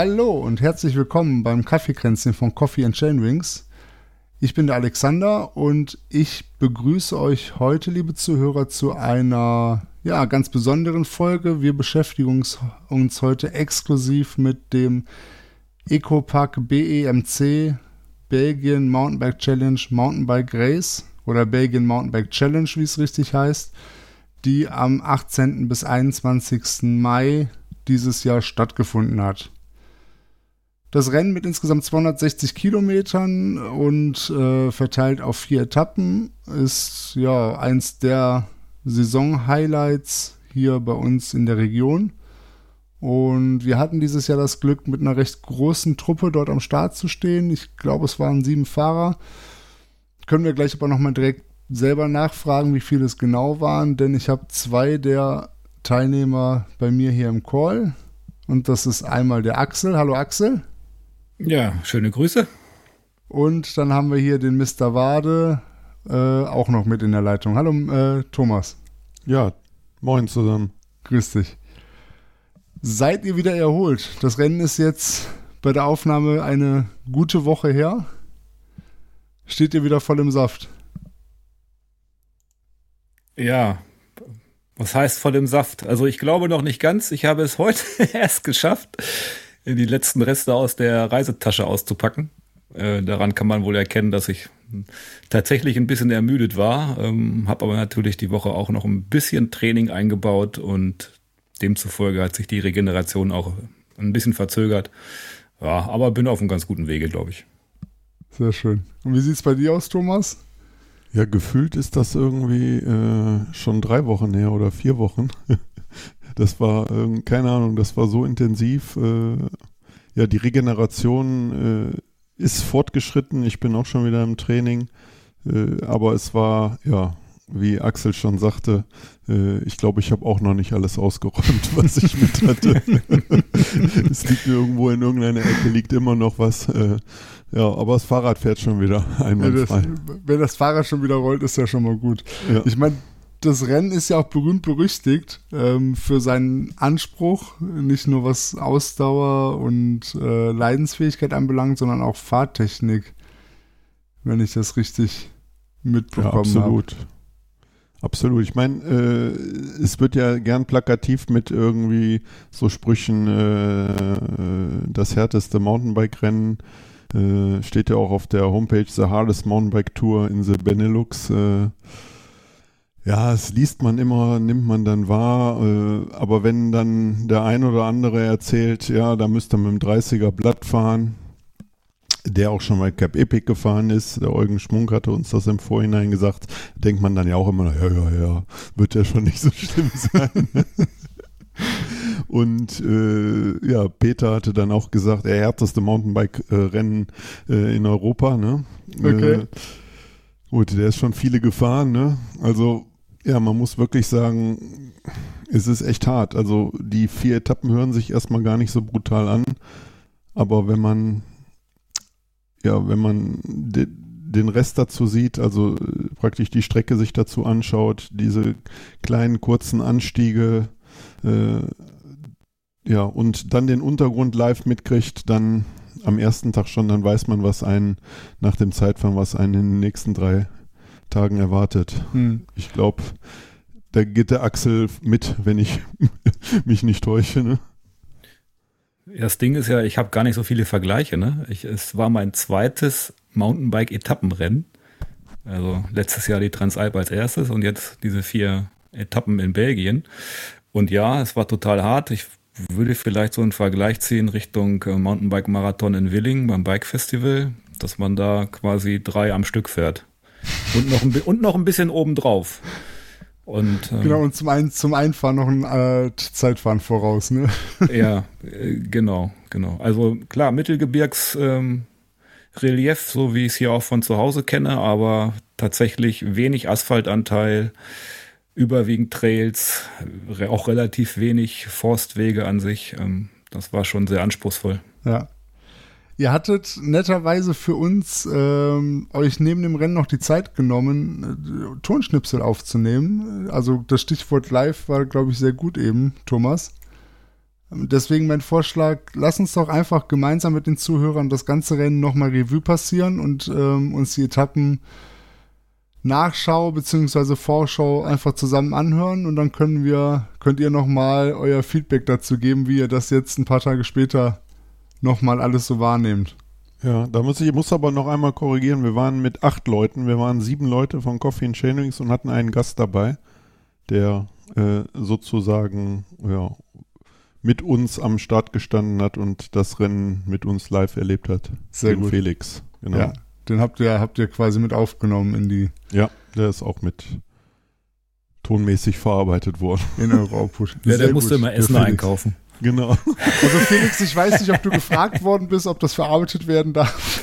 Hallo und herzlich willkommen beim Kaffeekränzchen von Coffee and Chainwings. Ich bin der Alexander und ich begrüße euch heute, liebe Zuhörer, zu einer ja, ganz besonderen Folge. Wir beschäftigen uns, heute exklusiv mit dem Ecopark BEMC Belgien Mountainbike Challenge Mountainbike Race oder Belgien Mountainbike Challenge, wie es richtig heißt, die am 18. bis 21. Mai dieses Jahr stattgefunden hat. Das Rennen mit insgesamt 260 Kilometern und äh, verteilt auf vier Etappen ist ja eins der Saison-Highlights hier bei uns in der Region. Und wir hatten dieses Jahr das Glück, mit einer recht großen Truppe dort am Start zu stehen. Ich glaube, es waren sieben Fahrer. Können wir gleich aber nochmal direkt selber nachfragen, wie viele es genau waren, denn ich habe zwei der Teilnehmer bei mir hier im Call. Und das ist einmal der Axel. Hallo Axel. Ja, schöne Grüße. Und dann haben wir hier den Mr. Wade äh, auch noch mit in der Leitung. Hallo äh, Thomas. Ja, moin zusammen. Grüß dich. Seid ihr wieder erholt? Das Rennen ist jetzt bei der Aufnahme eine gute Woche her. Steht ihr wieder voll im Saft? Ja, was heißt voll im Saft? Also ich glaube noch nicht ganz. Ich habe es heute erst geschafft, die letzten Reste aus der Reisetasche auszupacken. Äh, daran kann man wohl erkennen, dass ich tatsächlich ein bisschen ermüdet war, ähm, habe aber natürlich die Woche auch noch ein bisschen Training eingebaut und demzufolge hat sich die Regeneration auch ein bisschen verzögert. Ja, aber bin auf einem ganz guten Wege, glaube ich. Sehr schön. Und wie sieht es bei dir aus, Thomas? Ja, gefühlt ist das irgendwie äh, schon drei Wochen her oder vier Wochen. Das war, äh, keine Ahnung, das war so intensiv. Äh, ja, die Regeneration äh, ist fortgeschritten. Ich bin auch schon wieder im Training. Äh, aber es war, ja, wie Axel schon sagte, äh, ich glaube, ich habe auch noch nicht alles ausgeräumt, was ich mit hatte. es liegt irgendwo in irgendeiner Ecke, liegt immer noch was. Ja, aber das Fahrrad fährt schon wieder. Wenn das, wenn das Fahrrad schon wieder rollt, ist ja schon mal gut. Ja. Ich meine, das Rennen ist ja auch berühmt berüchtigt ähm, für seinen Anspruch, nicht nur was Ausdauer und äh, Leidensfähigkeit anbelangt, sondern auch Fahrtechnik, wenn ich das richtig mitbekommen habe. Ja, absolut. Hab. Absolut. Ich meine, äh, es wird ja gern plakativ mit irgendwie so Sprüchen, äh, das härteste Mountainbike-Rennen äh, steht ja auch auf der Homepage The Hardest Mountainbike Tour in the Benelux. Äh, ja, es liest man immer, nimmt man dann wahr, äh, aber wenn dann der ein oder andere erzählt, ja, da müsste man mit dem 30er Blatt fahren, der auch schon mal Cap Epic gefahren ist, der Eugen Schmunk hatte uns das im Vorhinein gesagt, denkt man dann ja auch immer, ja, ja, ja, wird ja schon nicht so schlimm sein. Und äh, ja, Peter hatte dann auch gesagt, er härteste Mountainbike-Rennen äh, in Europa, ne? Okay. Äh, gut, der ist schon viele gefahren, ne? Also ja, man muss wirklich sagen, es ist echt hart. Also die vier Etappen hören sich erstmal gar nicht so brutal an. Aber wenn man, ja, wenn man de, den Rest dazu sieht, also äh, praktisch die Strecke sich dazu anschaut, diese kleinen kurzen Anstiege, äh, ja, und dann den Untergrund live mitkriegt, dann am ersten Tag schon, dann weiß man, was einen nach dem Zeitfahren, was einen in den nächsten drei Tagen erwartet. Hm. Ich glaube, da geht der Axel mit, wenn ich mich nicht täusche. Ne? Das Ding ist ja, ich habe gar nicht so viele Vergleiche. Ne? Ich, es war mein zweites Mountainbike-Etappenrennen. Also letztes Jahr die Transalp als erstes und jetzt diese vier Etappen in Belgien. Und ja, es war total hart. Ich würde vielleicht so einen Vergleich ziehen Richtung äh, Mountainbike-Marathon in Willing beim Bike Festival, dass man da quasi drei am Stück fährt. Und noch ein, und noch ein bisschen obendrauf. Und, ähm, genau, und zum, ein, zum Einfahren noch ein äh, Zeitfahren voraus, ne? ja, äh, genau, genau. Also klar, Mittelgebirgs ähm, Relief, so wie ich es hier auch von zu Hause kenne, aber tatsächlich wenig Asphaltanteil, überwiegend Trails, auch relativ wenig Forstwege an sich. Ähm, das war schon sehr anspruchsvoll. Ja. Ihr hattet netterweise für uns ähm, euch neben dem Rennen noch die Zeit genommen, äh, Tonschnipsel aufzunehmen. Also das Stichwort live war, glaube ich, sehr gut eben, Thomas. Deswegen mein Vorschlag, lass uns doch einfach gemeinsam mit den Zuhörern das ganze Rennen nochmal Revue passieren und ähm, uns die Etappen Nachschau bzw. Vorschau einfach zusammen anhören und dann können wir, könnt ihr nochmal euer Feedback dazu geben, wie ihr das jetzt ein paar Tage später nochmal alles so wahrnehmt. Ja, da muss ich, muss aber noch einmal korrigieren. Wir waren mit acht Leuten, wir waren sieben Leute von Coffee and Chainwings und hatten einen Gast dabei, der äh, sozusagen ja, mit uns am Start gestanden hat und das Rennen mit uns live erlebt hat. Sehr den gut. Felix, genau. Ja, den habt ihr, habt ihr quasi mit aufgenommen in die Ja, der ist auch mit tonmäßig verarbeitet worden. in eure Output. Ja, der musste gut. immer Essen einkaufen. Genau. Also Felix, ich weiß nicht, ob du gefragt worden bist, ob das verarbeitet werden darf.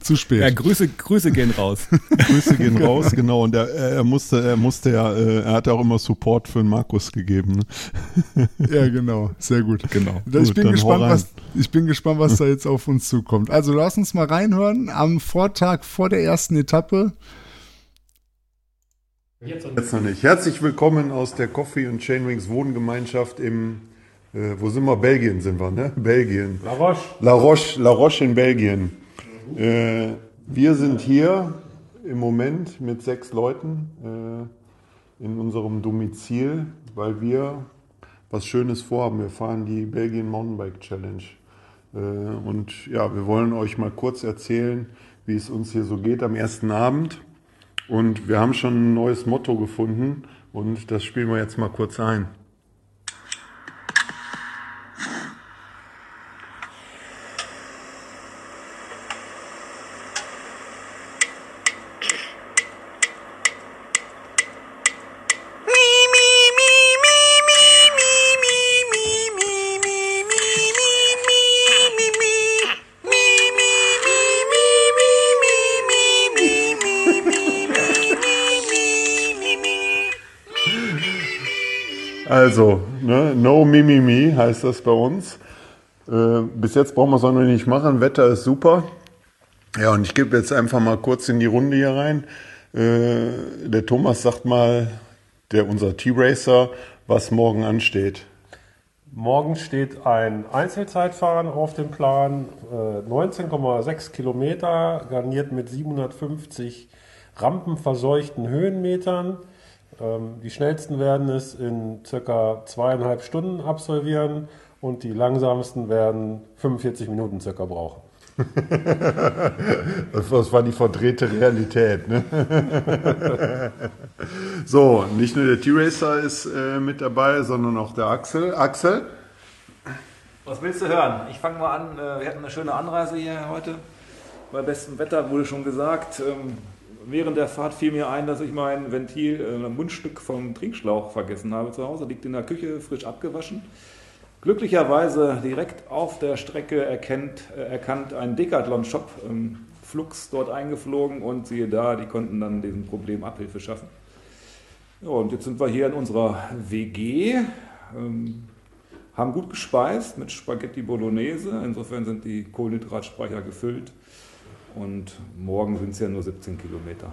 Zu spät. Ja, Grüße, Grüße gehen raus. Grüße gehen raus, genau. Und er, er musste, er musste ja, äh, er hat ja auch immer Support für den Markus gegeben. Ne? Ja, genau. Sehr gut. Genau. ich, Gut, bin dann gespannt, was, ich bin gespannt, was da jetzt auf uns zukommt. Also lass uns mal reinhören. Am Vortag vor der ersten Etappe. Jetzt noch nicht. Herzlich willkommen aus der Coffee und Chainwings Wohngemeinschaft im, äh, wo sind wir? Belgien sind wir, ne? Belgien. La Roche. La Roche, La Roche in Belgien. Äh, wir sind hier im Moment mit sechs Leuten äh, in unserem Domizil, weil wir was Schönes vorhaben. Wir fahren die Belgien Mountainbike Challenge. Äh, und ja, wir wollen euch mal kurz erzählen, wie es uns hier so geht am ersten Abend. Und wir haben schon ein neues Motto gefunden und das spielen wir jetzt mal kurz ein. Ne, no Mimimi heißt das bei uns. Äh, bis jetzt brauchen wir es auch noch nicht machen. Wetter ist super. Ja, und ich gebe jetzt einfach mal kurz in die Runde hier rein. Äh, der Thomas sagt mal, der unser T-Racer, was morgen ansteht. Morgen steht ein Einzelzeitfahren auf dem Plan. Äh, 19,6 Kilometer, garniert mit 750 rampenverseuchten Höhenmetern. Ähm, die schnellsten werden es in circa zweieinhalb Stunden absolvieren und die langsamsten werden 45 Minuten circa brauchen. Das, war die verdrehte Realität. Ne? so, nicht nur der T-Racer ist äh, mit dabei, sondern auch der Axel. Axel? Was willst du hören? Ich fange mal an. äh, Wir hatten eine schöne Anreise hier heute. Bei bestem Wetter wurde schon gesagt. ähm, Während der Fahrt fiel mir ein, dass ich mein Ventil, äh, Mundstück vom Trinkschlauch vergessen habe zu Hause. Liegt in der Küche, frisch abgewaschen. Glücklicherweise direkt auf der Strecke erkennt, äh, erkannt ein Decathlon-Shop, ähm, Flux dort eingeflogen und siehe da, die konnten dann diesem Problem Abhilfe schaffen. Ja, und jetzt sind wir hier in unserer WG. Ähm, haben gut gespeist mit Spaghetti Bolognese. Insofern sind die Kohlenhydratspeicher gefüllt. Und morgen sind es ja nur 17 Kilometer.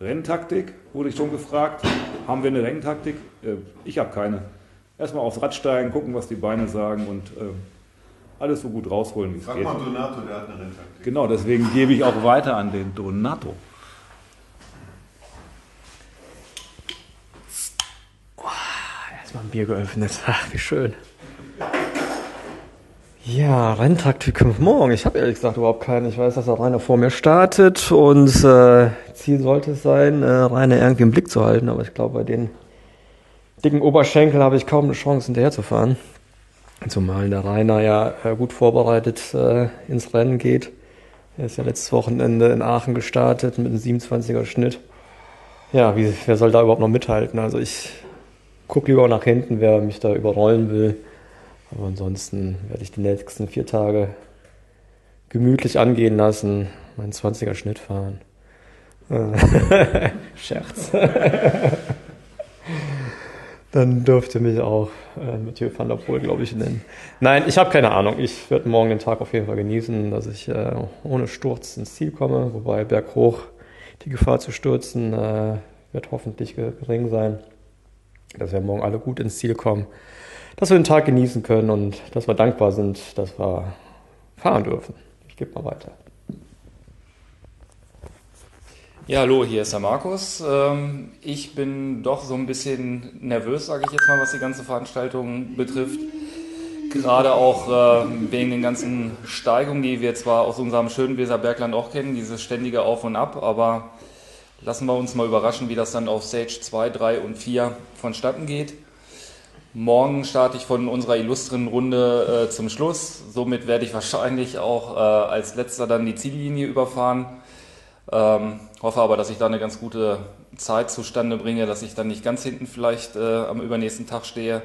Renntaktik, wurde ich schon gefragt. Haben wir eine Renntaktik? Äh, Ich habe keine. Erstmal aufs Rad steigen, gucken, was die Beine sagen und äh, alles so gut rausholen, wie es geht. Donato, der hat eine Renntaktik. Genau, deswegen gebe ich auch weiter an den Donato. Erstmal ein Bier geöffnet. Ach, wie schön. Ja, Renntaktik morgen. Ich habe ehrlich gesagt überhaupt keinen. Ich weiß, dass der Rainer vor mir startet und äh, Ziel sollte es sein, äh, Rainer irgendwie im Blick zu halten. Aber ich glaube, bei den dicken Oberschenkel habe ich kaum eine Chance, hinterher zu fahren. Zumal der Rainer ja äh, gut vorbereitet äh, ins Rennen geht. Er ist ja letztes Wochenende in Aachen gestartet mit einem 27er Schnitt. Ja, wie, wer soll da überhaupt noch mithalten? Also ich gucke lieber nach hinten, wer mich da überrollen will. Aber ansonsten werde ich die nächsten vier Tage gemütlich angehen lassen, meinen 20er Schnitt fahren. Äh, Scherz. Dann dürfte mich auch äh, Mathieu van der Poel, glaube ich, nennen. Nein, ich habe keine Ahnung. Ich werde morgen den Tag auf jeden Fall genießen, dass ich äh, ohne Sturz ins Ziel komme. Wobei berghoch die Gefahr zu stürzen äh, wird hoffentlich gering sein. dass wir morgen alle gut ins Ziel kommen, dass wir den Tag genießen können und dass wir dankbar sind, dass wir fahren dürfen. Ich gebe mal weiter. Ja, hallo, hier ist der Markus. Ähm, ich bin doch so ein bisschen nervös, sage ich jetzt mal, was die ganze Veranstaltung betrifft. Gerade auch äh, wegen den ganzen Steigungen, die wir zwar aus unserem schönen Weserbergland auch kennen, dieses ständige Auf und Ab, aber lassen wir uns mal überraschen, wie das dann auf Stage 2, 3 und 4 vonstatten geht. Morgen starte ich von unserer illustren Runde äh, zum Schluss. Somit werde ich wahrscheinlich auch äh, als letzter dann die Ziellinie überfahren. Ähm, hoffe aber, dass ich da eine ganz gute Zeit zustande bringe, dass ich dann nicht ganz hinten vielleicht äh, am übernächsten Tag stehe.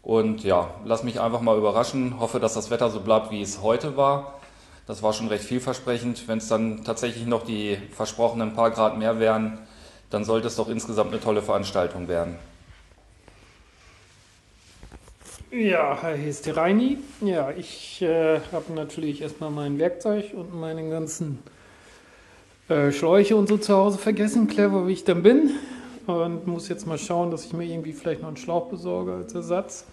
Und ja, lass mich einfach mal überraschen. Hoffe, dass das Wetter so bleibt, wie es heute war. Das war schon recht vielversprechend. Wenn es dann tatsächlich noch die versprochenen paar Grad mehr wären, dann sollte es doch insgesamt eine tolle Veranstaltung werden. Ja, hier ist der Reini. Ja, ich äh, habe natürlich erstmal mein Werkzeug und meinen ganzen äh, Schläuche und so zu Hause vergessen, clever wie ich dann bin. Und muss jetzt mal schauen, dass ich mir irgendwie vielleicht noch einen Schlauch besorge als Ersatz.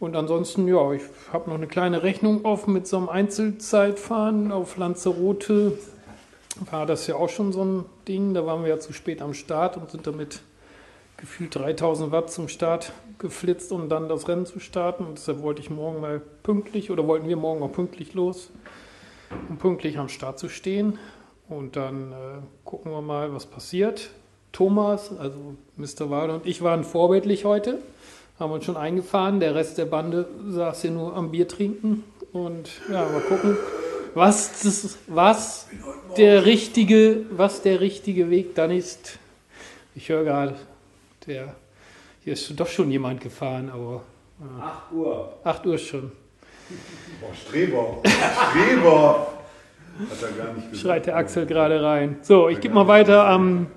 Und ansonsten, ja, ich habe noch eine kleine Rechnung offen mit so einem Einzelzeitfahren auf Lanzarote. War das ja auch schon so ein Ding. Da waren wir ja zu spät am Start und sind damit gefühlt 3000 Watt zum Start geflitzt, um dann das Rennen zu starten. Und deshalb wollte ich morgen mal pünktlich oder wollten wir morgen auch pünktlich los, um pünktlich am Start zu stehen. Und dann äh, gucken wir mal, was passiert. Thomas, also Mr. Wade und ich waren vorbildlich heute, haben uns schon eingefahren. Der Rest der Bande saß hier nur am Bier trinken. Und ja, mal gucken, was, das, was, der, richtige, was der richtige Weg dann ist. Ich höre gerade, der, hier ist doch schon jemand gefahren, aber. Ja. 8 Uhr. 8 Uhr schon. Boah, Streber. Streber. Hat er gar nicht Schreit der Axel gerade rein. So, ich gebe mal weiter am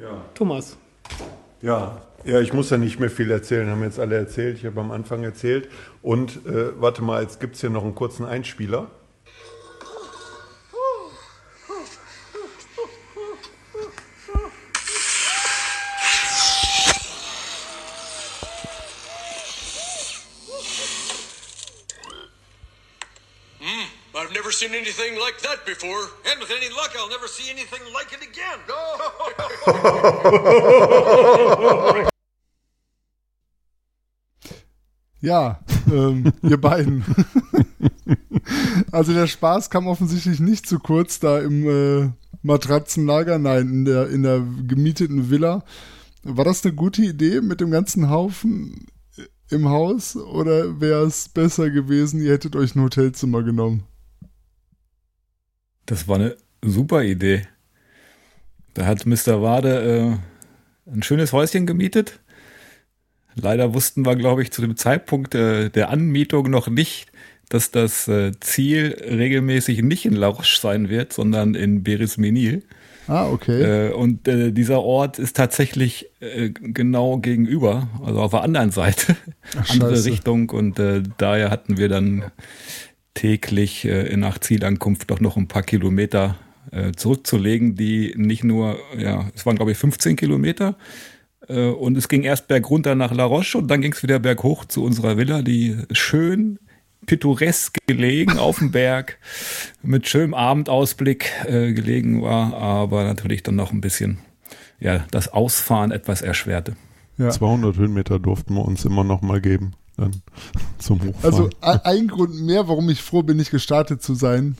ja. Thomas. Ja, ja, ich muss ja nicht mehr viel erzählen, haben jetzt alle erzählt. Ich habe am Anfang erzählt. Und äh, warte mal, jetzt gibt es hier noch einen kurzen Einspieler. Anything like that before. And with any luck, I'll never see anything like it again. Ja, ähm, ihr beiden. also der Spaß kam offensichtlich nicht zu kurz da im äh, Matratzenlager, nein, in der, in der gemieteten Villa. War das eine gute Idee mit dem ganzen Haufen im Haus oder wäre es besser gewesen, ihr hättet euch ein Hotelzimmer genommen? Das war eine super Idee. Da hat Mr. Wade äh, ein schönes Häuschen gemietet. Leider wussten wir, glaube ich, zu dem Zeitpunkt äh, der Anmietung noch nicht, dass das äh, Ziel regelmäßig nicht in La Roche sein wird, sondern in Berismenil. Ah, okay. Äh, und äh, dieser Ort ist tatsächlich äh, genau gegenüber, also auf der anderen Seite, Ach, andere. Richtung. Und daher hatten wir dann täglich äh, nach Zielankunft doch noch ein paar Kilometer äh, zurückzulegen, die nicht nur, ja, es waren glaube ich 15 Kilometer äh, und es ging erst bergunter nach La Roche und dann ging es wieder berghoch zu unserer Villa, die schön pittoresk gelegen auf dem Berg mit schönem Abendausblick äh, gelegen war, aber natürlich dann noch ein bisschen ja, das Ausfahren etwas erschwerte. Ja. 200 Höhenmeter durften wir uns immer noch mal geben dann zum Hochfahren. Also ein Grund mehr, warum ich froh bin, nicht gestartet zu sein.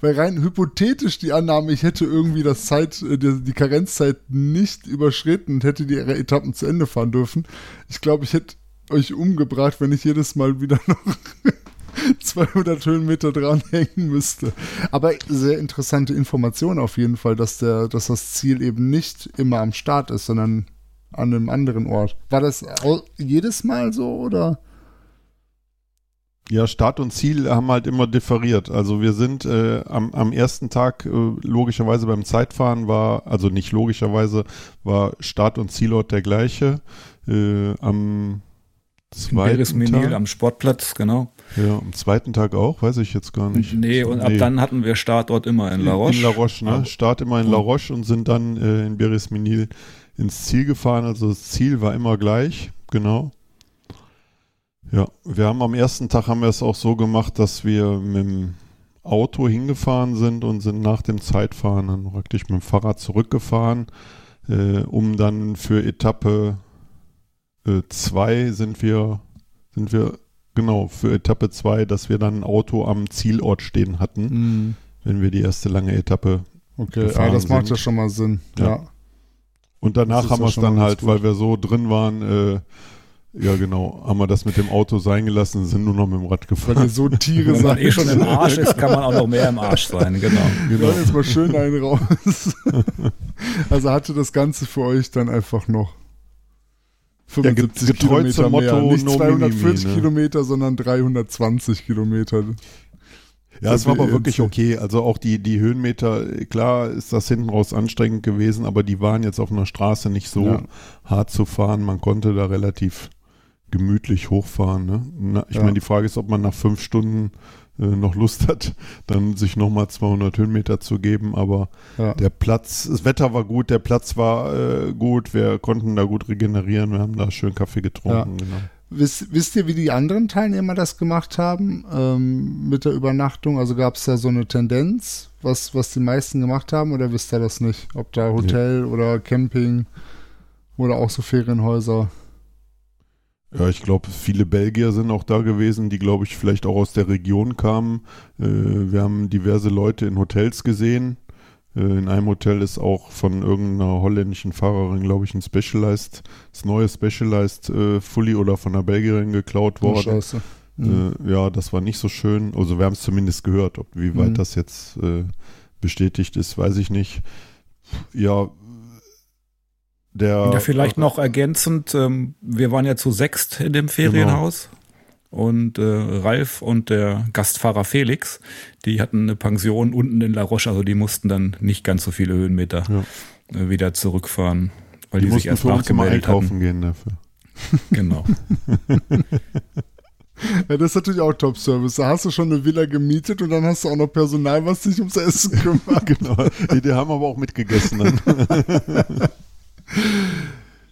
Weil rein hypothetisch die Annahme, ich hätte irgendwie das Zeit, äh, die, Karenzzeit nicht überschritten und hätte die Etappen zu Ende fahren dürfen. Ich glaube, ich hätte euch umgebracht, wenn ich jedes Mal wieder noch 200 Höhenmeter dranhängen müsste. Aber sehr interessante Information auf jeden Fall, dass, der, dass das Ziel eben nicht immer am Start ist, sondern an einem anderen Ort. War das jedes Mal so oder? Ja, Start und Ziel haben halt immer differiert. Also wir sind äh, am, am ersten Tag äh, logischerweise beim Zeitfahren war, also nicht logischerweise, war Start und Zielort der gleiche. Äh, am zweiten Tag, am Sportplatz, genau. Ja, am zweiten Tag auch, weiß ich jetzt gar nicht. Nee, und nee. ab dann hatten wir Startort immer in La Roche. In La Roche, ne? Ah. Start immer in La Roche und sind dann äh, in Beresmenil ins Ziel gefahren. Also das Ziel war immer gleich, genau. Ja, wir haben am ersten Tag haben wir es auch so gemacht, dass wir mit dem Auto hingefahren sind und sind nach dem Zeitfahren dann praktisch mit dem Fahrrad zurückgefahren, äh, um dann für Etappe 2 äh, sind wir, sind wir, genau, für Etappe 2, dass wir dann ein Auto am Zielort stehen hatten, Mhm. wenn wir die erste lange Etappe Okay, ja, das macht sind. ja schon mal Sinn. Ja. Ja. Und danach haben wir es dann halt, ganz weil gut. wir so drin waren, äh, ja genau, haben wir das mit dem Auto sein gelassen, sind nur noch mit dem Rad Weil ihr gefahren. so Tiere Wenn man seid. eh schon im Arsch ist, kann man auch noch mehr im Arsch sein, genau. Wir wollen jetzt mal schön einen raus. also hatte das Ganze für euch dann einfach noch 75 getreu Kilometer mehr. Motto Nicht no 240 Mimimi, ne? Kilometer, sondern 320 Kilometer. Ja, es war aber WLC. wirklich okay. Also auch die, die Höhenmeter, klar ist das hinten raus anstrengend gewesen, aber die waren jetzt auf einer Straße nicht so Ja. hart zu fahren. Man konnte da relativ gemütlich hochfahren. Ne? Na, ich Ja. meine, die Frage ist, ob man nach fünf Stunden äh, noch Lust hat, dann sich nochmal 200 Höhenmeter zu geben. Aber Ja. der Platz, das Wetter war gut, der Platz war äh, gut, wir konnten da gut regenerieren, wir haben da schön Kaffee getrunken. Genau. Wisst, wisst ihr, wie die anderen Teilnehmer das gemacht haben ähm, mit der Übernachtung? Also gab es da so eine Tendenz, was, was die meisten gemacht haben, oder wisst ihr das nicht? Ob da Hotel oder Camping oder auch so Ferienhäuser? Ja, ich glaube, viele Belgier sind auch da gewesen, die, glaube ich, vielleicht auch aus der Region kamen. Äh, wir haben diverse Leute in Hotels gesehen. Äh, in einem Hotel ist auch von irgendeiner holländischen Fahrerin, glaube ich, ein Specialized, das neue Specialized äh, Fully oder von einer Belgierin geklaut Oh, worden. scheiße. Mhm. Äh, ja, das war nicht so schön. Also wir haben es zumindest gehört. Ob wie weit Mhm. das jetzt äh, bestätigt ist, weiß ich nicht. Ja, der Ja, vielleicht noch ergänzend, ähm, wir waren ja zu sechst in dem Ferienhaus und äh, Ralf und der Gastfahrer Felix, die hatten eine Pension unten in La Roche, also die mussten dann nicht ganz so viele Höhenmeter äh, wieder zurückfahren, weil die, die, sich erst nachgemeldet einkaufen hatten. gehen dafür. Genau. Ja, das ist natürlich auch Top-Service. Da hast du schon eine Villa gemietet und dann hast du auch noch Personal, was sich ums Essen kümmert. genau. Die, die haben aber auch mitgegessen. Dann.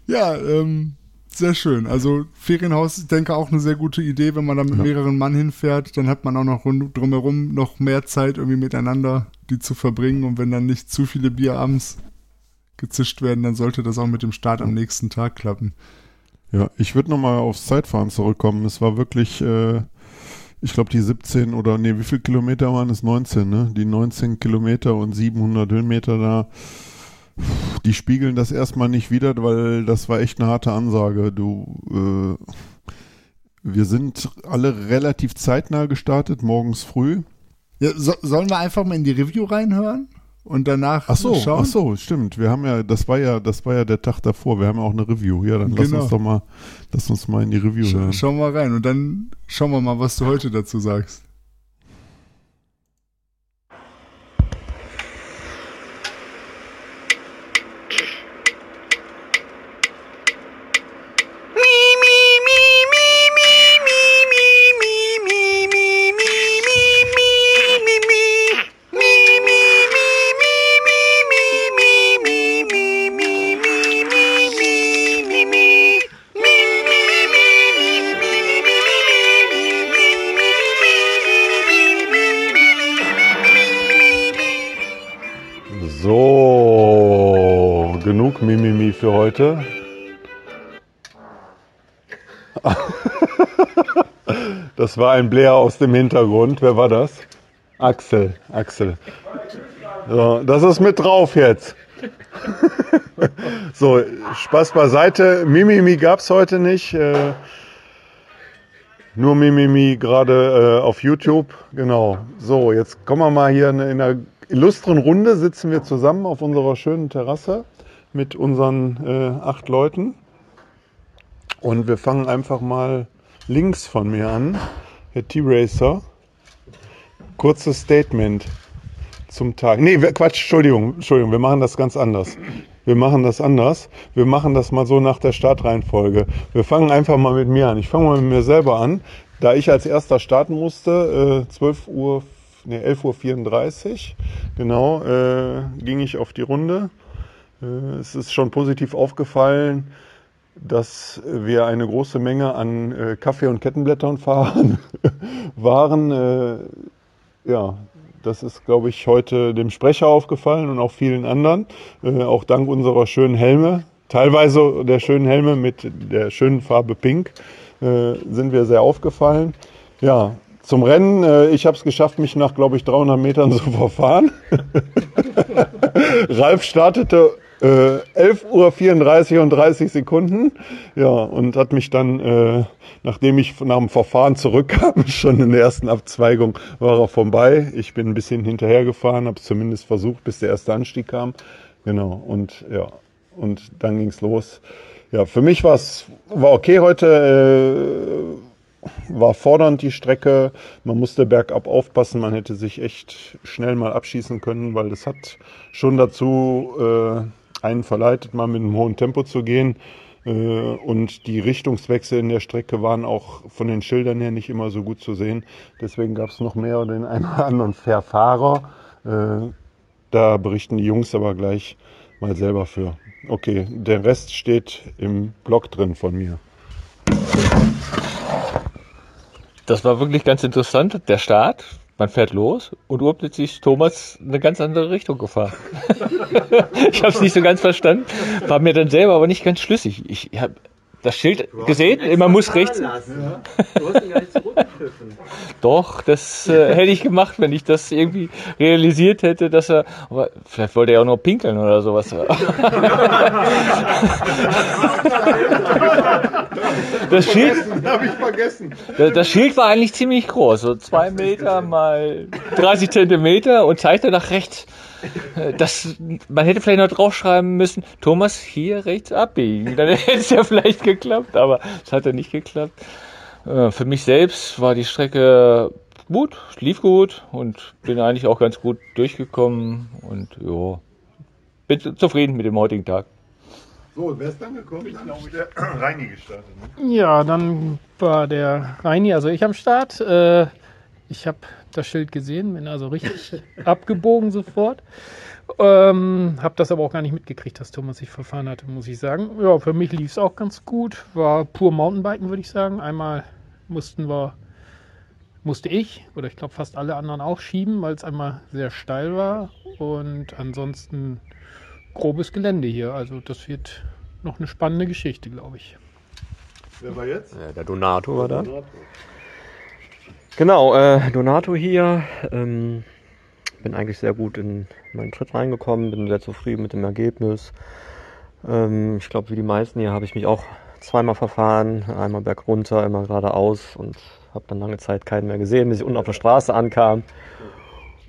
Ja, ähm, sehr schön. Also Ferienhaus, ich denke auch eine sehr gute Idee, wenn man da mit Ja. mehreren Mann hinfährt, dann hat man auch noch rund, drumherum noch mehr Zeit irgendwie miteinander, die zu verbringen und wenn dann nicht zu viele Bier abends gezischt werden, dann sollte das auch mit dem Start am nächsten Tag klappen. Ja, ich würde nochmal aufs Zeitfahren zurückkommen. Es war wirklich, äh, ich glaube, die 17 oder, nee, wie viel Kilometer waren es? 19, ne? Die 19 Kilometer und 700 Höhenmeter da, die spiegeln das erstmal nicht wieder, weil das war echt eine harte Ansage. Du, äh, wir sind alle relativ zeitnah gestartet, morgens früh. Ja, so, sollen wir einfach mal in die Review reinhören und danach Ach so, schauen? ach so, stimmt. Wir haben ja, das war ja, das war ja der Tag davor. Wir haben ja auch eine Review. Ja, dann lass Genau. uns doch mal, lass uns mal in die Review Sch hören. schauen wir rein und dann schauen wir mal, was du heute dazu sagst. Heute. Das war ein Blair aus dem Hintergrund. Wer war das? Axel. Axel. So, das ist mit drauf jetzt. So, Spaß beiseite. Mimimi gab es heute nicht. Äh, nur Mimimi gerade äh, auf YouTube. Genau. So, jetzt kommen wir mal hier in einer illustren Runde. Sitzen wir zusammen auf unserer schönen Terrasse mit unseren äh, acht Leuten. Und wir fangen einfach mal links von mir an. Herr T-Racer. Kurzes Statement zum Tag. Nee, Quatsch, Entschuldigung, Entschuldigung, wir machen das ganz anders. Wir machen das anders. Wir machen das mal so nach der Startreihenfolge. Wir fangen einfach mal mit mir an. Ich fange mal mit mir selber an. Da ich als erster starten musste, äh, 12 Uhr, nee, 11.34 Uhr, genau, äh, ging ich auf die Runde. Äh, es ist schon positiv aufgefallen, dass wir eine große Menge an äh, Kaffee- und Kettenblättern fahren waren. Äh, ja, das ist, glaube ich, heute dem Sprecher aufgefallen und auch vielen anderen. Auch dank unserer schönen Helme, teilweise der schönen Helme mit der schönen Farbe Pink, sind wir sehr aufgefallen. Ja, zum Rennen, ich habe es geschafft, mich nach, glaube ich, 300 Metern zu verfahren. Ralf startete äh, 11.34 Uhr und 30 Sekunden. Ja, und hat mich dann, äh, nachdem ich nach dem Verfahren zurückkam, schon in der ersten Abzweigung war er vorbei. Ich bin ein bisschen hinterhergefahren, habe es zumindest versucht, bis der erste Anstieg kam. Genau, und ja, und dann ging's los. Ja, für mich war's war okay heute. Äh, war fordernd die Strecke. Man musste bergab aufpassen. Man hätte sich echt schnell mal abschießen können, weil das hat schon dazu äh, einen verleitet, mal mit einem hohen Tempo zu gehen. Äh, und die Richtungswechsel in der Strecke waren auch von den Schildern her nicht immer so gut zu sehen. Deswegen gab es noch mehr den einen oder anderen Verfahrer. Äh, da berichten die Jungs aber gleich mal selber für. Okay, der Rest steht im Blog drin von mir. Das war wirklich ganz interessant. Der Start man fährt los und urplötzlich ist Thomas eine ganz andere Richtung gefahren. ich habe es nicht so ganz verstanden, war mir dann selber aber nicht ganz schlüssig. Ich habe das Schild gesehen, man muss rechts. Du hast ihn gar nicht zurückgepfiffen. Doch, das äh, hätte ich gemacht, wenn ich das irgendwie realisiert hätte, dass er. Aber vielleicht wollte er auch nur pinkeln oder sowas. das Schild. habe ich vergessen. Das Schild war eigentlich ziemlich groß, so zwei Meter mal 30 Zentimeter und zeigte nach rechts. Das, man hätte vielleicht noch draufschreiben müssen, Thomas, hier rechts abbiegen. Dann hätte es ja vielleicht geklappt, aber es hat ja nicht geklappt. Äh, für mich selbst war die Strecke gut, lief gut und bin eigentlich auch ganz gut durchgekommen und ja, bin zufrieden mit dem heutigen Tag. So, wer ist dann gekommen? Ich glaube, der Reini gestartet. Ne? Ja, dann war der Reini, also ich am Start. Äh, ich habe das Schild gesehen, bin also richtig abgebogen sofort. Ähm, habe das aber auch gar nicht mitgekriegt, dass Thomas sich verfahren hatte, muss ich sagen. Ja, für mich lief es auch ganz gut. War pur Mountainbiken, würde ich sagen. Einmal mussten wir, musste ich oder ich glaube fast alle anderen auch schieben, weil es einmal sehr steil war. Und ansonsten grobes Gelände hier. Also das wird noch eine spannende Geschichte, glaube ich. Wer war jetzt? Ja, der Donato war da. Donato. Genau, äh, Donato hier. Ähm, bin eigentlich sehr gut in meinen Tritt reingekommen, bin sehr zufrieden mit dem Ergebnis. Ähm, ich glaube, wie die meisten hier habe ich mich auch zweimal verfahren, einmal bergunter, einmal geradeaus und habe dann lange Zeit keinen mehr gesehen, bis ich unten auf der Straße ankam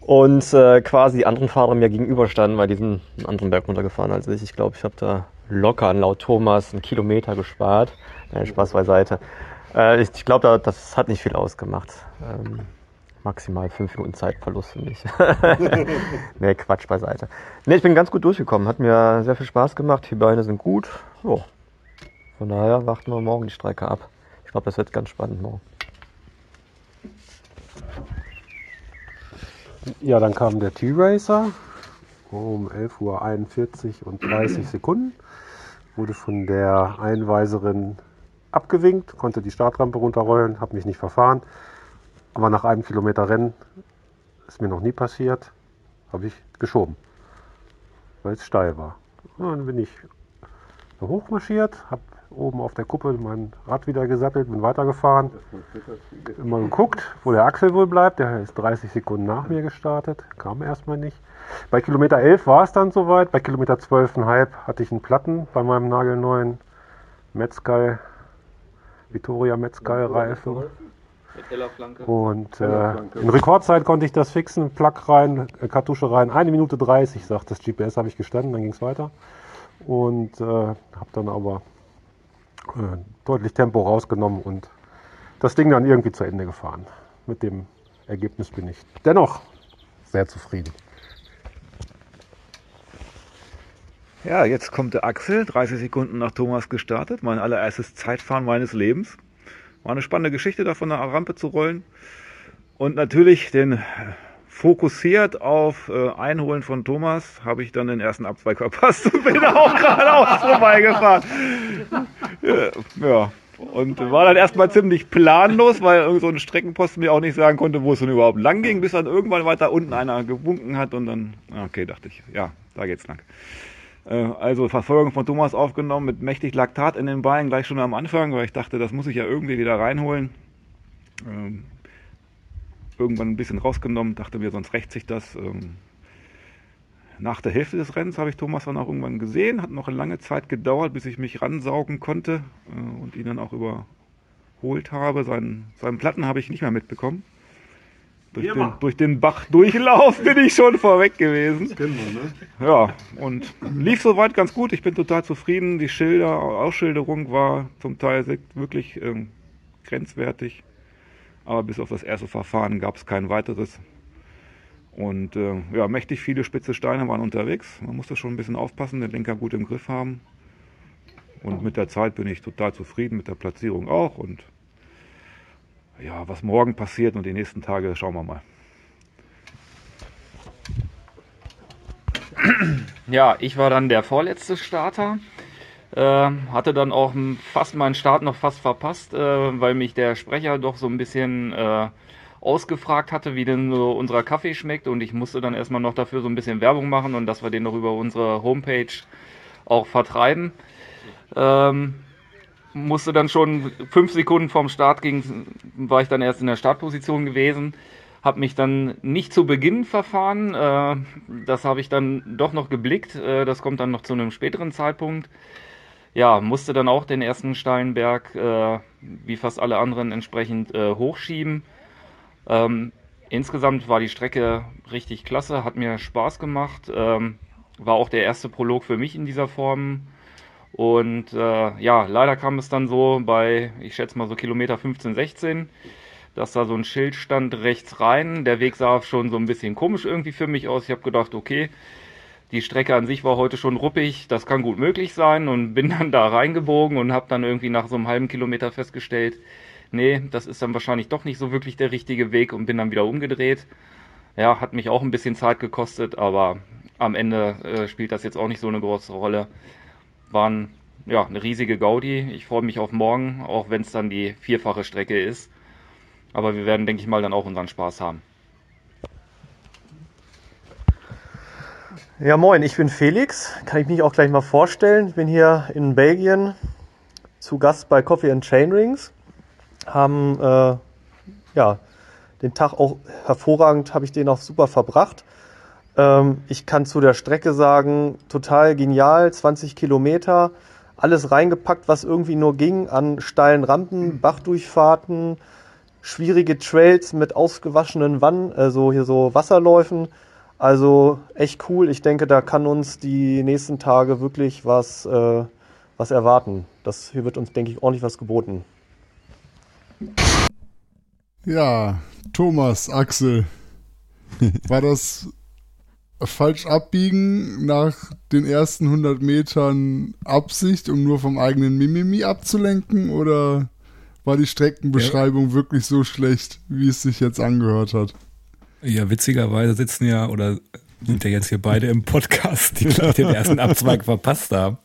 und äh, quasi die anderen Fahrer mir gegenüberstanden, weil die sind einen anderen Berg runtergefahren als ich. Ich glaube, ich habe da locker laut Thomas einen Kilometer gespart. Nein, Spaß beiseite. Äh, ich, ich glaube, das hat nicht viel ausgemacht. Ähm, maximal fünf Minuten Zeitverlust für mich. nee, Quatsch beiseite. Nee, ich bin ganz gut durchgekommen. Hat mir sehr viel Spaß gemacht. Die Beine sind gut. Oh. Von daher warten wir morgen die Strecke ab. Ich glaube, das wird ganz spannend morgen. Ja, dann kam der T-Racer um 11.41 Uhr und 30 Sekunden. Wurde von der Einweiserin abgewinkt, konnte die Startrampe runterrollen, habe mich nicht verfahren. Aber nach einem Kilometer Rennen, ist mir noch nie passiert, habe ich geschoben, weil es steil war. Und dann bin ich hochmarschiert, habe oben auf der Kuppe mein Rad wieder gesattelt, bin weitergefahren. Immer geguckt, wo der Axel wohl bleibt. Der ist 30 Sekunden nach mir gestartet, kam erstmal nicht. Bei Kilometer 11 war es dann soweit. Bei Kilometer 12,5 hatte ich einen Platten bei meinem nagelneuen Metzger Vittoria Metzger-Reifen. Und äh, in Rekordzeit konnte ich das fixen, Plug rein, äh, Kartusche rein, eine Minute 30, sagt das GPS, habe ich gestanden, dann ging es weiter. Und äh, habe dann aber äh, deutlich Tempo rausgenommen und das Ding dann irgendwie zu Ende gefahren. Mit dem Ergebnis bin ich dennoch sehr zufrieden. Ja, jetzt kommt der Axel, 30 Sekunden nach Thomas gestartet, mein allererstes Zeitfahren meines Lebens. War eine spannende Geschichte, da von der Rampe zu rollen. Und natürlich den fokussiert auf äh, Einholen von Thomas, habe ich dann den ersten Abzweig verpasst und bin auch geradeaus vorbeigefahren. ja, und war dann erstmal ziemlich planlos, weil irgend so ein Streckenposten mir auch nicht sagen konnte, wo es denn überhaupt lang ging, bis dann irgendwann weiter unten einer gewunken hat und dann, okay, dachte ich, ja, da geht's lang. Äh, also Verfolgung von Thomas aufgenommen mit mächtig Laktat in den Beinen gleich schon am Anfang, weil ich dachte, das muss ich ja irgendwie wieder reinholen. Ähm, irgendwann ein bisschen rausgenommen, dachte mir, sonst rächt sich das. Ähm, nach der Hälfte des Rennens habe ich Thomas dann auch irgendwann gesehen. Hat noch eine lange Zeit gedauert, bis ich mich ransaugen konnte äh, und ihn dann auch überholt habe. Seinen, seinen Platten habe ich nicht mehr mitbekommen. Durch den, durch den, Bach-Durchlauf bin ich schon vorweg gewesen. Das kennen wir, ne? Ja, und lief soweit ganz gut. Ich bin total zufrieden. Die Schilder, Ausschilderung war zum Teil wirklich ähm, grenzwertig. Aber bis auf das erste Verfahren gab es kein weiteres. Und äh, ja, mächtig viele spitze Steine waren unterwegs. Man musste schon ein bisschen aufpassen, den Lenker gut im Griff haben. Und mit der Zeit bin ich total zufrieden, mit der Platzierung auch. Und ja, was morgen passiert und die nächsten Tage, schauen wir mal. Ja, ich war dann der vorletzte Starter. Äh, hatte dann auch fast meinen Start noch fast verpasst, äh, weil mich der Sprecher doch so ein bisschen äh, ausgefragt hatte, wie denn so unser Kaffee schmeckt und ich musste dann erstmal noch dafür so ein bisschen Werbung machen und dass wir den noch über unsere Homepage auch vertreiben. Ähm, musste dann schon fünf Sekunden vorm Start ging, war ich dann erst in der Startposition gewesen, habe mich dann nicht zu Beginn verfahren, äh, das habe ich dann doch noch geblickt, äh, das kommt dann noch zu einem späteren Zeitpunkt. Ja, musste dann auch den ersten Steinberg, äh, wie fast alle anderen, entsprechend äh, hochschieben ähm, insgesamt war die Strecke richtig klasse, hat mir Spaß gemacht. Ähm, war auch der erste Prolog für mich in dieser Form. Und äh, ja, leider kam es dann so bei, ich schätze mal so Kilometer 15, 16, dass da so ein Schild stand rechts rein. Der Weg sah schon so ein bisschen komisch irgendwie für mich aus. Ich habe gedacht, okay, die Strecke an sich war heute schon ruppig, das kann gut möglich sein und bin dann da reingebogen und habe dann irgendwie nach so einem halben Kilometer festgestellt, nee, das ist dann wahrscheinlich doch nicht so wirklich der richtige Weg und bin dann wieder umgedreht. Ja, hat mich auch ein bisschen Zeit gekostet, aber am Ende äh, spielt das jetzt auch nicht so eine große Rolle. Waren ja eine riesige Gaudi. Ich freue mich auf morgen, auch wenn es dann die vierfache Strecke ist. Aber wir werden, denke ich mal, dann auch unseren Spaß haben. Ja, moin, ich bin Felix. Kann ich mich auch gleich mal vorstellen. Ich bin hier in Belgien zu Gast bei Coffee and Chain Rings haben äh, ja den Tag auch hervorragend, habe ich den auch super verbracht. Ähm, ich kann zu der Strecke sagen, total genial, 20 Kilometer, alles reingepackt, was irgendwie nur ging an steilen Rampen, Bachdurchfahrten, schwierige Trails mit ausgewaschenen Wannen, also hier so Wasserläufen. Also echt cool. Ich denke, da kann uns die nächsten Tage wirklich was, äh, was erwarten. Das hier wird uns, denke ich, ordentlich was geboten. Ja, Thomas, Axel. War das falsch abbiegen nach den ersten 100 Metern Absicht, um nur vom eigenen Mimimi abzulenken? Oder war die Streckenbeschreibung ja. wirklich so schlecht, wie es sich jetzt angehört hat? Ja, witzigerweise sitzen ja oder sind ja jetzt hier beide im Podcast, die den ersten Abzweig verpasst haben.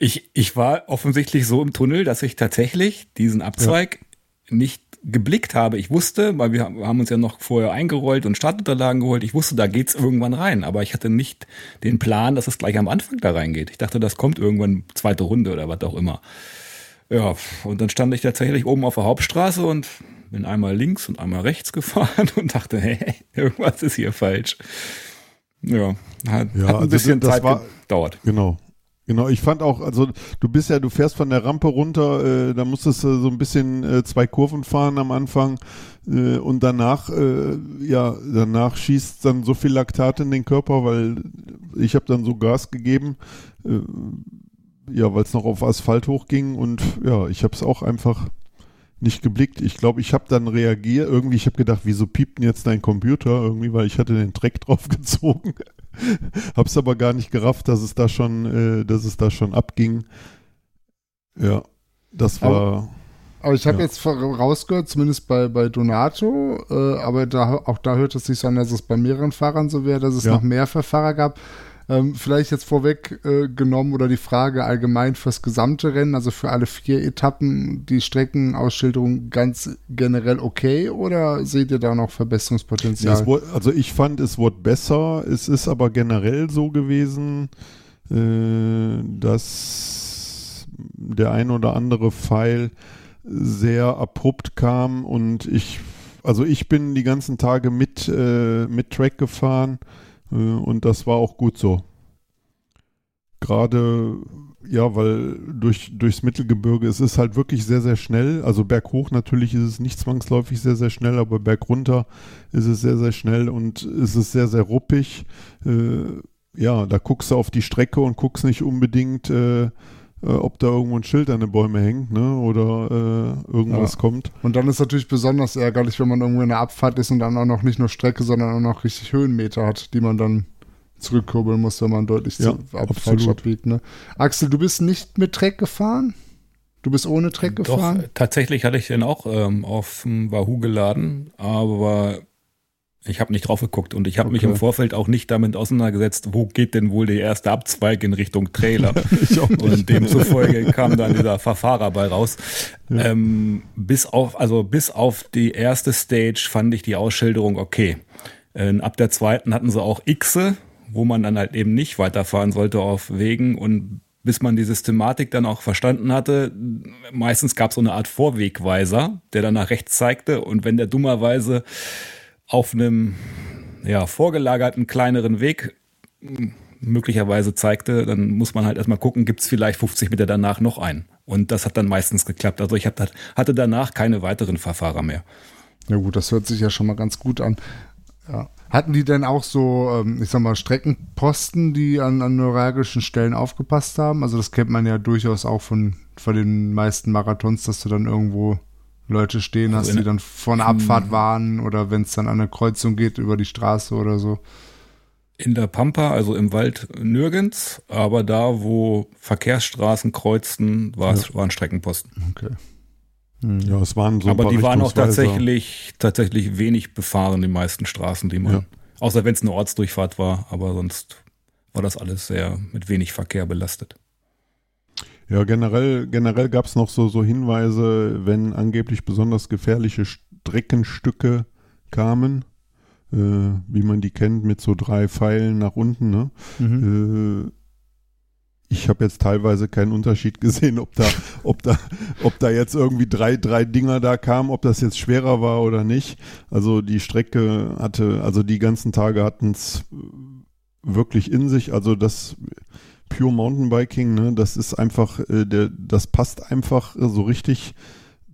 Ich, ich war offensichtlich so im Tunnel, dass ich tatsächlich diesen Abzweig ja. nicht geblickt habe. Ich wusste, weil wir haben uns ja noch vorher eingerollt und Startunterlagen geholt, ich wusste, da geht's irgendwann rein, aber ich hatte nicht den Plan, dass es gleich am Anfang da reingeht. Ich dachte, das kommt irgendwann zweite Runde oder was auch immer. Ja, und dann stand ich tatsächlich oben auf der Hauptstraße und bin einmal links und einmal rechts gefahren und dachte, hey, irgendwas ist hier falsch. Ja, hat, ja, hat ein also bisschen das Zeit war, gedauert. Genau. Genau, ich fand auch, also du bist ja, du fährst von der Rampe runter, äh, da musstest du so ein bisschen äh, zwei Kurven fahren am Anfang äh, und danach, äh, ja, danach schießt dann so viel Laktat in den Körper, weil ich habe dann so Gas gegeben, äh, ja, weil es noch auf Asphalt hochging und ja, ich habe es auch einfach nicht geblickt. Ich glaube, ich habe dann reagiert, irgendwie, ich habe gedacht, wieso piept denn jetzt dein Computer irgendwie, weil ich hatte den Dreck drauf gezogen. Hab's aber gar nicht gerafft, dass es da schon, äh, dass es da schon abging. Ja, das war. Aber ich habe ja. jetzt rausgehört, zumindest bei, bei Donato, äh, aber da, auch da hört es sich so an, dass es bei mehreren Fahrern so wäre, dass es ja. noch mehr für Fahrer gab. Ähm, vielleicht jetzt vorweg äh, genommen oder die Frage allgemein fürs gesamte Rennen, also für alle vier Etappen, die Streckenausschilderung ganz generell okay oder seht ihr da noch Verbesserungspotenzial? Ja, also ich fand, es wurde besser. Es ist aber generell so gewesen, äh, dass der ein oder andere Pfeil sehr abrupt kam und ich, also ich bin die ganzen Tage mit, äh, mit Track gefahren und das war auch gut so. Gerade, ja, weil durch, durchs Mittelgebirge es ist halt wirklich sehr, sehr schnell. Also berghoch natürlich ist es nicht zwangsläufig sehr, sehr schnell, aber bergunter ist es sehr, sehr schnell und es ist sehr, sehr ruppig. Äh, ja, da guckst du auf die Strecke und guckst nicht unbedingt, äh, äh, ob da irgendwo ein Schild an den Bäume hängt, ne? Oder äh, irgendwas ja. kommt. Und dann ist natürlich besonders ärgerlich, wenn man irgendwo in der Abfahrt ist und dann auch noch nicht nur Strecke, sondern auch noch richtig Höhenmeter hat, die man dann zurückkurbeln muss, wenn man deutlich ja, zu, ab, falsch abbiegt. Ne? Axel, du bist nicht mit Treck gefahren? Du bist ohne Treck Doch, gefahren? Tatsächlich hatte ich den auch ähm, auf dem Wahoo geladen, aber ich habe nicht drauf geguckt und ich habe okay. mich im Vorfeld auch nicht damit auseinandergesetzt, wo geht denn wohl der erste Abzweig in Richtung Trailer. und demzufolge kam dann dieser Verfahrer bei raus. Ja. Ähm, bis auf, also bis auf die erste Stage fand ich die Ausschilderung okay. Äh, ab der zweiten hatten sie auch Xe, wo man dann halt eben nicht weiterfahren sollte auf Wegen und bis man die Systematik dann auch verstanden hatte, meistens gab es so eine Art Vorwegweiser, der dann nach rechts zeigte und wenn der dummerweise auf einem ja, vorgelagerten kleineren Weg möglicherweise zeigte, dann muss man halt erstmal gucken, gibt es vielleicht 50 Meter danach noch einen. Und das hat dann meistens geklappt. Also ich hab, hatte danach keine weiteren Verfahrer mehr. Ja gut, das hört sich ja schon mal ganz gut an. Ja. Hatten die denn auch so, ähm, ich sag mal, Streckenposten, die an, an neuralgischen Stellen aufgepasst haben? Also das kennt man ja durchaus auch von, von den meisten Marathons, dass du dann irgendwo Leute stehen hast, also die dann vor einer Abfahrt warnen oder wenn es dann an eine Kreuzung geht über die Straße oder so. In der Pampa, also im Wald nirgends, aber da, wo Verkehrsstraßen kreuzten, war es, ja. waren Streckenposten. Okay. Hm. Ja, es waren so Aber die waren auch tatsächlich, tatsächlich wenig befahren, die meisten Straßen, die man, ja. außer wenn es eine Ortsdurchfahrt war, aber sonst war das alles sehr mit wenig Verkehr belastet. Ja, generell, generell gab es noch so, so Hinweise, wenn angeblich besonders gefährliche Streckenstücke kamen, äh, wie man die kennt, mit so drei Pfeilen nach unten. Ne? Mhm. Äh, ich habe jetzt teilweise keinen Unterschied gesehen, ob da, ob da, ob da jetzt irgendwie drei, drei Dinger da kamen, ob das jetzt schwerer war oder nicht. Also die Strecke hatte, also die ganzen Tage hatten es wirklich in sich. Also das Pure Mountainbiking, ne, das ist einfach, äh, der, das passt einfach so richtig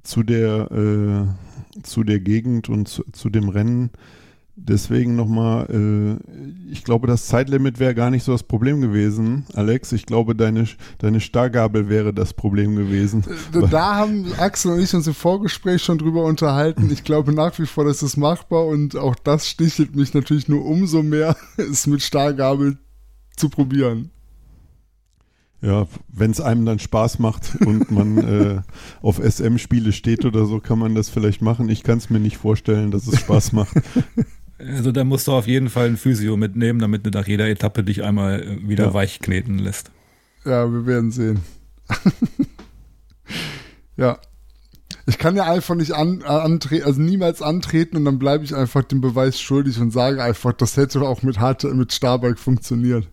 zu der, äh, zu der Gegend und zu, zu dem Rennen. Deswegen nochmal, äh, ich glaube, das Zeitlimit wäre gar nicht so das Problem gewesen, Alex. Ich glaube, deine, deine Stargabel wäre das Problem gewesen. Da, da haben Axel und ich uns im Vorgespräch schon drüber unterhalten. Ich glaube nach wie vor, das ist machbar und auch das stichelt mich natürlich nur umso mehr, es mit Stargabel zu probieren. Ja, wenn es einem dann Spaß macht und man äh, auf SM-Spiele steht oder so, kann man das vielleicht machen. Ich kann es mir nicht vorstellen, dass es Spaß macht. Also da musst du auf jeden Fall ein Physio mitnehmen, damit du nach jeder Etappe dich einmal äh, wieder ja. weich kneten lässt. Ja, wir werden sehen. ja. Ich kann ja einfach nicht an, antreten, also niemals antreten und dann bleibe ich einfach dem Beweis schuldig und sage einfach, das hätte auch mit, Hart mit Starbuck funktioniert.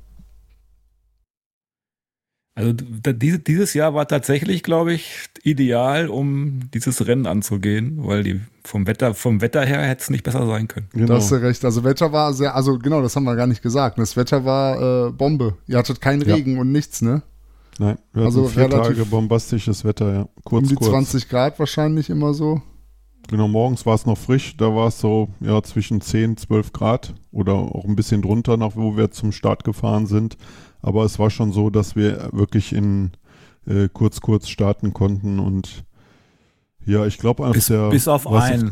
Also dieses Jahr war tatsächlich, glaube ich, ideal, um dieses Rennen anzugehen, weil die vom Wetter, vom Wetter her hätte es nicht besser sein können. Genau. Da hast du recht. Also Wetter war sehr, also genau, das haben wir gar nicht gesagt. Das Wetter war äh, Bombe. Ihr hattet keinen Regen ja. und nichts, ne? Nein, wir also vier Tage bombastisches Wetter, ja. Kurz, um die kurz. 20 Grad wahrscheinlich immer so. Genau, morgens war es noch frisch, da war es so ja zwischen 10, 12 Grad oder auch ein bisschen drunter, nach wo wir zum Start gefahren sind. Aber es war schon so, dass wir wirklich in äh, kurz, kurz starten konnten und ja, ich glaube, bis, der. Bis auf einen.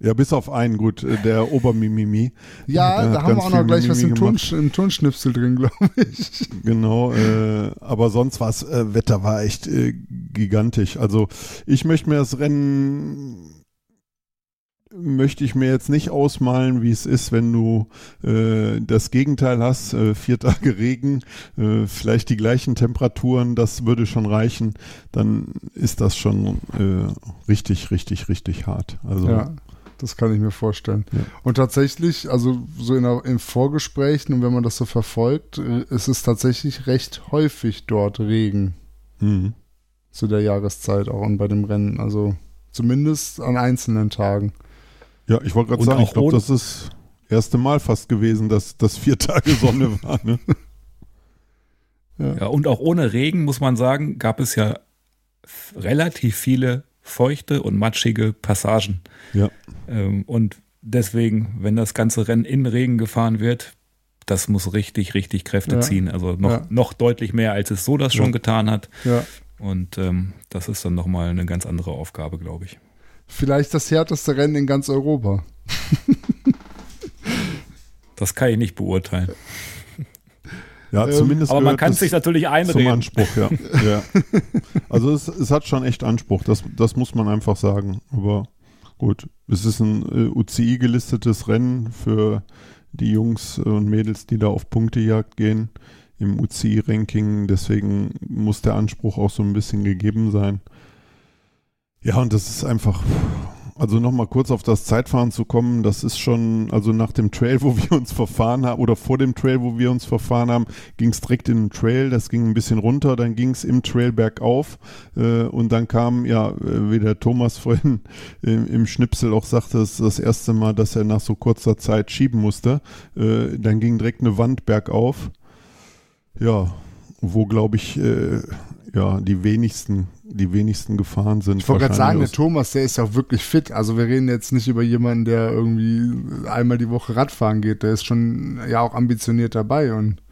Ja, bis auf einen, gut, äh, der Obermimimi. Ja, Der da haben wir auch noch gleich was im, Mimimi Ton, gemacht. im Tonschnipsel drin, glaube ich. Genau, äh, aber sonst war äh, Wetter war echt äh, gigantisch. Also ich möchte mir das Rennen möchte ich mir jetzt nicht ausmalen, wie es ist, wenn du äh, das Gegenteil hast, äh, vier Tage Regen, äh, vielleicht die gleichen Temperaturen, das würde schon reichen, dann ist das schon äh, richtig, richtig, richtig hart. Also Ja, das kann ich mir vorstellen. Ja. Und tatsächlich, also so in, in Vorgesprächen und wenn man das so verfolgt, äh, ist es tatsächlich recht häufig dort Regen mhm. zu der Jahreszeit auch und bei dem Rennen. Also zumindest an einzelnen Tagen. Ja, ich wollte gerade sagen, ich glaube, das ist das erste Mal fast gewesen, dass das vier Tage Sonne war. Ne? Ja, und auch ohne Regen, muss man sagen, gab es ja relativ viele feuchte und matschige Passagen. Ja. Ähm, und deswegen, wenn das ganze Rennen in Regen gefahren wird, das muss richtig, richtig Kräfte Ja. ziehen. Also noch, Ja. noch deutlich mehr, als es so das schon Ja. getan hat. Ja. Und ähm, das ist dann nochmal eine ganz andere Aufgabe, glaube ich. Vielleicht das härteste Rennen in ganz Europa. Das kann ich nicht beurteilen. Ja, Ähm, zumindest Aber man kann es sich natürlich zum einreden. Anspruch, ja. ja. Also es, es hat schon echt Anspruch, das, das muss man einfach sagen. Aber gut, es ist ein äh, UCI gelistetes Rennen für die Jungs und Mädels, die da auf Punktejagd gehen im UCI-Ranking. Deswegen muss der Anspruch auch so ein bisschen gegeben sein. Ja, und das ist einfach, also nochmal kurz auf das Zeitfahren zu kommen, das ist schon, also nach dem Trail, wo wir uns verfahren haben, oder vor dem Trail, wo wir uns verfahren haben, ging es direkt in den Trail, das ging ein bisschen runter, dann ging es im Trail bergauf äh, und dann kam, ja, äh, wie der Thomas vorhin im, im Schnipsel auch sagte, das das erste Mal, dass er nach so kurzer Zeit schieben musste. Äh, dann ging direkt eine Wand bergauf. Ja, wo glaube ich, äh, ja, die wenigsten, die wenigsten gefahren sind. Ich wollte gerade sagen, der Thomas, der ist ja auch wirklich fit. Also wir reden jetzt nicht über jemanden, der irgendwie einmal die Woche Radfahren geht. Der ist schon ja auch ambitioniert dabei und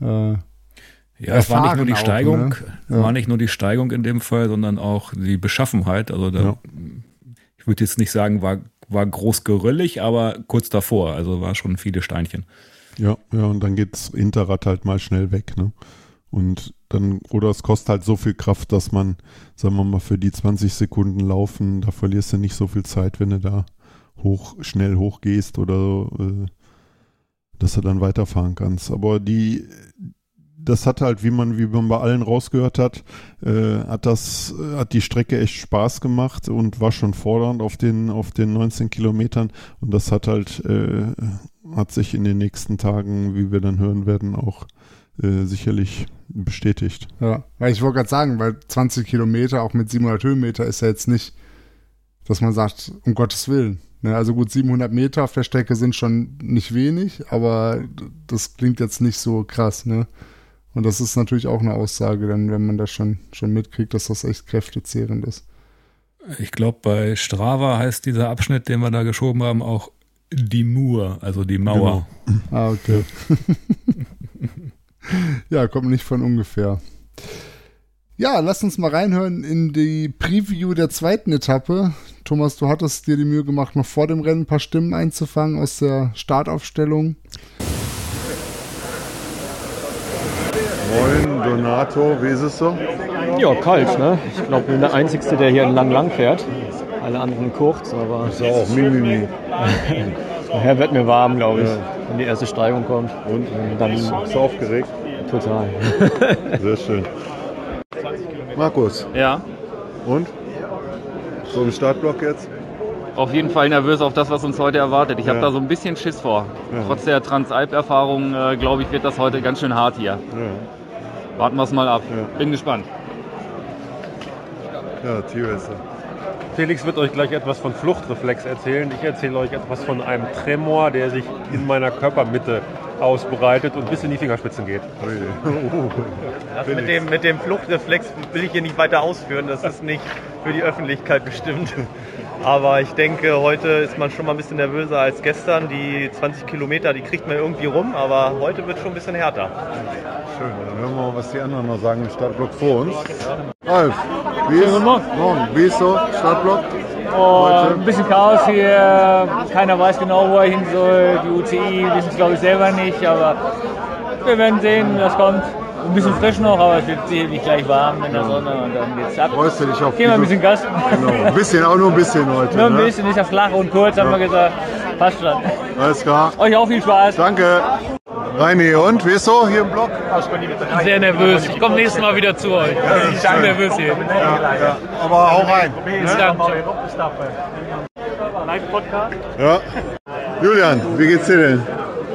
äh, Ja, es war nicht nur die auch, Steigung, ne? es war nicht nur die Steigung in dem Fall, sondern auch die Beschaffenheit. Also da, Ja. ich würde jetzt nicht sagen, war, war groß geröllig, aber kurz davor. Also war schon viele Steinchen. Ja, ja, und dann geht's Hinterrad halt mal schnell weg, ne? Und dann, oder es kostet halt so viel Kraft, dass man, sagen wir mal, für die 20 Sekunden laufen, da verlierst du nicht so viel Zeit, wenn du da hoch, schnell hochgehst oder äh, dass du dann weiterfahren kannst. Aber die, das hat halt, wie man, wie man bei allen rausgehört hat, äh, hat das, äh, hat die Strecke echt Spaß gemacht und war schon fordernd auf den, auf den 19 Kilometern. Und das hat halt, äh, hat sich in den nächsten Tagen, wie wir dann hören werden, auch äh, sicherlich bestätigt. ja, weil ich wollte gerade sagen, weil 20 Kilometer auch mit 700 Höhenmeter ist ja jetzt nicht, dass man sagt, um Gottes Willen. Ne, also gut, 700 Meter auf der Strecke sind schon nicht wenig, aber das klingt jetzt nicht so krass, ne? Und das ist natürlich auch eine Aussage, dann, wenn man das schon, schon mitkriegt, dass das echt kräftezehrend ist. Ich glaube, bei Strava heißt dieser Abschnitt, den wir da geschoben haben, auch die Mur, also die Mauer. Ah, okay. ja, kommt nicht von ungefähr. Ja, lass uns mal reinhören in die Preview der zweiten Etappe. Thomas, du hattest dir die Mühe gemacht, noch vor dem Rennen ein paar Stimmen einzufangen aus der Startaufstellung. Moin, Donato, wie ist es so? Ja, kalt, ne? Ich glaube, ich bin der Einzige, der hier lang lang fährt. Alle anderen kurz, aber Ist ja auch Mimimi. nachher wird mir warm, glaube ich, wenn die erste Steigung kommt. Und? dann Bist du aufgeregt? total. Sehr schön. Markus, Ja, und? So im Startblock jetzt? auf jeden Fall nervös auf das, was uns heute erwartet. Ich habe Ja. da so ein bisschen Schiss vor. Ja. Trotz der Transalp-Erfahrung, äh, glaube ich, wird das heute ganz schön hart hier. Ja, Warten wir es mal ab. Ja. Bin gespannt. ja T-Racer. Felix wird euch gleich etwas von Fluchtreflex erzählen. Ich erzähle euch etwas von einem Tremor, der sich in meiner Körpermitte ausbreitet und bis in die Fingerspitzen geht. Das mit dem, mit dem Fluchtreflex will ich hier nicht weiter ausführen. Das ist nicht für die Öffentlichkeit bestimmt. Aber ich denke, heute ist man schon mal ein bisschen nervöser als gestern. Die 20 Kilometer, die kriegt man irgendwie rum, aber heute wird schon ein bisschen härter. Schön, dann hören wir mal, was die anderen noch sagen im Startblock vor uns. Ralf, wie ist, morgen. Wie ist so Startblock? Oh, ein bisschen Chaos hier. Keiner weiß genau, wo er hin soll. Die UCI wissen es, glaube ich, selber nicht. Aber wir werden sehen, was kommt. Ein bisschen frisch noch, aber es wird sicherlich gleich warm in der Sonne und dann geht's ab. Freust du dich auf Gehen wir ein bisschen Gas. Genau, ein bisschen, auch nur ein bisschen heute. Nur ein ne? bisschen, ist ja flach und kurz, haben wir gesagt. Passt schon. Alles klar. Euch auch viel Spaß. Danke. Reini, und wie ist so hier im Block? Sehr nervös. Ich komme nächstes Mal wieder zu euch. Ich bin nervös hier. Aber hau rein. Bis dann. Live-Podcast? Ja. Julian, wie geht's dir denn?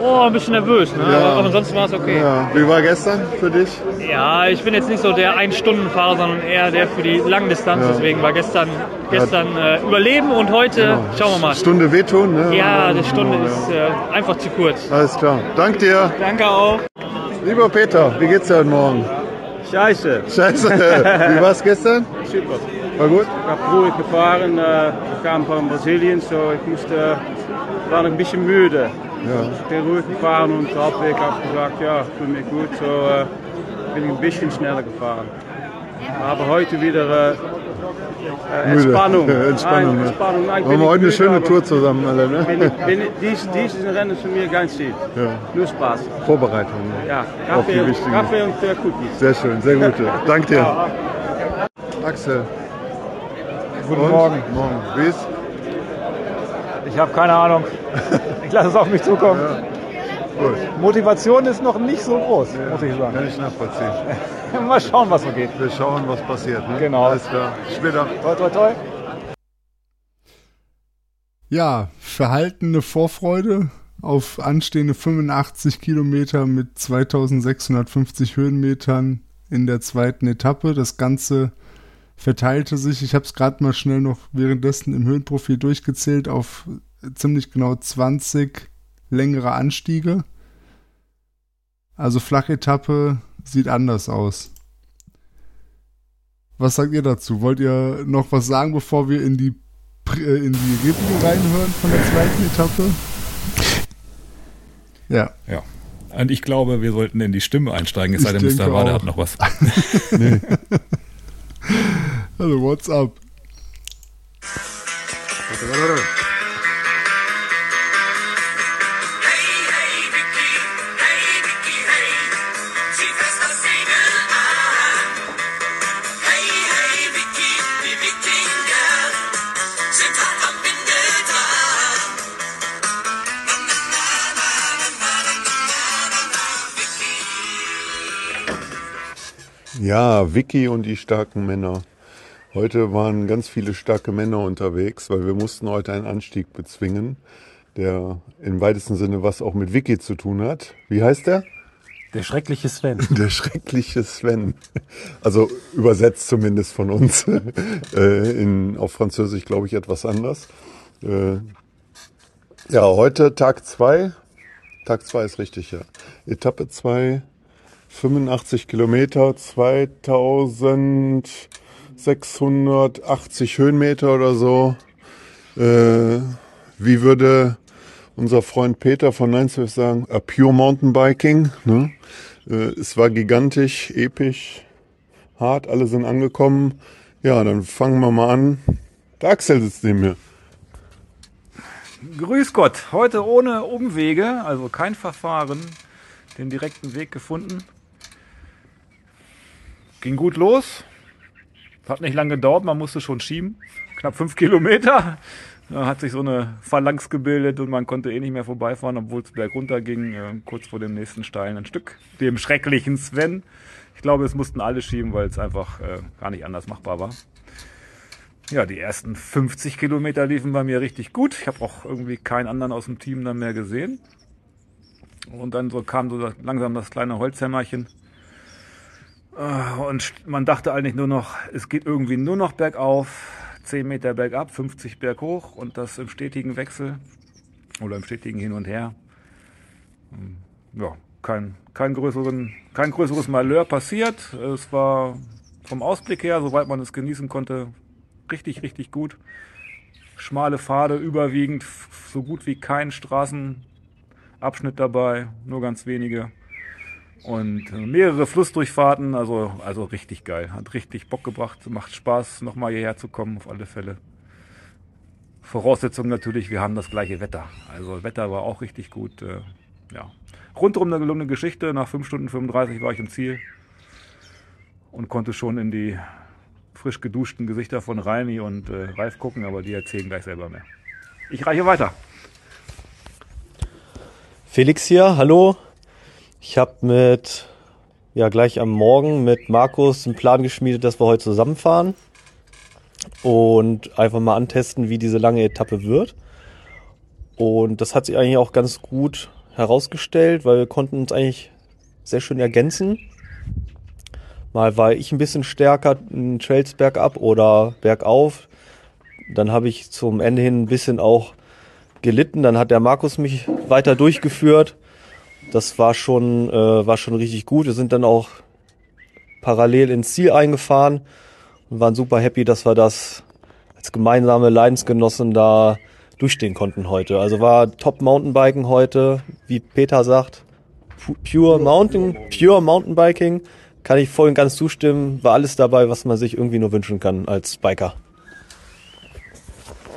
Oh, ein bisschen nervös, ne? Ja. aber ansonsten war es okay. Ja. Wie war gestern für dich? Ja, ich bin jetzt nicht so der Ein-Stunden-Fahrer, sondern eher der für die Langdistanz. Ja. Deswegen war gestern, gestern äh, Überleben und heute Genau. schauen wir mal. Stunde wehtun, ne? Ja, die Stunde Ja. ist äh, einfach zu kurz. Alles klar. Dank dir. Danke auch. Lieber Peter, wie geht's dir heute Morgen? Scheiße. Scheiße. Wie war's gestern? Super. War gut? Ich habe ruhig gefahren. Äh, ich kam von Brasilien, so ich musste, war noch ein bisschen müde. Ja. Ich bin ruhig gefahren und halbweg habe ich gesagt, ja, tut mir gut. So äh, bin ich ein bisschen schneller gefahren. Aber heute wieder äh, äh. Entspannung. Entspannung, Nein, ne? Entspannung. Nein, bin wir heute eine schöne Tour zusammen alle, ne? Bin, bin, dies, dies ist ein Rennen für mich ganz Ziel. Ja. Nur Spaß. Vorbereitung. ne? Ja, Auf die Kaffee, wichtigen. Kaffee und äh, Cookies. Sehr schön, sehr gut. Dank dir. Axel. Guten Und? Morgen. Morgen. Wie ist? Ich habe keine Ahnung. Ich lasse es auf mich zukommen. Gut. Motivation ist noch nicht so groß, muss ich sagen. Kann ich nachvollziehen. Mal schauen, was so geht. Wir schauen, was passiert. Ne? Genau. Alles klar. Später. Toi, toi, toi. Ja, verhaltene Vorfreude auf anstehende 85 Kilometer mit 2650 Höhenmetern in der zweiten Etappe. Das Ganze verteilte sich, ich habe es gerade mal schnell noch währenddessen im Höhenprofil durchgezählt, auf ziemlich genau 20 längere Anstiege. Also Flachetappe sieht anders aus. Was sagt ihr dazu? Wollt ihr noch was sagen, bevor wir in die, äh, in die Ergebnisse reinhören von der zweiten Etappe? Ja. Ja. Und ich glaube, wir sollten in die Stimme einsteigen, es Ich sei denn, denke Mr. Wade auch. hat noch was. nee. Also, what's up? Zieh Ja, Vicky und die starken Männer. Heute waren ganz viele starke Männer unterwegs, weil wir mussten heute einen Anstieg bezwingen, der im weitesten Sinne was auch mit Vicky zu tun hat. Wie heißt der? Der schreckliche Sven. Der schreckliche Sven. Also übersetzt zumindest von uns. äh, in, auf Französisch glaube ich etwas anders. Äh, ja, heute Tag zwei. Tag zwei ist richtig, ja. Etappe zwei, 85 Kilometer, 2680 Höhenmeter oder so. Äh, wie würde unser Freund Peter von 912 sagen, a pure Mountainbiking. Ne? Äh, es war gigantisch, episch, hart, alle sind angekommen. Ja, dann fangen wir mal an. Der Axel sitzt neben mir. Grüß Gott. Heute ohne Umwege, also kein Verfahren, den direkten Weg gefunden. Ging gut los. Hat nicht lange gedauert, man musste schon schieben. Knapp fünf Kilometer. Da hat sich so eine Phalanx gebildet und man konnte eh nicht mehr vorbeifahren, obwohl es bergunter ging, äh, kurz vor dem nächsten steilen Stück. Dem schrecklichen Sven. Ich glaube, es mussten alle schieben, weil es einfach äh, gar nicht anders machbar war. Ja, die ersten 50 Kilometer liefen bei mir richtig gut. Ich habe auch irgendwie keinen anderen aus dem Team dann mehr gesehen. Und dann so kam so langsam das kleine Holzhämmerchen. Äh, Und man dachte eigentlich nur noch, es geht irgendwie nur noch bergauf. 10 Meter bergab, 50 berghoch und das im stetigen Wechsel oder im stetigen Hin und Her. Ähm, Ja, kein, kein, größeren, kein größeres Malheur passiert. Es war vom Ausblick her, soweit man es genießen konnte, richtig, richtig gut. schmale Pfade überwiegend, so gut wie kein Straßenabschnitt dabei, nur ganz wenige. Und äh, mehrere Flussdurchfahrten, also, also richtig geil. Hat richtig Bock gebracht, macht Spaß, nochmal hierher zu kommen, auf alle Fälle. Voraussetzung natürlich, wir haben das gleiche Wetter. Also Wetter war auch richtig gut. Äh, ja. Rundum eine gelungene Geschichte. Nach 5 Stunden 35 war ich im Ziel und konnte schon in die frisch geduschten Gesichter von Reini und äh, Ralf gucken, aber die erzählen gleich selber mehr. Ich reiche weiter. Felix hier, hallo. Ich habe mit, ja, gleich am Morgen mit Markus einen Plan geschmiedet, dass wir heute zusammenfahren und einfach mal antesten, wie diese lange Etappe wird. Und das hat sich eigentlich auch ganz gut herausgestellt, weil wir konnten uns eigentlich sehr schön ergänzen. Mal war ich ein bisschen stärker in Trails bergab oder bergauf. Dann habe ich zum Ende hin ein bisschen auch gelitten. Dann hat der Markus mich weiter durchgeführt. Das war schon, äh, war schon richtig gut. Wir sind dann auch parallel ins Ziel eingefahren und waren super happy, dass wir das als gemeinsame Leidensgenossen da durchstehen konnten heute. Also war Top Mountainbiken heute, wie Peter sagt, Pure Mountain, Pure Mountainbiking. Kann ich voll und ganz zustimmen. War alles dabei, was man sich irgendwie nur wünschen kann als Biker.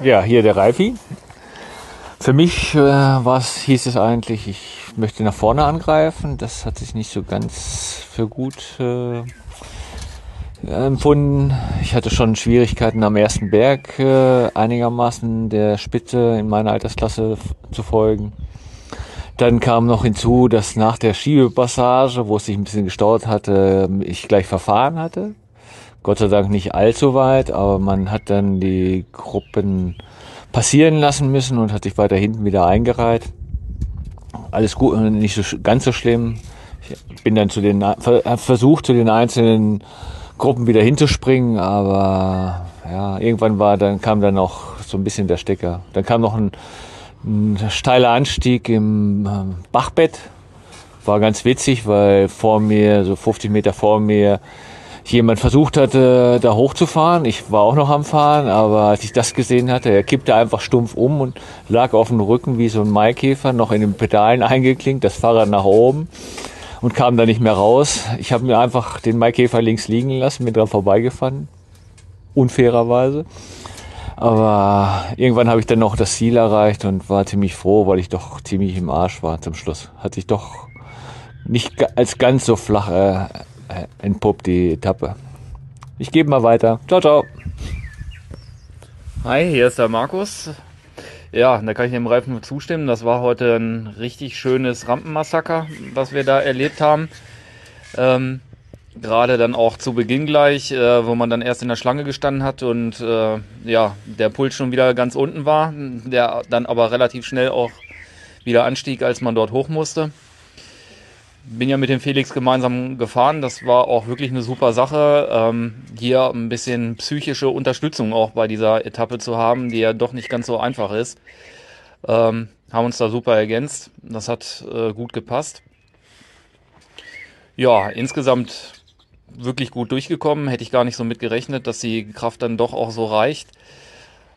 Ja, hier der Reifi. Für mich äh, was hieß es eigentlich, ich möchte nach vorne angreifen. Das hat sich nicht so ganz für gut äh, empfunden. Ich hatte schon Schwierigkeiten am ersten Berg äh, einigermaßen der Spitze in meiner Altersklasse zu folgen. Dann kam noch hinzu, dass nach der Schiebepassage, wo es sich ein bisschen gestaut hatte, ich gleich verfahren hatte. Gott sei Dank nicht allzu weit, aber man hat dann die Gruppen passieren lassen müssen und hat sich weiter hinten wieder eingereiht. Alles gut, nicht so ganz so schlimm. Ich bin dann zu den versucht zu den einzelnen Gruppen wieder hinzuspringen, aber ja, irgendwann war dann kam dann noch so ein bisschen der Stecker. Dann kam noch ein ein steiler Anstieg im ähm, Bachbett. War ganz witzig, weil vor mir, so 50 Meter vor mir, jemand versucht hatte, da hochzufahren. Ich war auch noch am Fahren, aber als ich das gesehen hatte, er kippte einfach stumpf um und lag auf dem Rücken wie so ein Maikäfer, noch in den Pedalen eingeklinkt, das Fahrrad nach oben und kam da nicht mehr raus. Ich habe mir einfach den Maikäfer links liegen lassen, bin dran vorbeigefahren, unfairerweise. Aber irgendwann habe ich dann noch das Ziel erreicht und war ziemlich froh, weil ich doch ziemlich im Arsch war zum Schluss. Hat sich doch nicht als ganz so flach äh, entpuppt, die Etappe. Ich gebe mal weiter. Ciao, ciao. Hi, hier ist der Markus. Ja, da kann ich dem Reifen nur zustimmen. Das war heute ein richtig schönes Rampenmassaker, was wir da erlebt haben. Ähm, Gerade dann auch zu Beginn gleich, äh, wo man dann erst in der Schlange gestanden hat und äh, ja, der Puls schon wieder ganz unten war, der dann aber relativ schnell auch wieder anstieg, als man dort hoch musste. Bin ja mit dem Felix gemeinsam gefahren, das war auch wirklich eine super Sache, ähm, hier ein bisschen psychische Unterstützung auch bei dieser Etappe zu haben, die ja doch nicht ganz so einfach ist. Ähm, haben uns da super ergänzt, das hat äh, gut gepasst. Ja, insgesamt wirklich gut durchgekommen. Hätte ich gar nicht so mit gerechnet, dass die Kraft dann doch auch so reicht.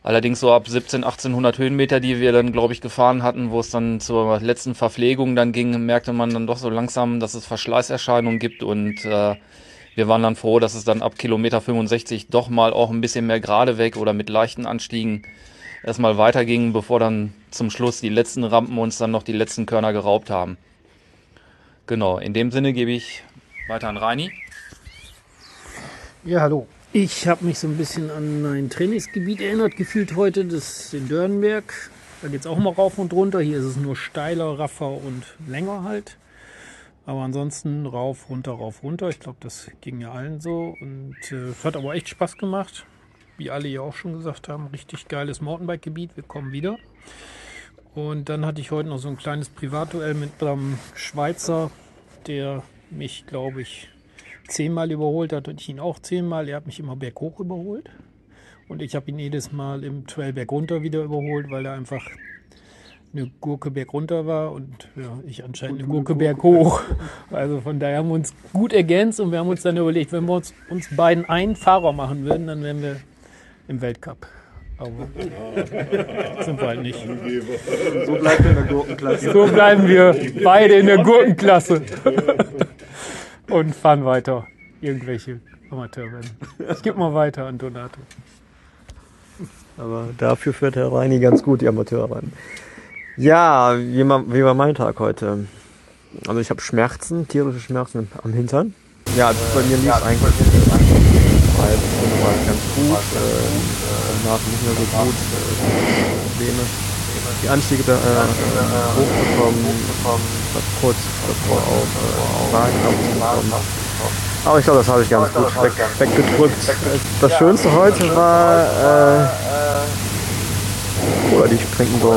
Allerdings so ab 17, 1800 Höhenmeter, die wir dann, glaube ich, gefahren hatten, wo es dann zur letzten Verpflegung dann ging, merkte man dann doch so langsam, dass es Verschleißerscheinungen gibt und äh, wir waren dann froh, dass es dann ab Kilometer 65 doch mal auch ein bisschen mehr gerade weg oder mit leichten Anstiegen erstmal weiterging, bevor dann zum Schluss die letzten Rampen uns dann noch die letzten Körner geraubt haben. Genau, in dem Sinne gebe ich weiter an Reini. Ja, hallo. Ich habe mich so ein bisschen an mein Trainingsgebiet erinnert gefühlt heute, das ist in Dörnberg. Da geht es auch mal rauf und runter. Hier ist es nur steiler, raffer und länger halt. Aber ansonsten rauf, runter, rauf, runter. Ich glaube, das ging ja allen so. Und äh, es hat aber echt Spaß gemacht. Wie alle ja auch schon gesagt haben, richtig geiles Mountainbike-Gebiet. Wir kommen wieder. Und dann hatte ich heute noch so ein kleines Privatduell mit einem Schweizer, der mich, glaube ich, zehnmal überholt hat und ich ihn auch zehnmal. Er hat mich immer berghoch überholt. Und ich habe ihn jedes Mal im Trail bergunter wieder überholt, weil er einfach eine Gurke bergunter war und ja, ich anscheinend eine Gurke berghoch. Also von daher haben wir uns gut ergänzt und wir haben uns dann überlegt, wenn wir uns, uns beiden einen Fahrer machen würden, dann wären wir im Weltcup. Aber sind wir halt nicht. So bleibt ihr in der Gurkenklasse. So bleiben wir beide in der Gurkenklasse. Und fahren weiter. Irgendwelche Amateurrennen. Ich gebe mal weiter an Donato. Aber dafür führt Herr Reini ganz gut die Amateurrennen. Ja, wie, ma- wie war mein Tag heute? Also ich habe Schmerzen, tierische Schmerzen am Hintern. Ja, also bei mir lief eigentlich war jetzt nochmal ganz gut. Äh, danach nicht mehr so gut. Äh, Probleme. Die Anstiege da, äh, hochbekommen. Das kurz davor auch äh, Wagen abzubekommen. Aber ich glaube, das habe ich ganz gut weg, weggedrückt. Das Schönste heute war äh, Cola, die ich trinken äh, bei den äh,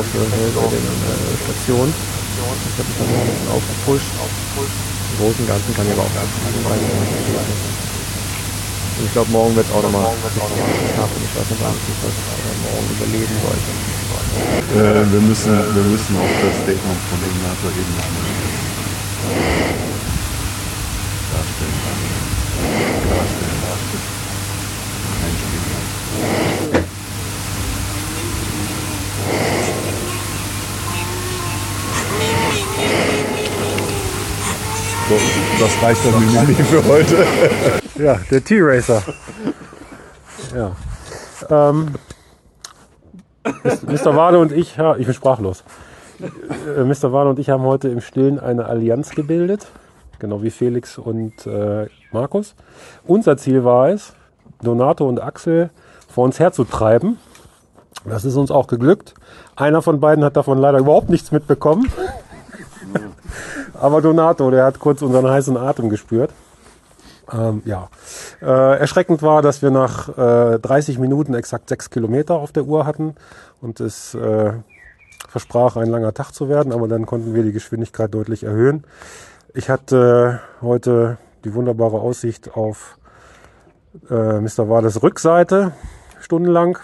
Stationen. Das hat mich dann ein bisschen aufgepusht. Im Großen und Ganzen kann ich aber auch einfach Und ich glaube, morgen wird es auch nochmal schaffen. Ich weiß nicht, was ich äh, morgen überleben sollte. Äh, wir, müssen, wir müssen auch das Statement von Ignator eben nochmal darstellen. Klarstellen. Einspielen. So, das reicht dann mir nicht für heute. Ja, der T-Racer. Ja. Ähm, Mr. Wade und ich, ja, ich bin sprachlos. Äh, Mr. Wade und ich haben heute im Stillen eine Allianz gebildet, genau wie Felix und äh, Markus. Unser Ziel war es, Donato und Axel vor uns herzutreiben. Das ist uns auch geglückt. Einer von beiden hat davon leider überhaupt nichts mitbekommen. Aber Donato, der hat kurz unseren heißen Atem gespürt. Ähm, ja. Äh, erschreckend war, dass wir nach äh, 30 Minuten exakt sechs Kilometer auf der Uhr hatten und es äh, versprach, ein langer Tag zu werden, aber dann konnten wir die Geschwindigkeit deutlich erhöhen. Ich hatte heute die wunderbare Aussicht auf äh, Mr. Wades Rückseite stundenlang.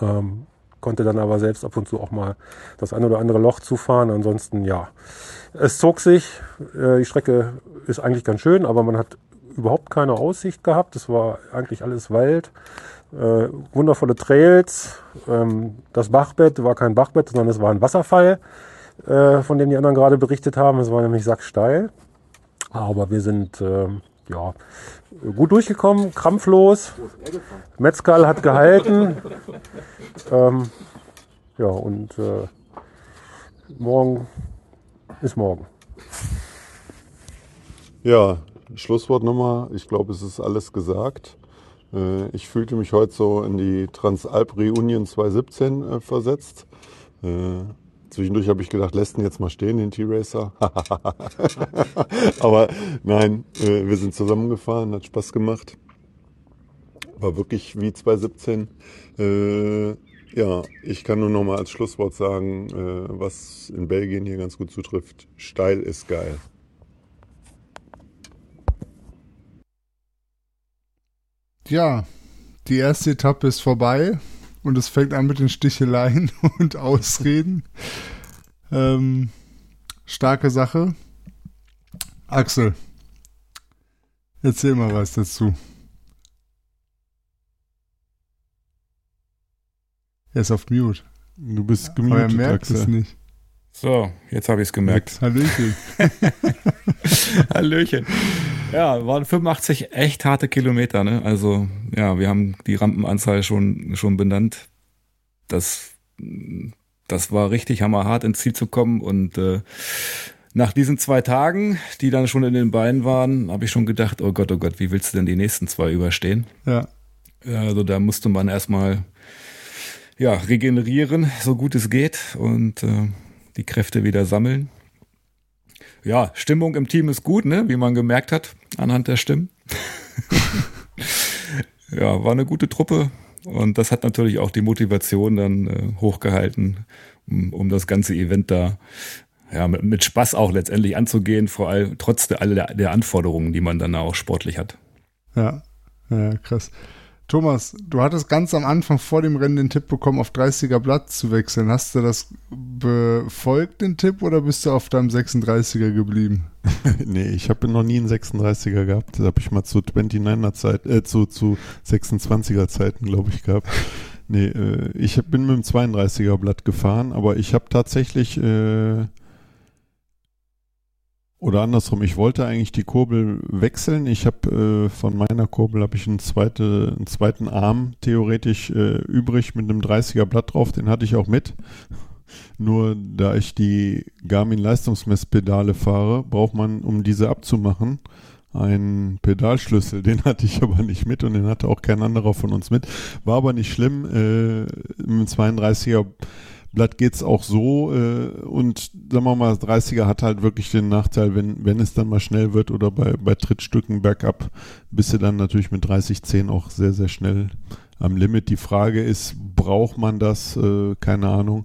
Ähm, konnte dann aber selbst ab und zu auch mal das ein oder andere Loch zufahren. Ansonsten ja, es zog sich. Äh, die Strecke ist eigentlich ganz schön, aber man hat überhaupt keine Aussicht gehabt. Es war eigentlich alles Wald. Äh, wundervolle Trails. Ähm, das Bachbett war kein Bachbett, sondern es war ein Wasserfall, äh, von dem die anderen gerade berichtet haben. Es war nämlich sacksteil. Aber wir sind ähm, ja, gut durchgekommen, krampflos. Metzgal hat gehalten. ähm, ja, und äh, morgen ist morgen. Ja, Schlusswort nochmal. Ich glaube, es ist alles gesagt. Äh, Ich fühlte mich heute so in die Transalp Reunion 2017 äh, versetzt. Äh, Zwischendurch habe ich gedacht, lässt ihn jetzt mal stehen, den T-Racer. Aber nein, wir sind zusammengefahren, hat Spaß gemacht. War wirklich wie 2017. Äh, ja, ich kann nur noch mal als Schlusswort sagen, was in Belgien hier ganz gut zutrifft. Steil ist geil. Ja, die erste Etappe ist vorbei und es fängt an mit den Sticheleien und Ausreden. Ähm, starke Sache. Axel, erzähl mal was dazu. Er ist auf Mute. Du bist Aber er gemutet, merkt Axel. es nicht. So, jetzt habe ich es gemerkt. Hallöchen. Hallöchen. Ja, waren 85 echt harte Kilometer, ne? Also, ja, wir haben die Rampenanzahl schon, schon benannt. Das, das war richtig hammerhart ins Ziel zu kommen und äh, nach diesen zwei Tagen, die dann schon in den Beinen waren, habe ich schon gedacht, oh Gott, oh Gott, wie willst du denn die nächsten zwei überstehen? Ja. Also da musste man erstmal ja, regenerieren, so gut es geht und äh, die Kräfte wieder sammeln. Ja, Stimmung im Team ist gut, ne? wie man gemerkt hat anhand der Stimmen. ja, war eine gute Truppe und das hat natürlich auch die Motivation dann äh, hochgehalten, um, um das ganze Event da ja, mit, mit Spaß auch letztendlich anzugehen, vor allem trotz der, aller der Anforderungen, die man dann auch sportlich hat. Ja, ja, krass. Thomas, du hattest ganz am Anfang vor dem Rennen den Tipp bekommen, auf 30er Blatt zu wechseln. Hast du das befolgt, den Tipp, oder bist du auf deinem 36er geblieben? nee, ich habe noch nie einen 36er gehabt. Das habe ich mal zu 29er Zeit, äh, zu, zu 26er Zeiten, glaube ich, gehabt. Nee, äh, ich bin mit dem 32er Blatt gefahren, aber ich habe tatsächlich äh, oder andersrum, ich wollte eigentlich die Kurbel wechseln. Ich habe äh, von meiner Kurbel habe ich einen, zweite, einen zweiten Arm theoretisch äh, übrig mit einem 30er Blatt drauf, den hatte ich auch mit. Nur da ich die Garmin Leistungsmesspedale fahre, braucht man, um diese abzumachen, einen Pedalschlüssel. Den hatte ich aber nicht mit und den hatte auch kein anderer von uns mit. War aber nicht schlimm. Äh, Im 32er Blatt geht's auch so äh, und sagen wir mal, 30er hat halt wirklich den Nachteil, wenn, wenn es dann mal schnell wird oder bei, bei Trittstücken bergab, bist du dann natürlich mit 30-10 auch sehr, sehr schnell am Limit. Die Frage ist, braucht man das? Äh, keine Ahnung.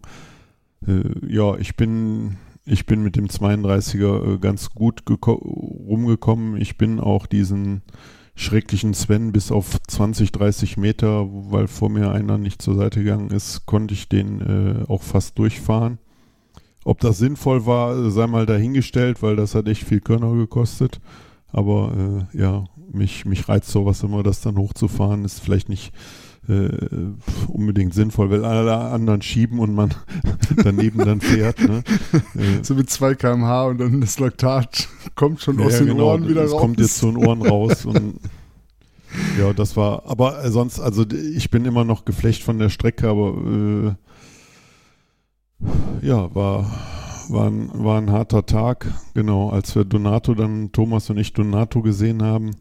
Äh, ja, ich bin, ich bin mit dem 32er äh, ganz gut geko- rumgekommen. Ich bin auch diesen schrecklichen Sven bis auf 20, 30 Meter, weil vor mir einer nicht zur Seite gegangen ist, konnte ich den äh, auch fast durchfahren. Ob das sinnvoll war, sei mal dahingestellt, weil das hat echt viel Körner gekostet. Aber äh, ja, mich, mich reizt sowas immer, das dann hochzufahren, ist vielleicht nicht äh, unbedingt sinnvoll, weil alle anderen schieben und man daneben dann fährt. Ne? Äh, So mit 2 km/h und dann das Laktat kommt schon aus ja, den genau, Ohren wieder das raus. kommt jetzt so in den Ohren raus und ja, das war, aber äh, sonst, also ich bin immer noch geflecht von der Strecke, aber äh, ja, war, war, ein, war ein harter Tag, genau, als wir Donato dann, Thomas und ich Donato gesehen haben,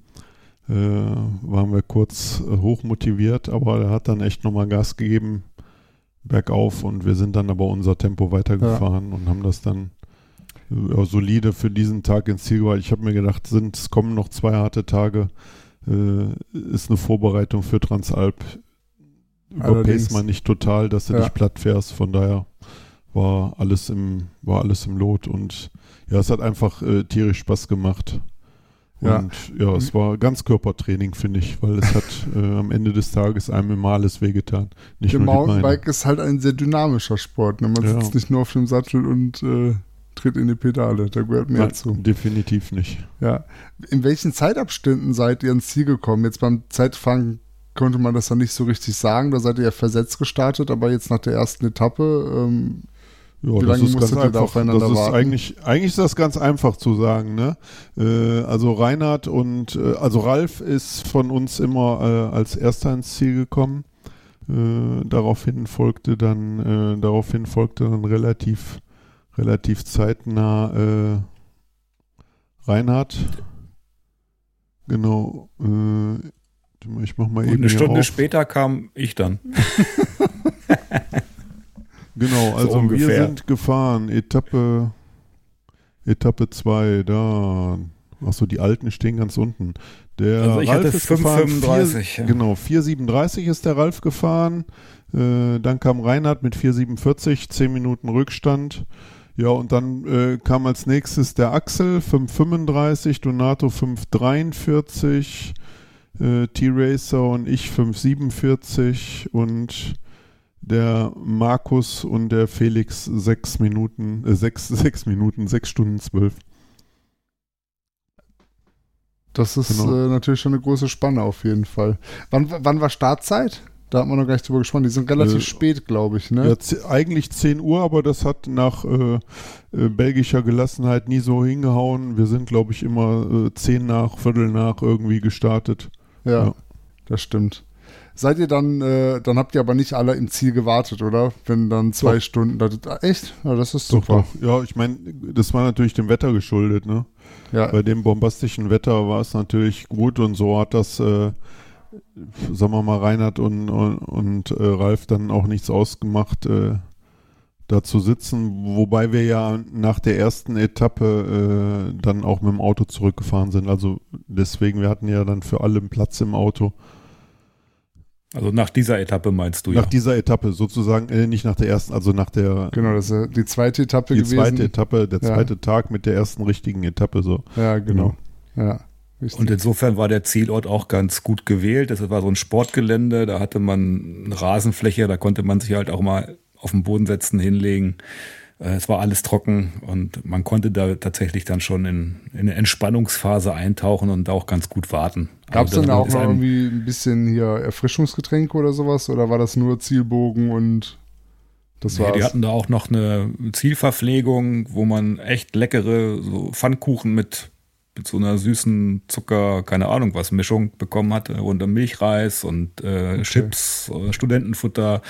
äh, waren wir kurz äh, hochmotiviert, aber er hat dann echt nochmal Gas gegeben, bergauf und wir sind dann aber unser Tempo weitergefahren und haben das dann ja, solide für diesen Tag ins Ziel gebracht. Ich habe mir gedacht, sind, es kommen noch zwei harte Tage, äh, ist eine Vorbereitung für Transalp. Überpace man nicht total, dass du Ja. nicht platt fährst. Von daher war alles im, war alles im Lot und ja, es hat einfach äh, tierisch Spaß gemacht. Ja. Und ja, es war Ganzkörpertraining, finde ich, weil es hat äh, am Ende des Tages einem immer alles wehgetan. Nicht Der. Mountainbike ist halt ein sehr dynamischer Sport. Ne? Man Ja. sitzt nicht nur auf dem Sattel und äh, tritt in die Pedale. Da gehört mehr Nein, zu. definitiv nicht. Ja. In welchen Zeitabständen seid ihr ins Ziel gekommen? Jetzt beim Zeitfahren konnte man das ja nicht so richtig sagen. Da seid ihr ja versetzt gestartet, aber jetzt nach der ersten Etappe, ähm, Ja, wie das lange ist ganz einfach. aufeinander das ist warten? eigentlich, eigentlich ist das ganz einfach zu sagen. Ne? Äh, also Reinhard und äh, also Ralf ist von uns immer äh, als erster ins Ziel gekommen. Äh, daraufhin folgte dann, äh, daraufhin folgte dann relativ, relativ zeitnah äh, Reinhard. Genau. Äh, ich mach mal Und eben eine hier Stunde auf. später kam ich dann. Genau, So also wir ungefähr. sind gefahren, Etappe Etappe 2, da. Achso, die alten stehen ganz unten. Der Also ich Ralf hatte ist gefahren, 5,35, vier- ja. Genau, 4,37 ist der Ralf gefahren. Äh, dann kam Reinhard mit 4,47, 10 Minuten Rückstand. Ja, und dann äh, kam als nächstes der Axel, 5,35, Donato 5,43, äh, T-Racer und ich 5,47 und der Markus und der Felix sechs Minuten, äh, sechs, sechs Minuten, sechs Stunden zwölf. das ist Genau. äh, natürlich schon eine große Spanne auf jeden Fall. Wann, wann war Startzeit? Da hat man noch gar nicht drüber gesprochen. Die sind relativ Äh, spät, glaube ich. Ne? Ja, eigentlich 10 Uhr, aber das hat nach äh, äh, belgischer Gelassenheit nie so hingehauen. Wir sind, glaube ich, immer äh, 10 nach, Viertel nach irgendwie gestartet. Ja, Ja. das stimmt. Seid ihr dann, äh, dann habt ihr aber nicht alle im Ziel gewartet, oder? Wenn dann zwei Doch. Stunden. Das, ah, echt? Ja, das ist Doch, super. doch. Ja, ich meine, das war natürlich dem Wetter geschuldet, ne? Ja. Bei dem bombastischen Wetter war es natürlich gut und so hat das, äh, sagen wir mal, Reinhard und, und, und äh, Ralf dann auch nichts ausgemacht, äh, da zu sitzen, wobei wir ja nach der ersten Etappe äh, dann auch mit dem Auto zurückgefahren sind. Also deswegen, wir hatten ja dann für alle einen Platz im Auto. Also nach dieser Etappe meinst du nach ja. dieser Etappe sozusagen, äh, nicht nach der ersten, also nach der Genau, das ist ja die zweite Etappe die gewesen. zweite Etappe, der Ja. zweite Tag mit der ersten richtigen Etappe so. Ja, genau. Ja. Richtig. Und insofern war der Zielort auch ganz gut gewählt. Das war so ein Sportgelände, da hatte man eine Rasenfläche, da konnte man sich halt auch mal auf den Boden setzen, hinlegen. Äh, es war alles trocken und man konnte da tatsächlich dann schon in, in eine Entspannungsphase eintauchen und auch ganz gut warten. Gab es Also denn auch noch irgendwie ein bisschen hier Erfrischungsgetränke oder sowas? Oder war das nur Zielbogen und das nee, war's? die hatten da auch noch eine Zielverpflegung, wo man echt leckere so Pfannkuchen mit, mit so einer süßen Zucker, keine Ahnung was, Mischung bekommen hatte und Milchreis und äh, Chips, äh, Studentenfutter,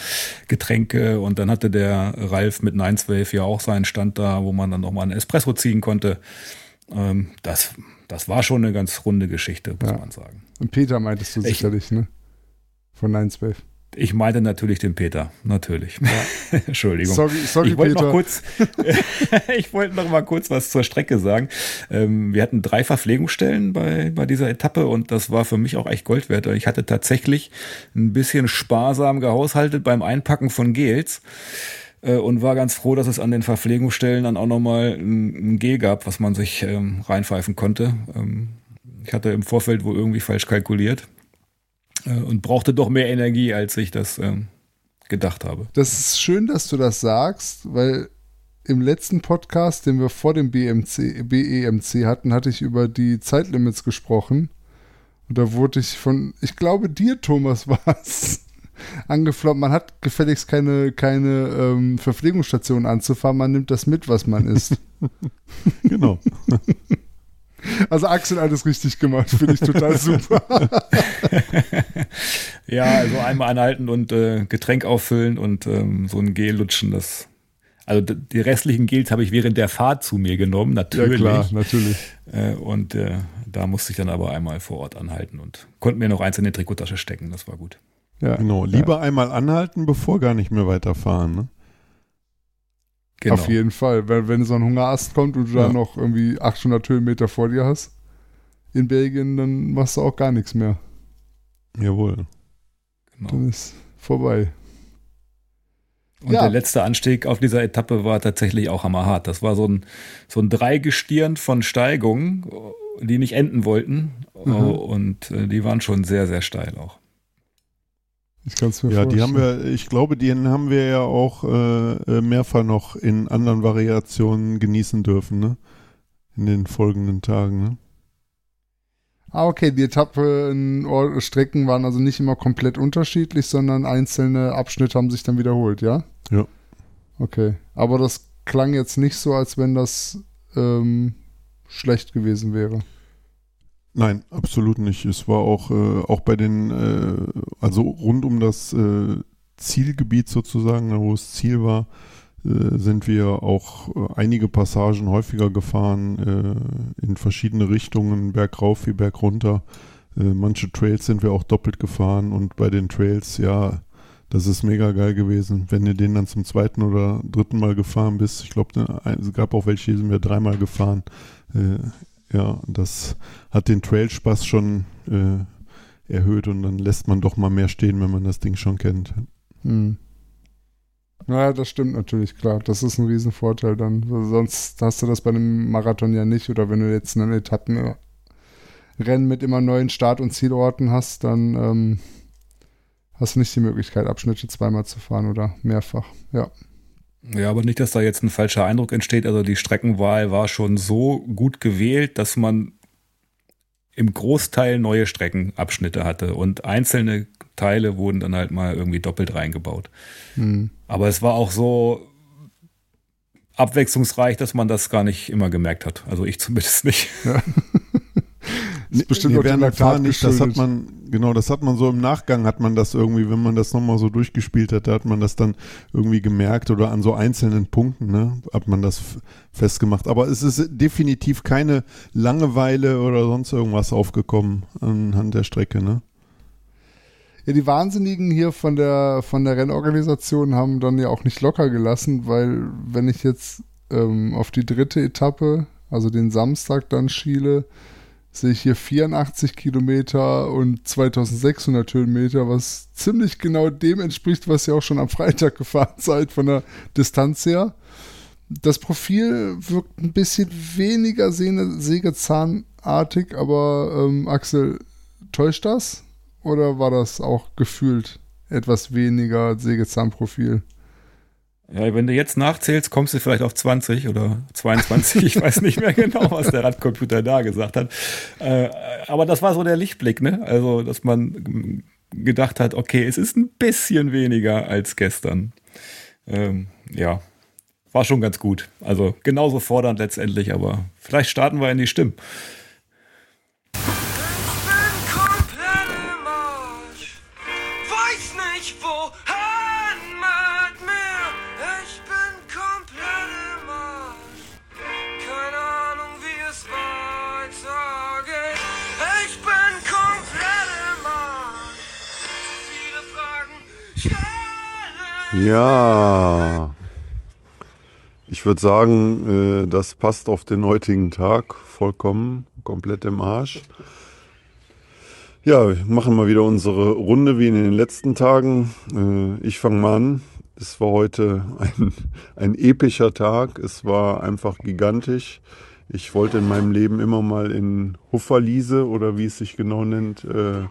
Getränke und dann hatte der Ralf mit 912 ja auch seinen Stand da, wo man dann noch mal einen Espresso ziehen konnte. Ähm, das, das war schon eine ganz runde Geschichte, muss man sagen. Und Peter meintest du Ich- sicherlich, ne? Von 912. Ich meinte natürlich den Peter, natürlich. Entschuldigung. Sorry- sorry, ich wollte Peter. noch kurz, ich wollte noch mal kurz was zur Strecke sagen. Ähm, wir hatten drei Verpflegungsstellen bei, bei dieser Etappe und das war für mich auch echt Gold wert. Ich hatte tatsächlich ein bisschen sparsam gehaushaltet beim Einpacken von Gels äh, und war ganz froh, dass es an den Verpflegungsstellen dann auch nochmal ein, ein Gel gab, was man sich ähm, reinpfeifen konnte. Ähm, ich hatte im Vorfeld wohl irgendwie falsch kalkuliert äh, und brauchte doch mehr Energie, als ich das ähm, gedacht habe. Das ist schön, dass du das sagst, weil im letzten Podcast, den wir vor dem BMC, BEMC hatten, hatte ich über die Zeitlimits gesprochen. Und da wurde ich von, ich glaube dir, Thomas, war es, angefloppt. Man hat gefälligst keine, keine ähm, Verpflegungsstation anzufahren, man nimmt das mit, was man isst. genau. Also Axel alles richtig gemacht, finde ich total super. Ja, also einmal anhalten und äh, Getränk auffüllen und ähm, so ein Gel lutschen, das. Also die restlichen Gels habe ich während der Fahrt zu mir genommen, natürlich. Ja, klar, natürlich. Äh, und äh, da musste ich dann aber einmal vor Ort anhalten und konnte mir noch eins in die Trikottasche stecken, das war gut. Ja, genau. Lieber einmal anhalten, bevor gar nicht mehr weiterfahren. Ne? Genau. Auf jeden Fall. Weil wenn so ein Hungerast kommt und du Ja. da noch irgendwie 800 Höhenmeter vor dir hast, in Belgien, dann machst du auch gar nichts mehr. Jawohl. Dann ist vorbei. Und Ja. der letzte Anstieg auf dieser Etappe war tatsächlich auch hammerhart. Das war so ein, so ein Dreigestirn von Steigungen, die nicht enden wollten. Mhm. Und äh, die waren schon sehr, sehr steil auch. Ich kann es mir Ja, die vorstellen. haben wir, ich glaube, die haben wir ja auch äh, äh, mehrfach noch in anderen Variationen genießen dürfen, ne? In den folgenden Tagen, ne? Ah, okay, die Etappen, Strecken waren also nicht immer komplett unterschiedlich, sondern einzelne Abschnitte haben sich dann wiederholt, ja? Ja. Okay. Aber das klang jetzt nicht so, als wenn das ähm, schlecht gewesen wäre. Nein, absolut nicht. Es war auch, äh, auch bei den, äh, also rund um das äh, Zielgebiet sozusagen, wo das Ziel war, äh, sind wir auch äh, einige Passagen häufiger gefahren, äh, in verschiedene Richtungen, bergauf wie bergunter. Manche Trails sind wir auch doppelt gefahren und bei den Trails, ja, das ist mega geil gewesen. Wenn du den dann zum zweiten oder dritten Mal gefahren bist, ich glaube, es gab auch welche, die sind wir dreimal gefahren. Ja, das hat den Trailspaß schon äh, erhöht und dann lässt man doch mal mehr stehen, wenn man das Ding schon kennt. Hm. Naja, das stimmt natürlich, klar. Das ist ein Riesenvorteil dann. Sonst hast du das bei einem Marathon ja nicht. Oder wenn du jetzt einen Etappenrennen mit immer neuen Start- und Zielorten hast, dann ähm, hast du nicht die Möglichkeit, Abschnitte zweimal zu fahren oder mehrfach. Ja. Ja, aber nicht, dass da jetzt ein falscher Eindruck entsteht. Also die Streckenwahl war schon so gut gewählt, dass man im Großteil neue Streckenabschnitte hatte und einzelne Teile wurden dann halt mal irgendwie doppelt reingebaut. Hm. Aber es war auch so abwechslungsreich, dass man das gar nicht immer gemerkt hat. Also ich zumindest nicht. Ja. Nee, bestimmt nee, auch dem während Fahrt nicht, das hat man, genau, das hat man so im Nachgang, hat man das irgendwie, wenn man das nochmal so durchgespielt hat, da hat man das dann irgendwie gemerkt oder an so einzelnen Punkten, ne, hat man das festgemacht. Aber es ist definitiv keine Langeweile oder sonst irgendwas aufgekommen anhand der Strecke, ne? Ja, die Wahnsinnigen hier von der, von der Rennorganisation haben dann ja auch nicht locker gelassen, weil wenn ich jetzt ähm, auf die dritte Etappe, also den Samstag dann schiele, sehe ich hier 84 Kilometer und 2600 Höhenmeter, was ziemlich genau dem entspricht, was ihr auch schon am Freitag gefahren seid von der Distanz her. Das Profil wirkt ein bisschen weniger sägezahnartig, aber ähm, Axel, täuscht das? Oder war das auch gefühlt etwas weniger Sägezahnprofil? Ja, wenn du jetzt nachzählst, kommst du vielleicht auf 20 oder 22. Ich weiß nicht mehr genau, was der Radcomputer da gesagt hat. Äh, aber das war so der Lichtblick, ne? Also, dass man gedacht hat, okay, es ist ein bisschen weniger als gestern. Ähm, ja, war schon ganz gut. Also genauso fordernd letztendlich, aber vielleicht starten wir in die Stimmen. Ja, ich würde sagen, äh, das passt auf den heutigen Tag vollkommen, komplett im Arsch. Ja, wir machen mal wieder unsere Runde wie in den letzten Tagen. Äh, ich fange mal an. Es war heute ein, ein epischer Tag. Es war einfach gigantisch. Ich wollte in meinem Leben immer mal in Hufferliese oder wie es sich genau nennt, äh,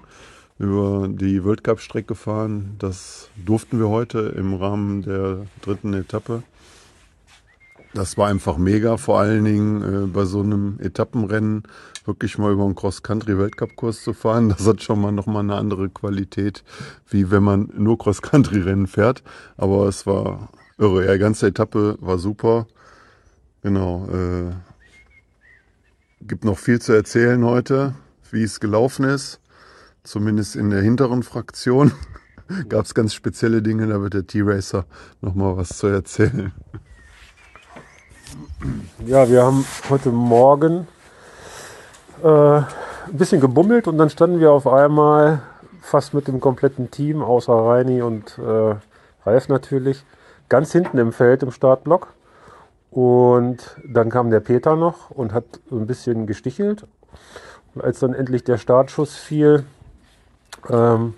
über die World Cup Strecke fahren. Das durften wir heute im Rahmen der dritten Etappe. Das war einfach mega, vor allen Dingen äh, bei so einem Etappenrennen wirklich mal über einen Cross-Country-Weltcup-Kurs zu fahren. Das hat schon mal nochmal eine andere Qualität, wie wenn man nur Cross-Country-Rennen fährt. Aber es war irre. Ja, die ganze Etappe war super. Genau. Äh, gibt noch viel zu erzählen heute, wie es gelaufen ist zumindest in der hinteren Fraktion, gab es ganz spezielle Dinge, da wird der T-Racer nochmal was zu erzählen. Ja, wir haben heute Morgen äh, ein bisschen gebummelt und dann standen wir auf einmal fast mit dem kompletten Team, außer Reini und äh, Ralf natürlich, ganz hinten im Feld im Startblock. Und dann kam der Peter noch und hat ein bisschen gestichelt. Und als dann endlich der Startschuss fiel, ähm,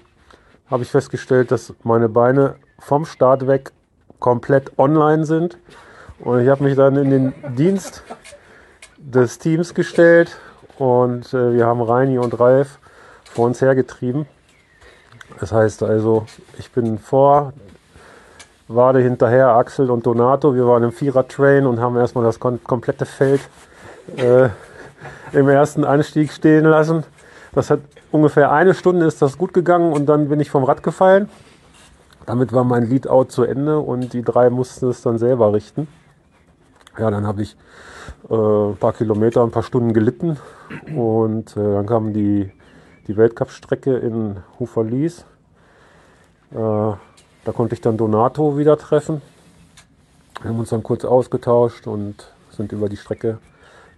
habe ich festgestellt, dass meine Beine vom Start weg komplett online sind. Und ich habe mich dann in den Dienst des Teams gestellt und äh, wir haben Reini und Ralf vor uns hergetrieben. Das heißt also, ich bin vor, Wade hinterher, Axel und Donato. Wir waren im Vierer-Train und haben erstmal das kom komplette Feld äh, im ersten Anstieg stehen lassen. Das hat ungefähr eine Stunde ist das gut gegangen und dann bin ich vom Rad gefallen. Damit war mein Leadout zu Ende und die drei mussten es dann selber richten. Ja, dann habe ich äh, ein paar Kilometer, ein paar Stunden gelitten und äh, dann kam die, die Weltcup-Strecke in Huferlies. Äh, da konnte ich dann Donato wieder treffen. Wir haben uns dann kurz ausgetauscht und sind über die Strecke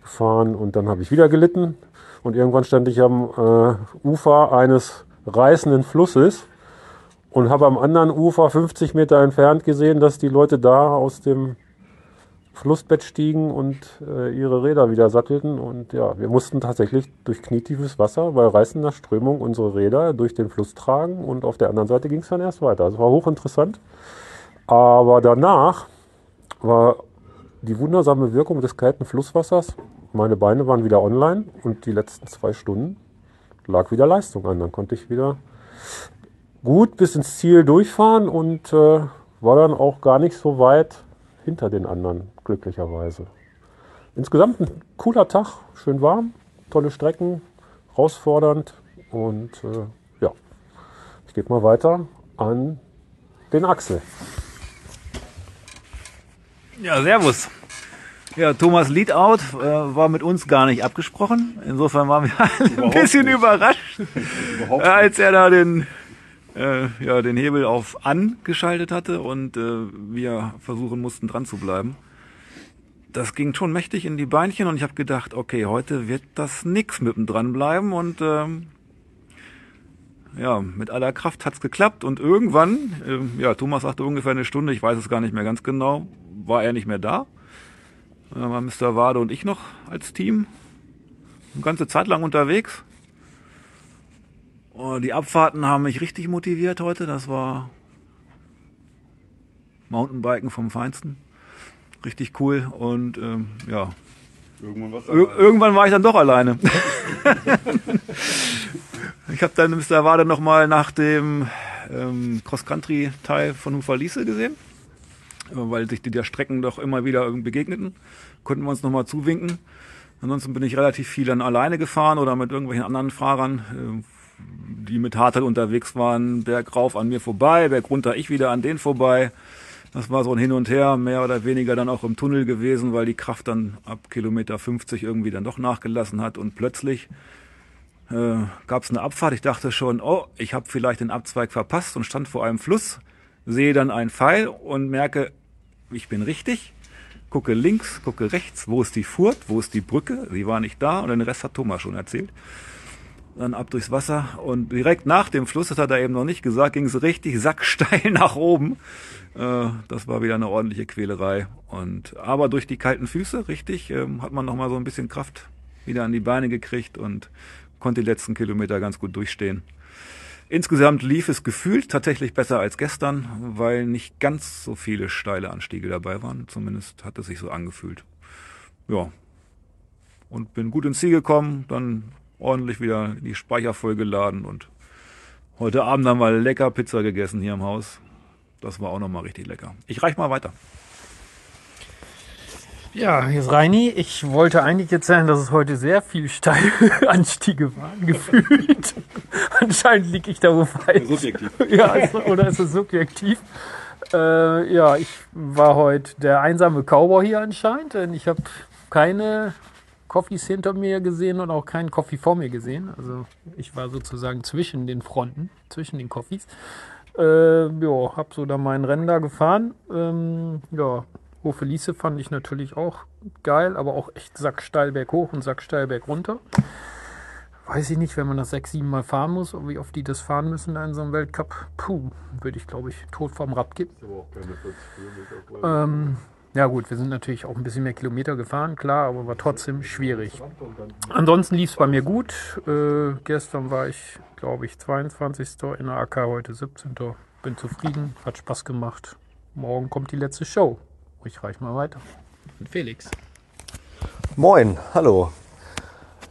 gefahren und dann habe ich wieder gelitten. Und irgendwann stand ich am äh, Ufer eines reißenden Flusses und habe am anderen Ufer 50 Meter entfernt gesehen, dass die Leute da aus dem Flussbett stiegen und äh, ihre Räder wieder sattelten. Und ja, wir mussten tatsächlich durch knietiefes Wasser bei reißender Strömung unsere Räder durch den Fluss tragen und auf der anderen Seite ging es dann erst weiter. Das war hochinteressant. Aber danach war die wundersame Wirkung des kalten Flusswassers meine Beine waren wieder online und die letzten zwei Stunden lag wieder Leistung an. Dann konnte ich wieder gut bis ins Ziel durchfahren und äh, war dann auch gar nicht so weit hinter den anderen, glücklicherweise. Insgesamt ein cooler Tag, schön warm, tolle Strecken, herausfordernd und äh, ja, ich gebe mal weiter an den Axel. Ja, servus. Ja, Thomas Leadout äh, war mit uns gar nicht abgesprochen. Insofern waren wir ein bisschen nicht. überrascht, äh, als er da den, äh, ja, den Hebel auf an geschaltet hatte und äh, wir versuchen mussten dran zu bleiben. Das ging schon mächtig in die Beinchen und ich habe gedacht, okay, heute wird das nix mit dem dranbleiben und ähm, ja, mit aller Kraft hat's geklappt und irgendwann, äh, ja, Thomas sagte ungefähr eine Stunde, ich weiß es gar nicht mehr ganz genau, war er nicht mehr da. Da waren Mr. Wade und ich noch als Team. Eine ganze Zeit lang unterwegs. Und die Abfahrten haben mich richtig motiviert heute. Das war Mountainbiken vom Feinsten. Richtig cool. Und ähm, ja. Irgendwann, Ir irgendwann, war ich dann doch alleine. ich habe dann Mr. Wade nochmal nach dem ähm, Cross-Country-Teil von Hufalise gesehen. Weil sich die der Strecken doch immer wieder begegneten. Konnten wir uns nochmal zuwinken. Ansonsten bin ich relativ viel dann alleine gefahren oder mit irgendwelchen anderen Fahrern, äh, die mit Hardtail unterwegs waren, Berg rauf an mir vorbei, Berg runter ich wieder an denen vorbei. Das war so ein Hin und Her, mehr oder weniger dann auch im Tunnel gewesen, weil die Kraft dann ab Kilometer 50 irgendwie dann doch nachgelassen hat und plötzlich äh, gab es eine Abfahrt. Ich dachte schon, oh, ich habe vielleicht den Abzweig verpasst und stand vor einem Fluss, sehe dann einen Pfeil und merke, ich bin richtig, gucke links, gucke rechts, wo ist die Furt, wo ist die Brücke, sie war nicht da und den Rest hat Thomas schon erzählt. Dann ab durchs Wasser und direkt nach dem Fluss, das hat er eben noch nicht gesagt, ging es richtig sacksteil nach oben. Äh, das war wieder eine ordentliche Quälerei. Und aber durch die kalten Füße, richtig, ähm, hat man noch mal so ein bisschen Kraft wieder an die Beine gekriegt und konnte die letzten Kilometer ganz gut durchstehen. Insgesamt lief es gefühlt tatsächlich besser als gestern, weil nicht ganz so viele steile Anstiege dabei waren. Zumindest hat es sich so angefühlt. Ja. Und bin gut ins Ziel gekommen, dann ordentlich wieder die Speicher vollgeladen und heute Abend haben wir lecker Pizza gegessen hier im Haus. Das war auch nochmal richtig lecker. Ich reich mal weiter. Ja, hier ist Reini. Ich wollte eigentlich erzählen, dass es heute sehr viel steile Anstiege waren, gefühlt. Anscheinend liege ich da wo falsch. Subjektiv. Ja, ist, oder ist es subjektiv? Äh, ja, ich war heute der einsame Cowboy hier anscheinend, denn ich habe keine Coffees hinter mir gesehen und auch keinen Coffee vor mir gesehen. Also ich war sozusagen zwischen den Fronten, zwischen den Coffees. Äh, ja, hab so da meinen Rennen da gefahren. Ähm, ja, Hofe Liese fand ich natürlich auch geil, aber auch echt sacksteil berghoch und sacksteil berg runter. Weiß ich nicht, wenn man das sechs, sieben Mal fahren muss, wie oft die das fahren müssen in so einem Weltcup. Puh, würde ich glaube ich tot vom Rad geben. Ähm, ja gut, wir sind natürlich auch ein bisschen mehr Kilometer gefahren, klar, aber war trotzdem schwierig. Ansonsten lief es bei mir gut. Äh, gestern war ich, glaube ich, 22. in der AK, heute 17. Bin zufrieden, hat Spaß gemacht. Morgen kommt die letzte Show. Ich reich mal weiter. Mit Felix. Moin, hallo.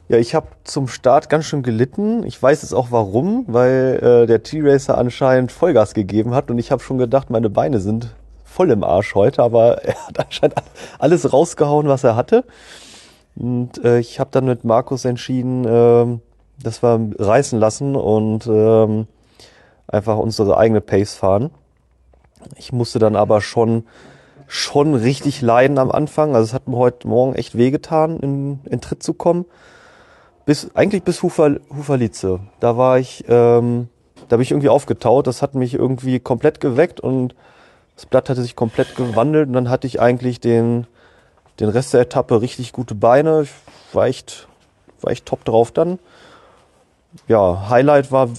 Ja, ich habe zum Start ganz schön gelitten. Ich weiß jetzt auch warum, weil äh, der T-Racer anscheinend Vollgas gegeben hat und ich habe schon gedacht, meine Beine sind voll im Arsch heute, aber er hat anscheinend alles rausgehauen, was er hatte. Und äh, ich habe dann mit Markus entschieden, äh, dass wir reißen lassen und äh, einfach unsere eigene Pace fahren. Ich musste dann aber schon schon richtig leiden am Anfang. Also es hat mir heute Morgen echt wehgetan, in, in Tritt zu kommen. Bis, eigentlich bis Hufer, Huferlitze. Da war ich, ähm, da bin ich irgendwie aufgetaut. Das hat mich irgendwie komplett geweckt und das Blatt hatte sich komplett gewandelt und dann hatte ich eigentlich den, den Rest der Etappe richtig gute Beine. Ich war echt, war echt top drauf dann. Ja, Highlight war,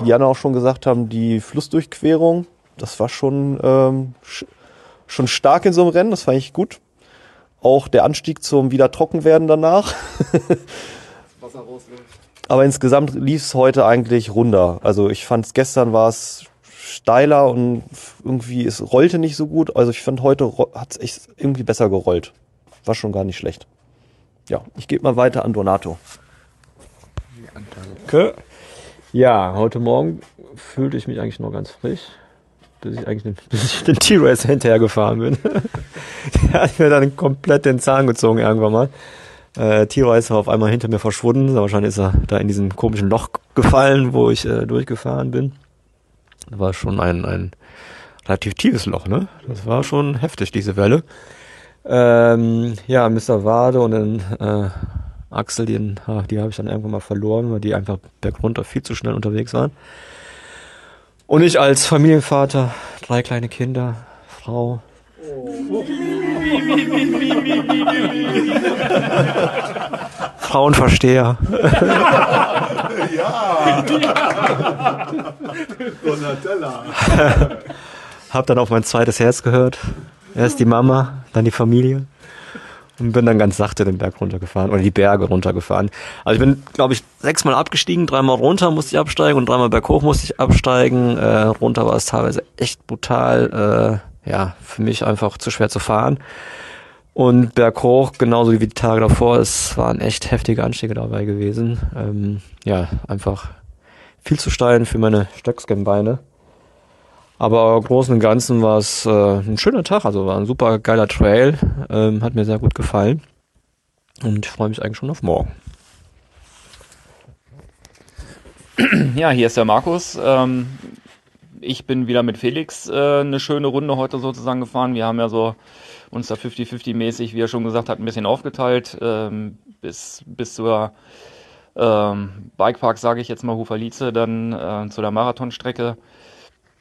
wie Jana auch schon gesagt haben, die Flussdurchquerung. Das war schon, ähm, schon stark in so einem Rennen, das fand ich gut. Auch der Anstieg zum wieder trocken werden danach. Wasser rausläuft. Aber insgesamt lief es heute eigentlich runder. Also ich fand es gestern war es steiler und irgendwie es rollte nicht so gut. Also ich fand heute hat es echt irgendwie besser gerollt. War schon gar nicht schlecht. Ja, ich gebe mal weiter an Donato. Danke. Ja, heute Morgen fühlte ich mich eigentlich noch ganz frisch bis ich eigentlich den, bis ich den T-Race hinterher gefahren bin. Der hat mir dann komplett den Zahn gezogen irgendwann mal. Äh, T-Race war auf einmal hinter mir verschwunden. Wahrscheinlich ist er da in diesem komischen Loch gefallen, wo ich äh, durchgefahren bin. Das war schon ein, ein relativ tiefes Loch, ne? Das war schon heftig, diese Welle. Ähm, ja, Mr. Wade und dann äh, Axel, die, die habe ich dann irgendwann mal verloren, weil die einfach bergunter viel zu schnell unterwegs waren. Und ich als Familienvater, drei kleine Kinder, Frau. Frauenversteher. ja. Donatella. Hab dann auf mein zweites Herz gehört. Erst die Mama, dann die Familie und bin dann ganz sachte den Berg runtergefahren oder die Berge runtergefahren. Also ich bin, glaube ich, sechsmal abgestiegen, dreimal runter musste ich absteigen und dreimal berghoch musste ich absteigen. Äh, runter war es teilweise echt brutal, äh, ja, für mich einfach zu schwer zu fahren. Und berghoch, genauso wie die Tage davor, es waren echt heftige Anstiege dabei gewesen. Ähm, ja, einfach viel zu steil für meine Stöckscan-Beine. Aber im Großen und Ganzen war es äh, ein schöner Tag, also war ein super geiler Trail, ähm, hat mir sehr gut gefallen und ich freue mich eigentlich schon auf morgen. Ja, hier ist der Markus. Ähm, ich bin wieder mit Felix äh, eine schöne Runde heute sozusagen gefahren. Wir haben ja so uns da 50-50 mäßig, wie er schon gesagt hat, ein bisschen aufgeteilt ähm, bis, bis zur ähm, Bikepark, sage ich jetzt mal, Huferlize, dann äh, zu der Marathonstrecke.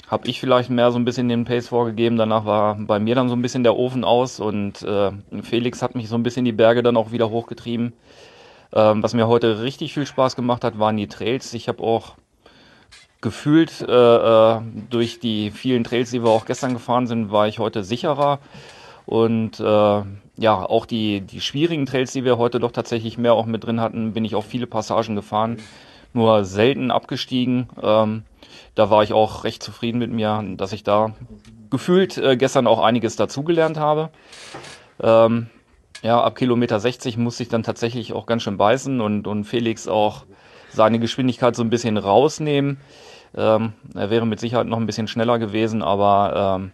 Habe ich vielleicht mehr so ein bisschen den Pace vorgegeben. Danach war bei mir dann so ein bisschen der Ofen aus und äh, Felix hat mich so ein bisschen die Berge dann auch wieder hochgetrieben. Ähm, was mir heute richtig viel Spaß gemacht hat, waren die Trails. Ich habe auch gefühlt äh, äh, durch die vielen Trails, die wir auch gestern gefahren sind, war ich heute sicherer. Und äh, ja, auch die, die schwierigen Trails, die wir heute doch tatsächlich mehr auch mit drin hatten, bin ich auf viele Passagen gefahren, nur selten abgestiegen. Ähm, da war ich auch recht zufrieden mit mir, dass ich da gefühlt äh, gestern auch einiges dazugelernt habe. Ähm, ja, ab Kilometer 60 musste ich dann tatsächlich auch ganz schön beißen und, und Felix auch seine Geschwindigkeit so ein bisschen rausnehmen. Ähm, er wäre mit Sicherheit noch ein bisschen schneller gewesen, aber ähm,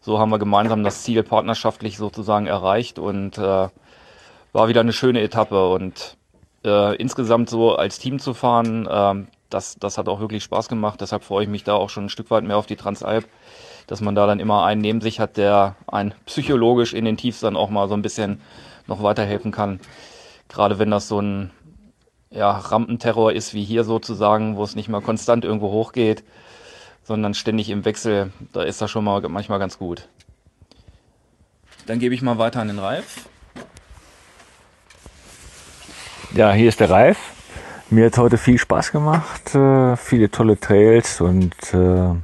so haben wir gemeinsam das Ziel partnerschaftlich sozusagen erreicht und äh, war wieder eine schöne Etappe. Und äh, insgesamt so als Team zu fahren, äh, das, das hat auch wirklich Spaß gemacht. Deshalb freue ich mich da auch schon ein Stück weit mehr auf die Transalp, dass man da dann immer einen neben sich hat, der einen psychologisch in den Tiefs dann auch mal so ein bisschen noch weiterhelfen kann. Gerade wenn das so ein ja, Rampenterror ist wie hier sozusagen, wo es nicht mal konstant irgendwo hochgeht, sondern ständig im Wechsel, da ist das schon mal manchmal ganz gut. Dann gebe ich mal weiter an den Ralf. Ja, hier ist der Ralf. Mir hat heute viel Spaß gemacht, äh, viele tolle Trails und äh,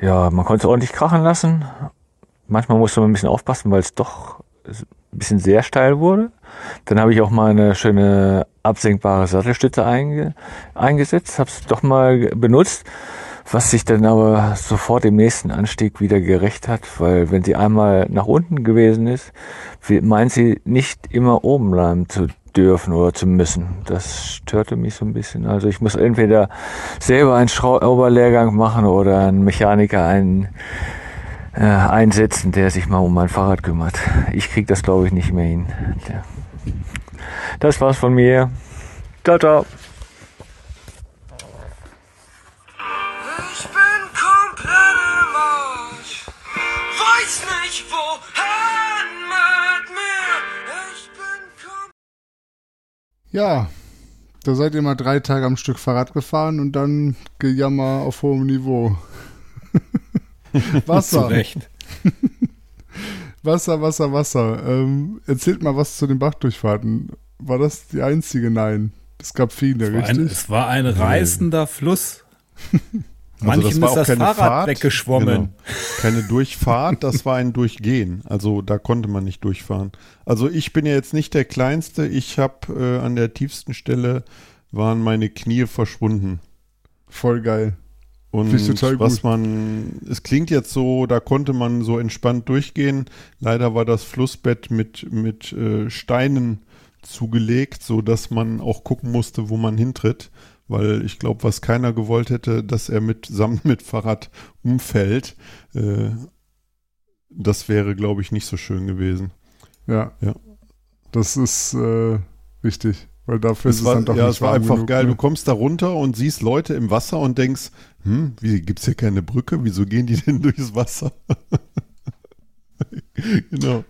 ja, man konnte es ordentlich krachen lassen. Manchmal musste man ein bisschen aufpassen, weil es doch ein bisschen sehr steil wurde. Dann habe ich auch mal eine schöne absenkbare Sattelstütze einge eingesetzt, habe es doch mal benutzt, was sich dann aber sofort im nächsten Anstieg wieder gerecht hat, weil wenn sie einmal nach unten gewesen ist, meint sie nicht immer oben bleiben zu dürfen oder zu müssen. Das störte mich so ein bisschen. Also ich muss entweder selber einen Schrauberlehrgang machen oder einen Mechaniker einen äh, einsetzen, der sich mal um mein Fahrrad kümmert. Ich krieg das glaube ich nicht mehr hin. Das war's von mir. Ciao, ciao. Ja, da seid ihr mal drei Tage am Stück Fahrrad gefahren und dann Gejammer auf hohem Niveau. Wasser. Zu Recht. Wasser, Wasser, Wasser. Ähm, erzählt mal was zu den Bachdurchfahrten. War das die einzige? Nein. Es gab viele, Es richtig? ein, es war ein reißender Fluss. Manchem Also das war ist auch das keine Fahrrad Fahrt, weggeschwommen. Genau. Keine Durchfahrt, das war ein Durchgehen. Also da konnte man nicht durchfahren. Also ich bin ja jetzt nicht der Kleinste. Ich habe äh, an der tiefsten Stelle waren meine Knie verschwunden. Voll geil. Und was gut. man, es klingt jetzt so, da konnte man so entspannt durchgehen. Leider war das Flussbett mit, mit äh, Steinen zugelegt, so dass man auch gucken musste, wo man hintritt. Weil ich glaube, was keiner gewollt hätte, dass er mit samt mit Fahrrad umfällt, äh, das wäre, glaube ich, nicht so schön gewesen. Ja. Ja. Das ist äh, wichtig, weil dafür ist Es es war, dann doch ja, nicht es war einfach genug, geil. ne? Du kommst da runter und siehst Leute im Wasser und denkst, hm, wie gibt's hier keine Brücke? Wieso gehen die denn durchs Wasser? genau.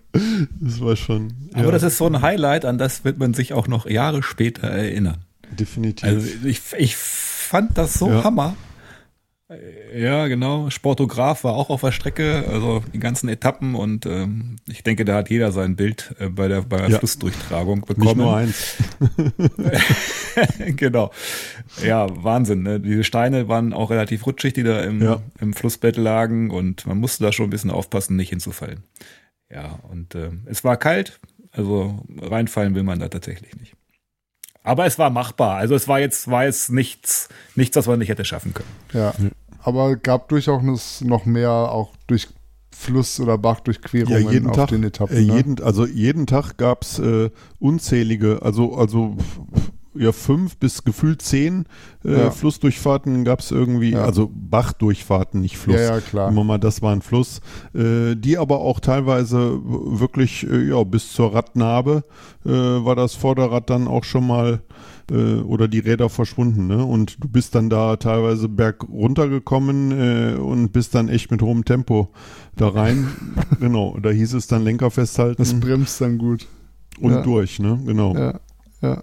Das war schon. Aber ja, das ist so ein Highlight, an das wird man sich auch noch Jahre später erinnern. Definitiv. Also ich, ich fand das so Ja. Hammer. Ja, genau. Sportograf war auch auf der Strecke, also die ganzen Etappen und ähm, ich denke, da hat jeder sein Bild äh, bei der, bei der Ja. Flussdurchtragung Nicht bekommen. nur eins. genau. Ja, Wahnsinn. Ne? Diese Steine waren auch relativ rutschig, die da im, Ja. im Flussbett lagen und man musste da schon ein bisschen aufpassen, nicht hinzufallen. Ja, und äh, es war kalt, also reinfallen will man da tatsächlich nicht. Aber es war machbar. Also es war jetzt, war jetzt nichts, nichts, was man nicht hätte schaffen können. Ja. Aber gab durchaus noch mehr auch durch Fluss- oder Bachdurchquerungen Ja, jeden auf Tag, den Etappen. äh, ne? jeden, also jeden Tag gab's äh, unzählige, also, also ja fünf bis gefühlt zehn äh, Ja. Flussdurchfahrten gab es irgendwie, Ja. also Bachdurchfahrten, nicht Fluss. Ja, ja, klar. Immer mal, das war ein Fluss, äh, die aber auch teilweise wirklich, äh, ja, bis zur Radnabe äh, war das Vorderrad dann auch schon mal äh, oder die Räder verschwunden, ne? Und du bist dann da teilweise berg runtergekommen äh, und bist dann echt mit hohem Tempo da rein. genau, da hieß es dann Lenker festhalten. Das bremst dann gut. Und Ja. durch, ne? Genau. Ja, ja.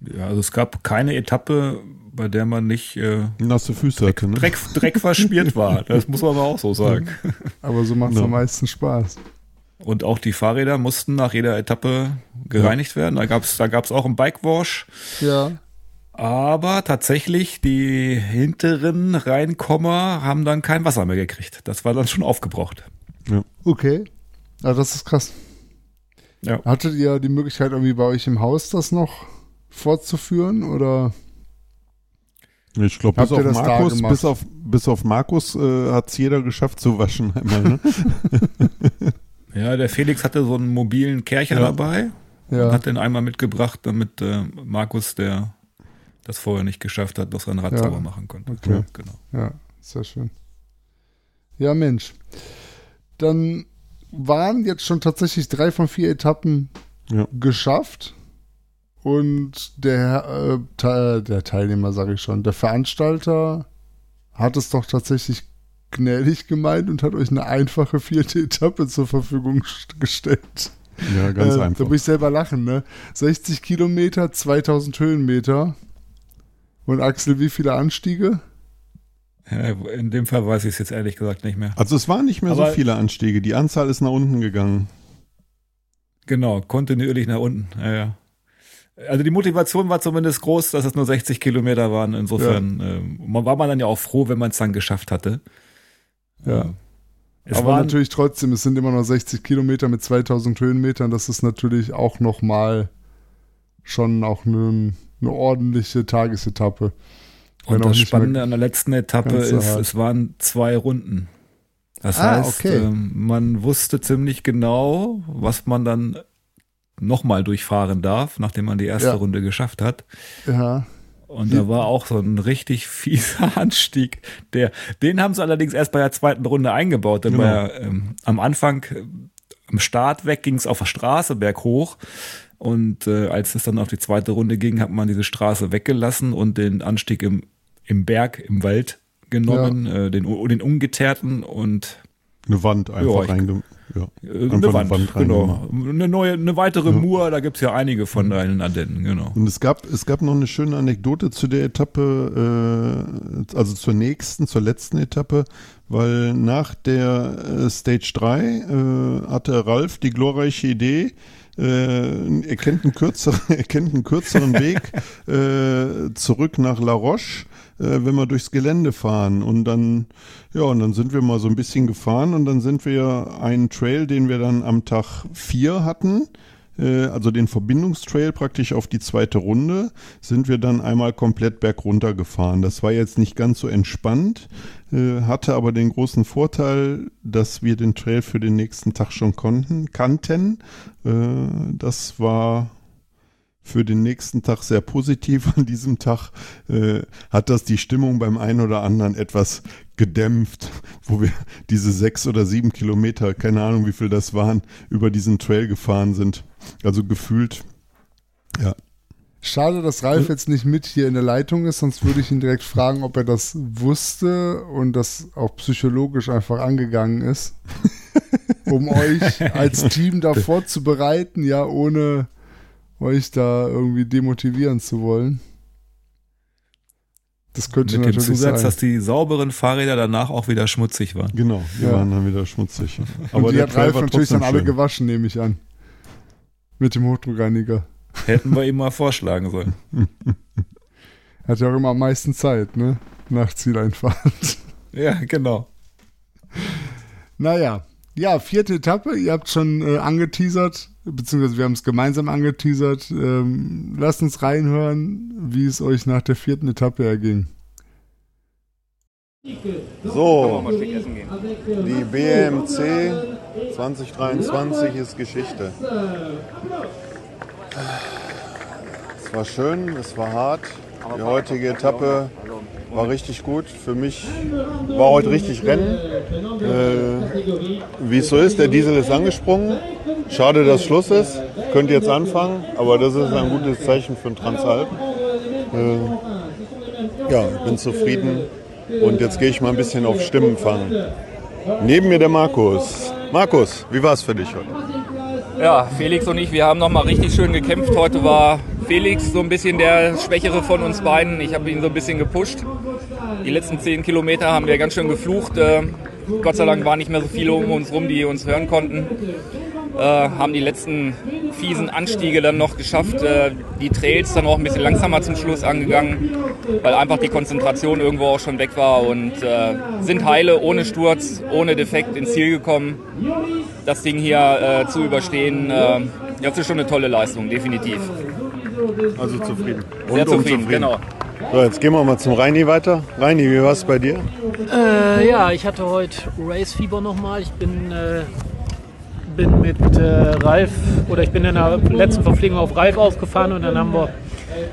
Ja, also es gab keine Etappe, bei der man nicht äh, nasse Füße hatte, ne? Dreck, Dreck verspielt war. Das muss man aber auch so sagen. Aber so macht es Ja. am meisten Spaß. Und auch die Fahrräder mussten nach jeder Etappe gereinigt werden. Da gab es da gab's auch einen Bikewash. Ja. Aber tatsächlich, die hinteren Reinkommer haben dann kein Wasser mehr gekriegt. Das war dann schon aufgebraucht. Ja. Okay. Ja, das ist krass. Ja. Hattet ihr die Möglichkeit, irgendwie bei euch im Haus das noch fortzuführen? Oder Ich glaube, bis, auf Markus- bis auf bis auf Markus äh, hat es jeder geschafft zu waschen einmal. Ne? Ja, der Felix hatte so einen mobilen Kercher Ja. dabei Ja. und hat den einmal mitgebracht, damit äh, Markus, der das vorher nicht geschafft hat, noch sein Rad Ja. sauber machen konnte. Okay. Ja, genau. Ja, sehr schön. Ja, Mensch. Dann waren jetzt schon tatsächlich drei von vier Etappen Ja. geschafft. Und der, äh, Te- der Teilnehmer, sage ich schon, der Veranstalter hat es doch tatsächlich gnädig gemeint und hat euch eine einfache vierte Etappe zur Verfügung st- gestellt. Ja, ganz äh, einfach. Da muss ich selber lachen, ne? 60 Kilometer, 2000 Höhenmeter. Und Axel, wie viele Anstiege? Ja, in dem Fall weiß ich es jetzt ehrlich gesagt nicht mehr. Also es waren nicht mehr Aber- so viele Anstiege. Die Anzahl ist nach unten gegangen. Genau, kontinuierlich nach unten. Ja, ja. Also die Motivation war zumindest groß, dass es nur 60 Kilometer waren. Insofern ähm, man war man dann ja auch froh, wenn man es dann geschafft hatte. Ja. Es Aber waren, natürlich trotzdem, es sind immer noch 60 Kilometer mit 2000 Höhenmetern. Das ist natürlich auch nochmal schon auch eine, eine ordentliche Tagesetappe. Und das Spannende an der letzten Etappe ist, hart. es waren zwei Runden. Das Ah, heißt, okay. ähm, man wusste ziemlich genau, was man dann nochmal durchfahren darf, nachdem man die erste Ja. Runde geschafft hat. Ja. Und da war auch so ein richtig fieser Anstieg. Der, den haben sie allerdings erst bei der zweiten Runde eingebaut. Denn Genau. bei, ähm, am Anfang, äh, am Start weg, ging es auf der Straße berghoch. Und äh, als es dann auf die zweite Runde ging, hat man diese Straße weggelassen und den Anstieg im, im Berg, im Wald genommen, äh, den, den ungeteerten und Eine Wand einfach reinge ja. äh, eine Wand, genau. reingemacht. Eine neue, eine weitere Ja. Mur, da gibt's ja einige von da in den Ardennen, genau. Und es gab, es gab noch eine schöne Anekdote zu der Etappe, äh, also zur nächsten, zur letzten Etappe, weil nach der äh, Stage 3 äh, hatte Ralf die glorreiche Idee, äh, er, kennt einen kürzeren, er kennt einen kürzeren Weg äh, zurück nach La Roche, äh, wenn wir durchs Gelände fahren. Und dann, ja, und dann sind wir mal so ein bisschen gefahren und dann sind wir einen Trail, den wir dann am Tag 4 hatten, also den Verbindungstrail praktisch auf die zweite Runde, sind wir dann einmal komplett bergunter gefahren. Das war jetzt nicht ganz so entspannt, äh, hatte aber den großen Vorteil, dass wir den Trail für den nächsten Tag schon konnten, kannten. Äh, das war für den nächsten Tag sehr positiv. An diesem Tag äh, hat das die Stimmung beim einen oder anderen etwas gedämpft, wo wir diese sechs oder sieben Kilometer, keine Ahnung wie viel das waren, über diesen Trail gefahren sind. Also gefühlt, ja. Schade, dass Ralf jetzt nicht mit hier in der Leitung ist, sonst würde ich ihn direkt fragen, ob er das wusste und das auch psychologisch einfach angegangen ist, um euch als Team da vorzubereiten, ja, ohne euch da irgendwie demotivieren zu wollen. Das könnte Mit dem Zusatz, sein. dass die sauberen Fahrräder danach auch wieder schmutzig waren. Genau, die Ja. waren dann wieder schmutzig. und die der hat Trail Ralf war natürlich dann trotzdem alle schön. gewaschen, nehme ich an. Mit dem Hochdruckreiniger. Hätten wir ihm mal vorschlagen sollen. Hat ja auch immer am meisten Zeit, ne? Nach Zieleinfahrt. Ja, genau. Naja, ja, vierte Etappe. Ihr habt schon äh, angeteasert, beziehungsweise wir haben es gemeinsam angeteasert. Ähm, lasst uns reinhören, wie es euch nach der vierten Etappe erging. So, die BMC 2023 ist Geschichte. war schön, es war hart. Die heutige Etappe war richtig gut. Für mich war heute richtig Rennen. Äh, wie es so ist, der Diesel ist angesprungen. Schade, dass Schluss ist. Könnt jetzt anfangen, aber das ist ein gutes Zeichen für den Transalp. Äh, ja, bin zufrieden. Und jetzt gehe ich mal ein bisschen auf Stimmen fangen. Neben mir der Markus. Markus, wie war es für dich heute? Ja, Felix und ich, wir haben nochmal richtig schön gekämpft. Heute war Felix so ein bisschen der Schwächere von uns beiden. Ich habe ihn so ein bisschen gepusht. Die letzten zehn Kilometer haben wir ganz schön geflucht. Äh, Gott sei Dank waren nicht mehr so viele um uns rum, die uns hören konnten. Äh, haben die letzten fiesen Anstiege dann noch geschafft. Äh, die Trails dann auch ein bisschen langsamer zum Schluss angegangen, weil einfach die Konzentration irgendwo auch schon weg war und äh, sind heile, ohne Sturz, ohne Defekt ins Ziel gekommen. Das Ding hier äh, zu überstehen, äh, das ist schon eine tolle Leistung, definitiv. Also zufrieden. Sehr zufrieden, genau. So, jetzt gehen wir mal zum Reini weiter. Reini, wie war es bei dir? Äh, ja, ich hatte heute Race-Fieber nochmal. Ich bin, äh, bin mit äh, Ralf, oder ich bin in der letzten Verpflegung auf Ralf aufgefahren und dann haben wir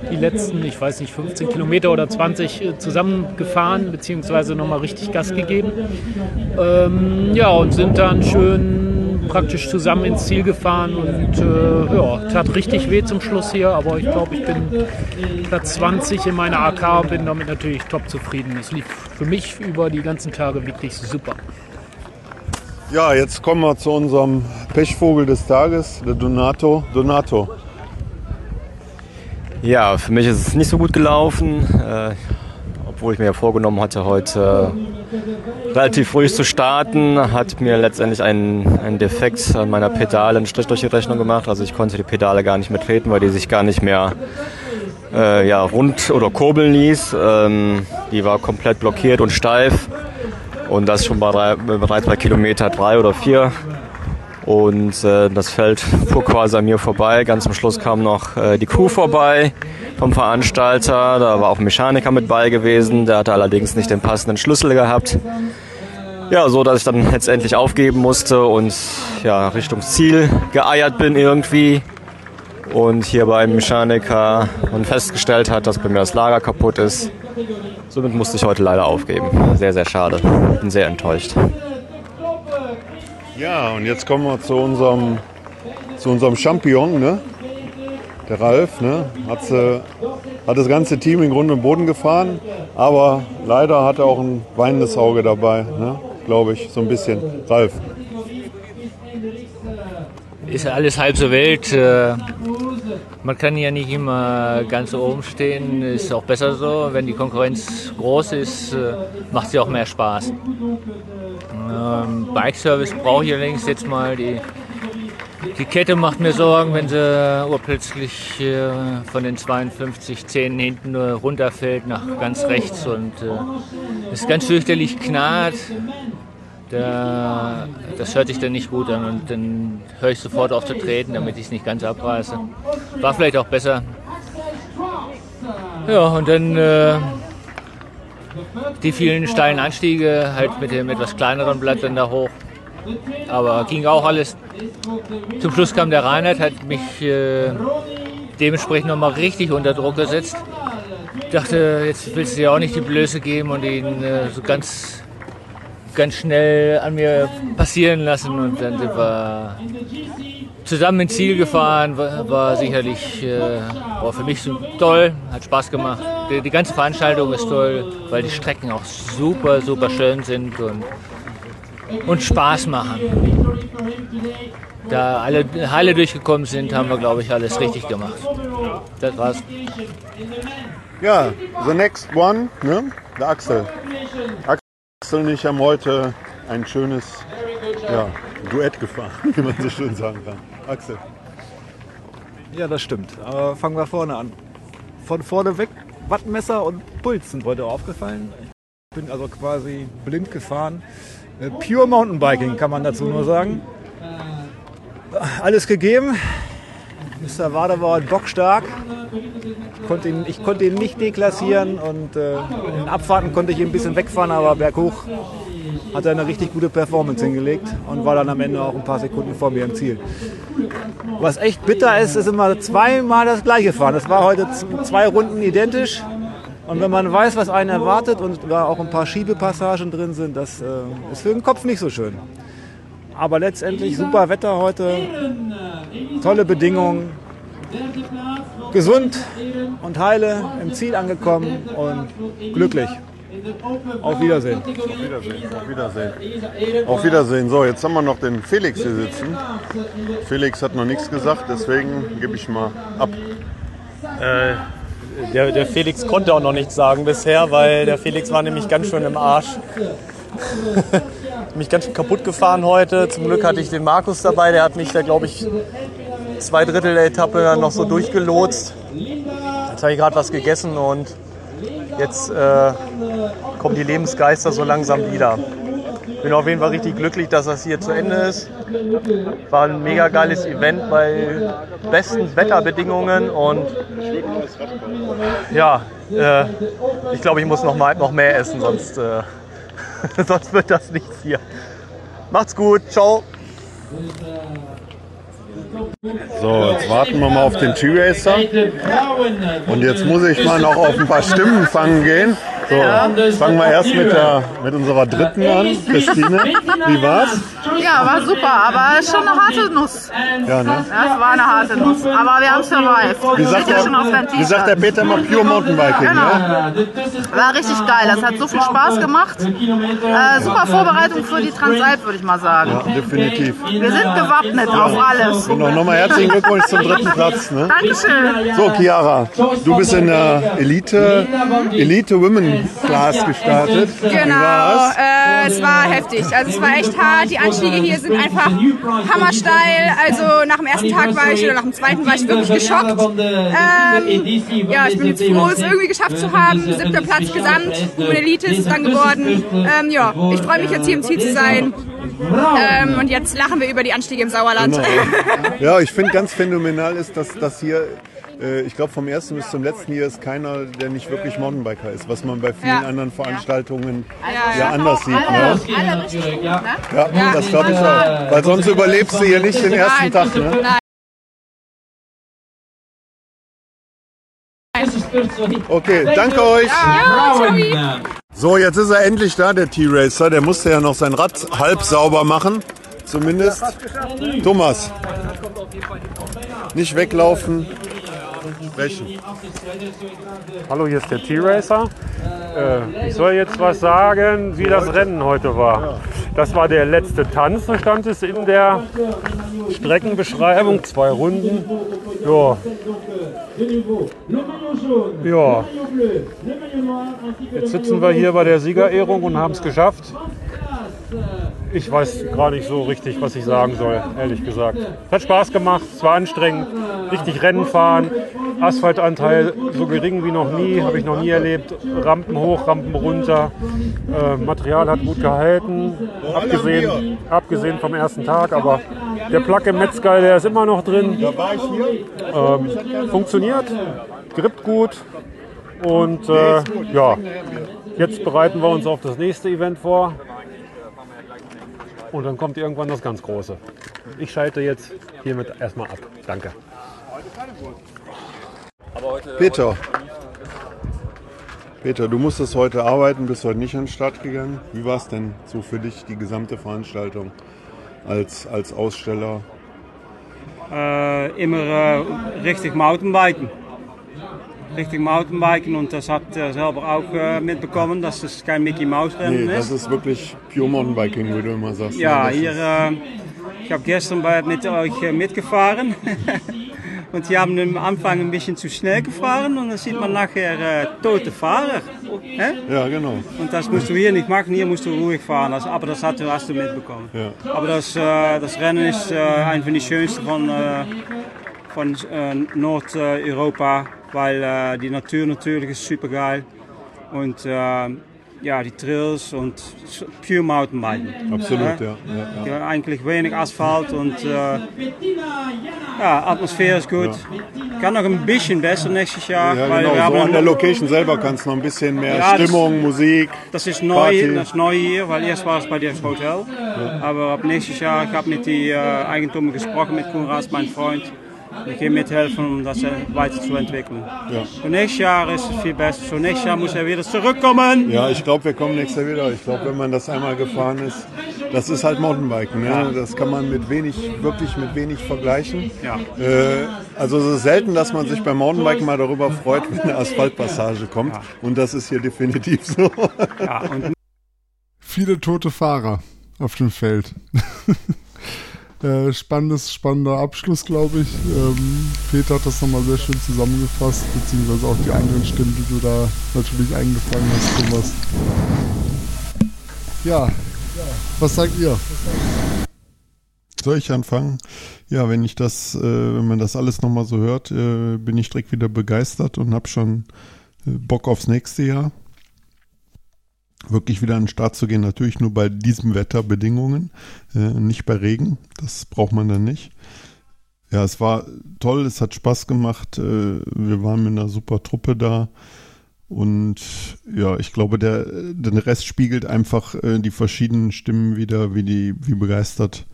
die letzten, ich weiß nicht, 15 Kilometer oder 20 äh, zusammengefahren, beziehungsweise nochmal richtig Gas gegeben. Ähm, ja, und sind dann schön praktisch zusammen ins Ziel gefahren und äh, ja, tat richtig weh zum Schluss hier, aber ich glaube, ich bin Platz 20 in meiner AK und bin damit natürlich top zufrieden. Es lief für mich über die ganzen Tage wirklich super. Ja, jetzt kommen wir zu unserem Pechvogel des Tages, der Donato. Donato. Ja, für mich ist es nicht so gut gelaufen, äh, obwohl ich mir ja vorgenommen hatte, heute äh, relativ früh zu starten, hat mir letztendlich ein, ein Defekt an meiner Pedale einen Strich durch die Rechnung gemacht. Also ich konnte die Pedale gar nicht mehr treten, weil die sich gar nicht mehr äh, ja, rund oder kurbeln ließ. Ähm, die war komplett blockiert und steif. Und das schon bei drei, bei Kilometer drei oder vier. Und äh, das Feld fuhr quasi an mir vorbei. Ganz am Schluss kam noch äh, die Crew vorbei vom Veranstalter. Da war auch ein Mechaniker mit bei gewesen. Der hatte allerdings nicht den passenden Schlüssel gehabt. Ja, so dass ich dann letztendlich aufgeben musste und ja, Richtung Ziel geeiert bin irgendwie. Und hier beim Mechaniker und festgestellt hat, dass bei mir das Lager kaputt ist. Somit musste ich heute leider aufgeben. Sehr, sehr schade. Bin sehr enttäuscht. Ja, und jetzt kommen wir zu unserem, zu unserem Champion, ne? Der Ralf, ne? Hat, äh, hat das ganze Team in Grund und Boden gefahren, aber leider hat er auch ein weinendes Auge dabei, ne? Glaube ich, so ein bisschen. Ralf. Ist ja alles halb so wild. Äh, Man kann ja nicht immer ganz oben stehen. Ist auch besser so. Wenn die Konkurrenz groß ist, äh, macht sie auch mehr Spaß. Ähm, Bike Service brauche ich allerdings jetzt mal. Die, die Kette macht mir Sorgen, wenn sie urplötzlich äh, von den 52 Zähnen hinten runterfällt nach ganz rechts und äh, es ganz fürchterlich knarrt. Da, das hört sich dann nicht gut an und dann höre ich sofort auf zu treten, damit ich es nicht ganz abreiße. War vielleicht auch besser. Ja, und dann äh, die vielen steilen Anstiege, halt mit dem etwas kleineren Blatt dann da hoch. Aber ging auch alles. Zum Schluss kam der Reinhard, hat mich äh, dementsprechend nochmal richtig unter Druck gesetzt. Ich dachte, jetzt willst du dir auch nicht die Blöße geben und ihn äh, so ganz, ganz schnell an mir passieren lassen. Und dann sind wir zusammen ins Ziel gefahren. War, war sicherlich äh, war für mich toll, hat Spaß gemacht. Die, die ganze Veranstaltung ist toll, weil die Strecken auch super, super schön sind und, und Spaß machen. Da alle Halle durchgekommen sind, haben wir, glaube ich, alles richtig gemacht. Das war's. Ja, the next one, ne? Der Axel. Axel und ich haben heute ein schönes ja, Duett gefahren, wie man so schön sagen kann. Axel. Ja, das stimmt. Aber fangen wir vorne an. Von vorne weg, Wattmesser und Puls sind heute aufgefallen. Ich bin also quasi blind gefahren. Äh, Pure Mountainbiking kann man dazu nur sagen. Alles gegeben. Mr. Wader war bockstark. Ich konnte, ihn, ich konnte ihn nicht deklassieren und äh, in Abfahrten konnte ich ihn ein bisschen wegfahren, aber berghoch hat er eine richtig gute Performance hingelegt und war dann am Ende auch ein paar Sekunden vor mir im Ziel. Was echt bitter ist, ist immer zweimal das gleiche fahren. Das war heute zwei Runden identisch. Und wenn man weiß, was einen erwartet und da auch ein paar Schiebepassagen drin sind, das äh, ist für den Kopf nicht so schön. Aber letztendlich super Wetter heute, tolle Bedingungen, gesund und heile im Ziel angekommen und glücklich. Auf Wiedersehen. Auf Wiedersehen. Auf Wiedersehen. Auf Wiedersehen. So, jetzt haben wir noch den Felix hier sitzen. Felix hat noch nichts gesagt, deswegen gebe ich mal ab. Äh, der, der Felix konnte auch noch nichts sagen bisher, weil der Felix war nämlich ganz schön im Arsch. mich ganz schön kaputt gefahren heute. Zum Glück hatte ich den Markus dabei, der hat mich da, glaube ich, zwei Drittel der Etappe dann noch so durchgelotst. Jetzt habe ich gerade was gegessen und jetzt äh, kommen die Lebensgeister so langsam wieder. Bin auf jeden Fall richtig glücklich, dass das hier zu Ende ist. War ein mega geiles Event bei besten Wetterbedingungen und ja, äh, ich glaube, ich muss noch, mal, noch mehr essen, sonst, äh, sonst wird das nichts hier. Macht's gut, ciao. So, jetzt warten wir mal auf den T-Racer. Und jetzt muss ich mal noch auf ein paar Stimmen fangen gehen. So, fangen wir erst mit, der, mit unserer dritten an. Christine, wie war's? Ja, war super, aber schon eine harte Nuss. Ja, ne? Ja, es war eine harte Nuss, aber wir haben survived. Wie sagt, ja der, wie sagt der. Peter mal Pure Mountainbiking, Genau. ne? War richtig geil, das hat so viel Spaß gemacht. Äh, super Vorbereitung für die Transalp, würde ich mal sagen. Ja, definitiv. Wir sind gewappnet auf alles. Genau, nochmal herzlichen Glückwunsch zum dritten Platz. Ne? Dankeschön. So, Chiara, du bist in der Elite, Elite Women Class gestartet. Genau, äh, es war heftig. Also es war echt hart. Die Anstiege hier sind einfach hammersteil. Also nach dem ersten Tag war ich oder nach dem zweiten war ich wirklich geschockt. Ähm, ja, ich bin jetzt froh, es irgendwie geschafft zu haben. Siebter Platz gesamt. Women Elite ist es dann geworden. Ähm, ja, ich freue mich jetzt hier im Ziel zu sein. Ähm, und jetzt lachen wir über die Anstiege im Sauerland. Genau. Ja, ich finde ganz phänomenal ist, dass das hier, äh, ich glaube vom ersten bis zum letzten hier ist keiner, der nicht wirklich Mountainbiker ist, was man bei vielen Ja. anderen Veranstaltungen Ja, ja, ja. anders sieht. Alle, Ne? alle richtig ne? Ja, das glaube ich auch. Weil sonst überlebst du hier nicht den ersten. Tag. Ne? Okay, danke euch. So, jetzt ist er endlich da, der T-Racer. Der musste ja noch sein Rad halb sauber machen. Zumindest. Thomas. Nicht weglaufen. Sprechen. Hallo, hier ist der T-Racer. Äh, ich soll jetzt was sagen, wie das Rennen heute war. Das war der letzte Tanz, so stand es in der Streckenbeschreibung. Zwei Runden. Ja. Ja. Jetzt sitzen wir hier bei der Siegerehrung und haben es geschafft. Ich weiß gar nicht so richtig, was ich sagen soll, ehrlich gesagt. Es hat Spaß gemacht, es war anstrengend, richtig Rennen fahren, Asphaltanteil so gering wie noch nie, habe ich noch nie erlebt. Rampen hoch, Rampen runter. Äh, Material hat gut gehalten, abgesehen, abgesehen vom ersten Tag, aber der Plug im Metzgeil, der ist immer noch drin. Ähm, funktioniert, grippt gut und äh, ja, jetzt bereiten wir uns auf das nächste Event vor. Und dann kommt irgendwann das ganz Große. Ich schalte jetzt hiermit erstmal ab. Danke. Peter. Peter, du musstest heute arbeiten, bist heute nicht an den Start gegangen. Wie war es denn so für dich, die gesamte Veranstaltung als, als Aussteller? äh, immer äh, richtig Mountainbiken. Richtig Mountainbiken und das hat er selber auch äh, mitbekommen, dass es kein Mickey Mouse Rennen Nee, ist. das ist wirklich Pure Mountainbiking, wie du immer sagst. Ja, ne? Hier, äh, ich habe gestern bei, mit euch äh, mitgefahren und die haben am Anfang ein bisschen zu schnell gefahren und dann sieht man nachher äh, tote Fahrer. Hä? Ja, genau. Und das musst du hier nicht machen, hier musst du ruhig fahren, das, aber das hast du, hast du mitbekommen. Ja. Aber das, äh, das Rennen ist äh, ein von die schönsten von, äh, von äh, Nordeuropa, weil die Natur natürlich ist super geil und ja, die Trails und pure Mountainbiken. Absolut, ja, ja, ja. Eigentlich wenig Asphalt und äh, Ja, Atmosphäre ist gut. Kann noch ein bisschen besser nächstes Jahr. Ja, weil genau. wir So haben an der Location selber kannst du noch ein bisschen mehr Ja, das- Stimmung, Musik. Das ist neu, Party. das ist neu hier, weil erst war es bei dem Hotel. Aber ab nächstes Jahr, ich habe mit den äh, Eigentümer gesprochen, mit Konrad, mein Freund. Ich kann mithelfen, um das weiterzuentwickeln. Und nächstes Jahr ist es viel besser. So nächstes Jahr muss er wieder zurückkommen. Ja, ich glaube, wir kommen nächstes Jahr wieder. Ich glaube, wenn man das einmal gefahren ist, das ist halt Mountainbiken. Ne? Ja. Das kann man mit wenig, wirklich mit wenig vergleichen. Ja. Äh, also es ist selten, dass man sich beim Mountainbiken mal darüber freut, wenn eine Asphaltpassage kommt. Und das ist hier definitiv so. Viele tote Fahrer auf dem Feld. äh, spannendes, spannender Abschluss, glaube ich. Ähm, Peter hat das nochmal sehr schön zusammengefasst, beziehungsweise auch die anderen Stimmen, die du da natürlich eingefangen hast, Thomas. Ja, was sagt ihr? Soll ich anfangen? Ja, wenn ich das, äh, wenn man das alles nochmal so hört, äh, bin ich direkt wieder begeistert und habe schon äh, Bock aufs nächste Jahr. Wirklich wieder an den Start zu gehen, natürlich nur bei diesem Wetterbedingungen, äh, nicht bei Regen. Das braucht man dann nicht. Ja, es war toll, es hat Spaß gemacht. Äh, wir waren mit einer super Truppe da. Und ja, ich glaube, der, der Rest spiegelt einfach äh, die verschiedenen Stimmen wieder, wie die, wie begeistert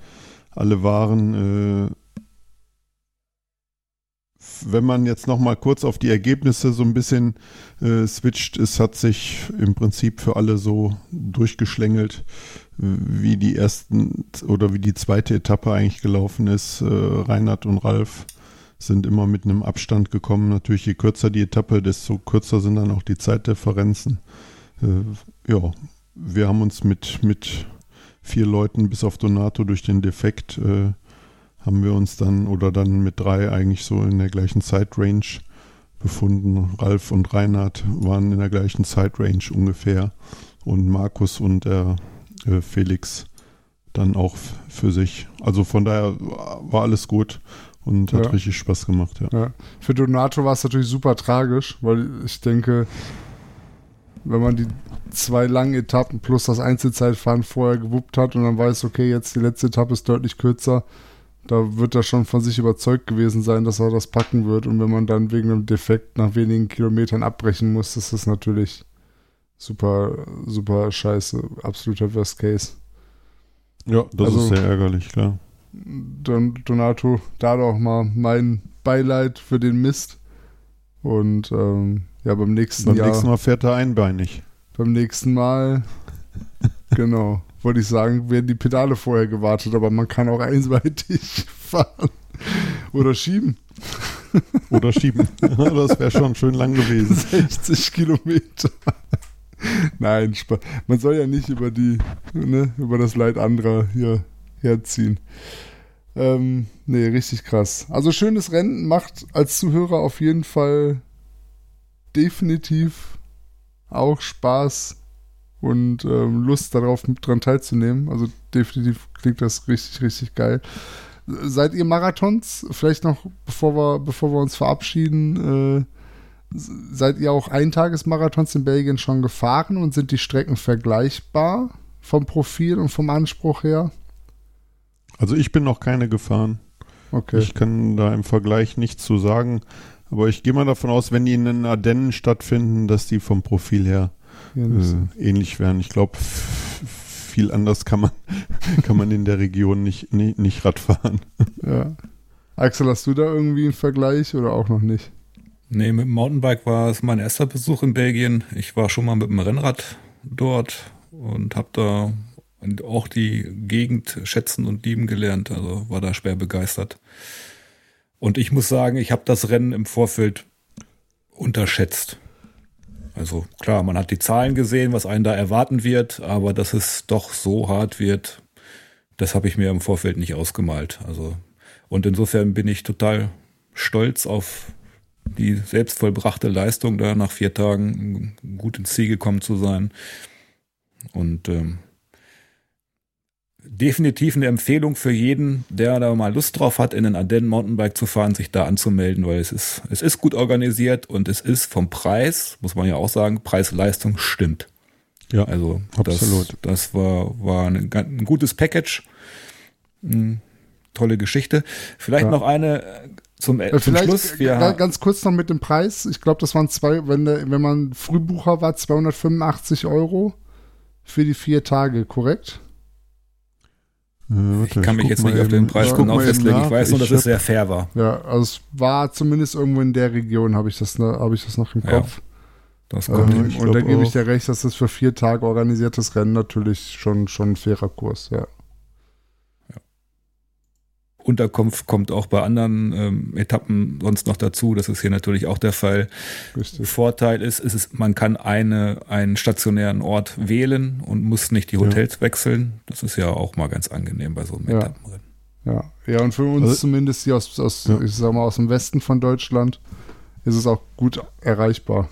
alle waren. Wenn man jetzt noch mal kurz auf die Ergebnisse so ein bisschen äh, switcht, es hat sich im Prinzip für alle so durchgeschlängelt, wie die ersten oder wie die zweite Etappe eigentlich gelaufen ist. Äh, Reinhard und Ralf sind immer mit einem Abstand gekommen. Natürlich, je kürzer die Etappe, desto kürzer sind dann auch die Zeitdifferenzen. Äh, ja, wir haben uns mit, mit vier Leuten bis auf Donato durch den Defekt äh, haben wir uns dann oder dann mit drei eigentlich so in der gleichen Zeitrange befunden. Ralf und Reinhard waren in der gleichen Zeitrange ungefähr und Markus und der äh, Felix dann auch für sich. Also von daher war alles gut und hat Ja. richtig Spaß gemacht, ja. Ja. Für Donato war es natürlich super tragisch, weil ich denke, wenn man die zwei langen Etappen plus das Einzelzeitfahren vorher gewuppt hat und dann weiß, okay, jetzt die letzte Etappe ist deutlich kürzer, da wird er schon von sich überzeugt gewesen sein, dass er das packen wird. Und wenn man dann wegen einem Defekt nach wenigen Kilometern abbrechen muss, ist das natürlich super, super scheiße. Absoluter Worst Case. Ja, das Also- ist sehr ärgerlich, klar. Don, Donato, da doch mal mein Beileid für den Mist. Und ähm, ja, beim nächsten Beim Jahr. nächsten Mal fährt er einbeinig. Beim nächsten Mal, genau, wollte ich sagen, werden die Pedale vorher gewartet, aber man kann auch einseitig fahren. Oder schieben. Oder schieben. Das wäre schon schön lang gewesen. 60 Kilometer. Nein, man soll ja nicht über die, ne, über das Leid anderer hier herziehen. Ähm, nee, richtig krass. Also schönes Rennen macht als Zuhörer auf jeden Fall definitiv auch Spaß und ähm, Lust darauf, dran teilzunehmen. Also definitiv klingt das richtig, richtig geil. Seid ihr Marathons? Vielleicht noch, bevor wir, bevor wir uns verabschieden, äh, seid ihr auch Eintagesmarathons in Belgien schon gefahren und sind die Strecken vergleichbar vom Profil und vom Anspruch her? Also ich bin noch keine gefahren. Okay. Ich kann da im Vergleich nichts zu sagen. Aber ich gehe mal davon aus, wenn die in den Ardennen stattfinden, dass die vom Profil her. Äh, ähnlich werden. Ich glaube, viel anders kann man, kann man in der Region nicht, nicht, nicht Radfahren. Ja. Axel, hast du da irgendwie einen Vergleich oder auch noch nicht? Nee, mit dem Mountainbike war es mein erster Besuch in Belgien. Ich war schon mal mit dem Rennrad dort und habe da auch die Gegend schätzen und lieben gelernt. Also war da schwer begeistert. Und ich muss sagen, ich habe das Rennen im Vorfeld unterschätzt. Also klar, man hat die Zahlen gesehen, was einen da erwarten wird, aber dass es doch so hart wird, das habe ich mir im Vorfeld nicht ausgemalt. Also und insofern bin ich total stolz auf die selbst vollbrachte Leistung, da nach vier Tagen gut ins Ziel gekommen zu sein. Und ähm, definitiv eine Empfehlung für jeden, der da mal Lust drauf hat, in den Ardennen Mountainbike zu fahren, sich da anzumelden, weil es ist, es ist gut organisiert und es ist vom Preis, muss man ja auch sagen, Preis-Leistung stimmt. Ja, also das, absolut. das war, war ein, ein gutes Package. Hm, tolle Geschichte. Vielleicht Ja. noch eine äh, zum, äh, zum Vielleicht Schluss. Wir, ga- ganz kurz noch mit dem Preis. Ich glaube, das waren zwei, wenn, der, wenn man Frühbucher war, 285 Euro für die vier Tage, korrekt? Ich kann mich jetzt nicht auf den Preis genau festlegen. Ich weiß nur, dass es sehr fair war. Ja, also es war zumindest irgendwo in der Region, habe ich, das ne- habe ich das noch im Ja, Kopf. das kommt ähm, Ich Und da gebe ich dir recht, dass das für vier Tage organisiertes Rennen natürlich schon, schon ein fairer Kurs, ja. Unterkunft kommt auch bei anderen ähm, Etappen sonst noch dazu. Das ist hier natürlich auch der Fall. Vorteil ist, ist es, man kann eine, einen stationären Ort wählen und muss nicht die Hotels wechseln. Das ist ja auch mal ganz angenehm bei so einem Ja. Etappenrennen. Ja, ja und für uns Also- zumindest hier aus, aus ich sag mal, aus dem Westen von Deutschland ist es auch gut erreichbar.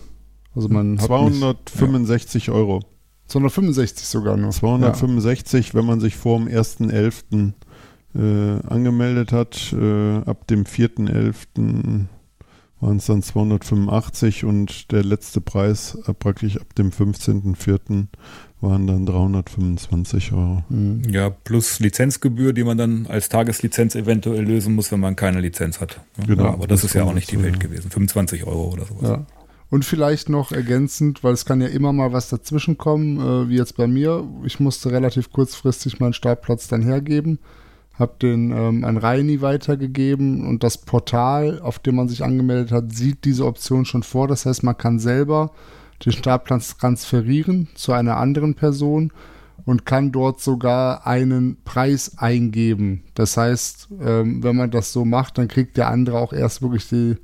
Also man hat nicht- 265 Euro. 265 sogar nur. 265, wenn man sich vor dem 1.11. Äh, angemeldet hat. Äh, ab dem 4.11. waren es dann 285 und der letzte Preis äh, praktisch ab dem 15.04. waren dann 325 Euro. Mhm. Ja, plus Lizenzgebühr, die man dann als Tageslizenz eventuell lösen muss, wenn man keine Lizenz hat. Ja, Genau, aber das, das ist ja auch nicht die Welt ja. gewesen. 25 Euro oder sowas. Ja. Und vielleicht noch ergänzend, weil es kann ja immer mal was dazwischen kommen, äh, wie jetzt bei mir. Ich musste relativ kurzfristig meinen Startplatz dann hergeben, habe den ähm, an Reini weitergegeben und das Portal, auf dem man sich angemeldet hat, sieht diese Option schon vor. Das heißt, man kann selber den Startplatz transferieren zu einer anderen Person und kann dort sogar einen Preis eingeben. Das heißt, ähm, wenn man das so macht, dann kriegt der andere auch erst wirklich die,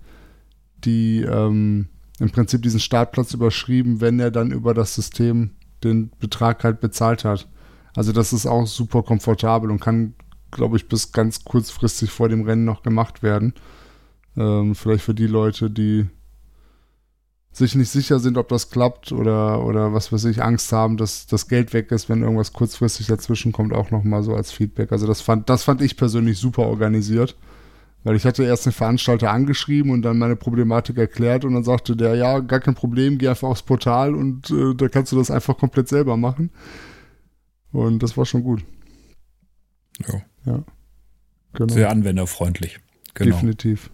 die ähm, im Prinzip diesen Startplatz überschrieben, wenn er dann über das System den Betrag halt bezahlt hat. Also das ist auch super komfortabel und kann, glaube ich, bis ganz kurzfristig vor dem Rennen noch gemacht werden. Ähm, vielleicht für die Leute, die sich nicht sicher sind, ob das klappt oder, oder was weiß ich, Angst haben, dass das Geld weg ist, wenn irgendwas kurzfristig dazwischen kommt, auch nochmal so als Feedback. Also das fand, das fand ich persönlich super organisiert. Weil ich hatte erst den Veranstalter angeschrieben und dann meine Problematik erklärt und dann sagte der, ja, gar kein Problem, geh einfach aufs Portal und äh, da kannst du das einfach komplett selber machen. Und das war schon gut. Ja. Ja. Genau. Sehr anwenderfreundlich. Genau. Definitiv.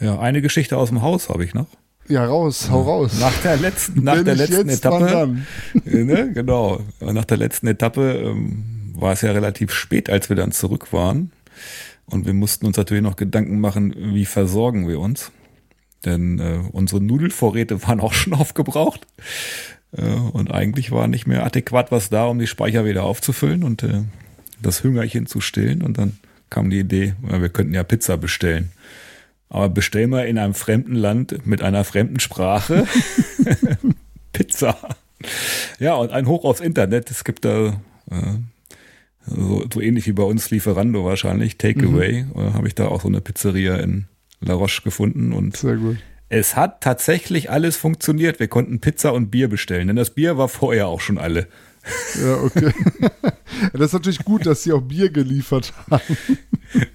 Ja, eine Geschichte aus dem Haus habe ich noch. Ja, raus, hau raus. Nach der letzten, nach der letzten Etappe. Äh, ne? Genau. Nach der letzten Etappe ähm, war es ja relativ spät, als wir dann zurück waren. Und wir mussten uns natürlich noch Gedanken machen, wie versorgen wir uns. Denn äh, unsere Nudelvorräte waren auch schon aufgebraucht. Äh, und eigentlich war nicht mehr adäquat was da, um die Speicher wieder aufzufüllen und äh, das Hüngerchen zu stillen. Und dann kam die Idee, wir könnten ja Pizza bestellen. Aber bestellen wir in einem fremden Land mit einer fremden Sprache Pizza. Ja, und ein Hoch aufs Internet. Es gibt da äh, so, so ähnlich wie bei uns Lieferando wahrscheinlich, Takeaway. Mhm. Äh, Habe ich da auch so eine Pizzeria in La Roche gefunden und Sehr gut. Es hat tatsächlich alles funktioniert. Wir konnten Pizza und Bier bestellen, denn das Bier war vorher auch schon alle. Ja, okay. das ist natürlich gut, dass sie auch Bier geliefert haben.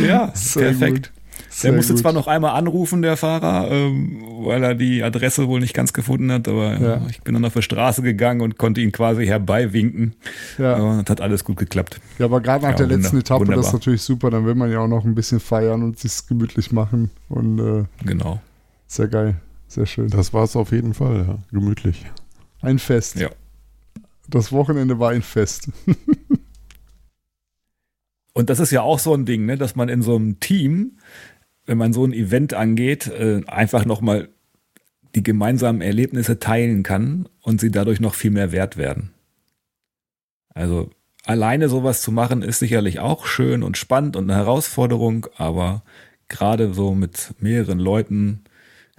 Ja, Sehr perfekt. gut. Der musste gut. zwar noch einmal anrufen, der Fahrer, ähm, weil er die Adresse wohl nicht ganz gefunden hat, aber Ja. äh, ich bin dann auf die Straße gegangen und konnte ihn quasi herbeiwinken. Ja. Das hat alles gut geklappt. Ja, aber gerade nach Ja, der letzten Etappe, das ist wunderbar. natürlich super. Dann will man ja auch noch ein bisschen feiern und sich gemütlich machen. Und äh, Genau. Sehr geil. Sehr schön. Das war es auf jeden Fall, ja. Gemütlich. Ein Fest. Ja. Das Wochenende war ein Fest. Und das ist ja auch so ein Ding, ne, dass man in so einem Team, wenn man so ein Event angeht, äh, einfach nochmal die gemeinsamen Erlebnisse teilen kann und sie dadurch noch viel mehr wert werden. Also alleine sowas zu machen ist sicherlich auch schön und spannend und eine Herausforderung, aber gerade so mit mehreren Leuten,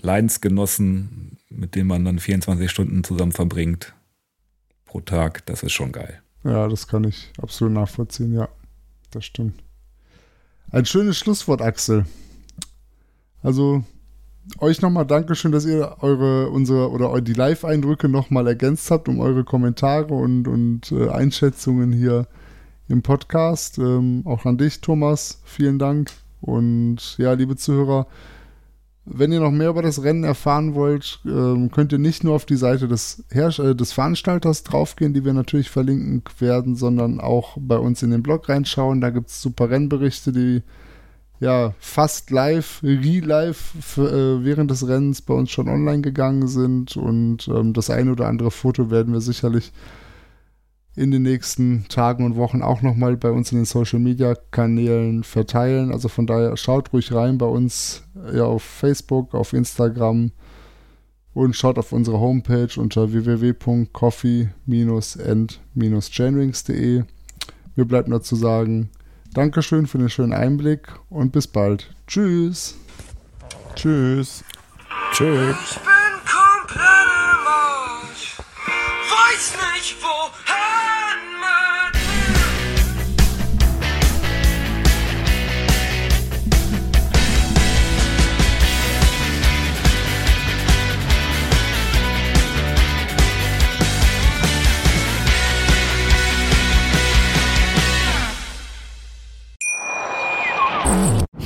Leidensgenossen, mit denen man dann 24 Stunden zusammen verbringt pro Tag, das ist schon geil. Ja, das kann ich absolut nachvollziehen. Ja, das stimmt. Ein schönes Schlusswort, Axel. Also euch nochmal Dankeschön, dass ihr eure, unsere oder die Live-Eindrücke nochmal ergänzt habt um eure Kommentare und, und äh, Einschätzungen hier im Podcast. Ähm, auch an dich, Thomas. Vielen Dank. Und ja, liebe Zuhörer, Wenn ihr noch mehr über das Rennen erfahren wollt, ähm, könnt ihr nicht nur auf die Seite des, Herr äh, des Veranstalters draufgehen, die wir natürlich verlinken werden, sondern auch bei uns in den Blog reinschauen. Da gibt es super Rennberichte, die ja fast live, re-live äh, während des Rennens bei uns schon online gegangen sind. Und ähm, das eine oder andere Foto werden wir sicherlich in den nächsten Tagen und Wochen auch nochmal bei uns in den Social Media Kanälen verteilen. Also von daher schaut ruhig rein bei uns ja, auf Facebook, auf Instagram und schaut auf unsere Homepage unter www.coffee-and-chainrings.de. Mir bleibt nur zu sagen, Dankeschön für den schönen Einblick und bis bald. Tschüss. Tschüss. Tschüss. Ich bin komplett im Arsch. Weiß nicht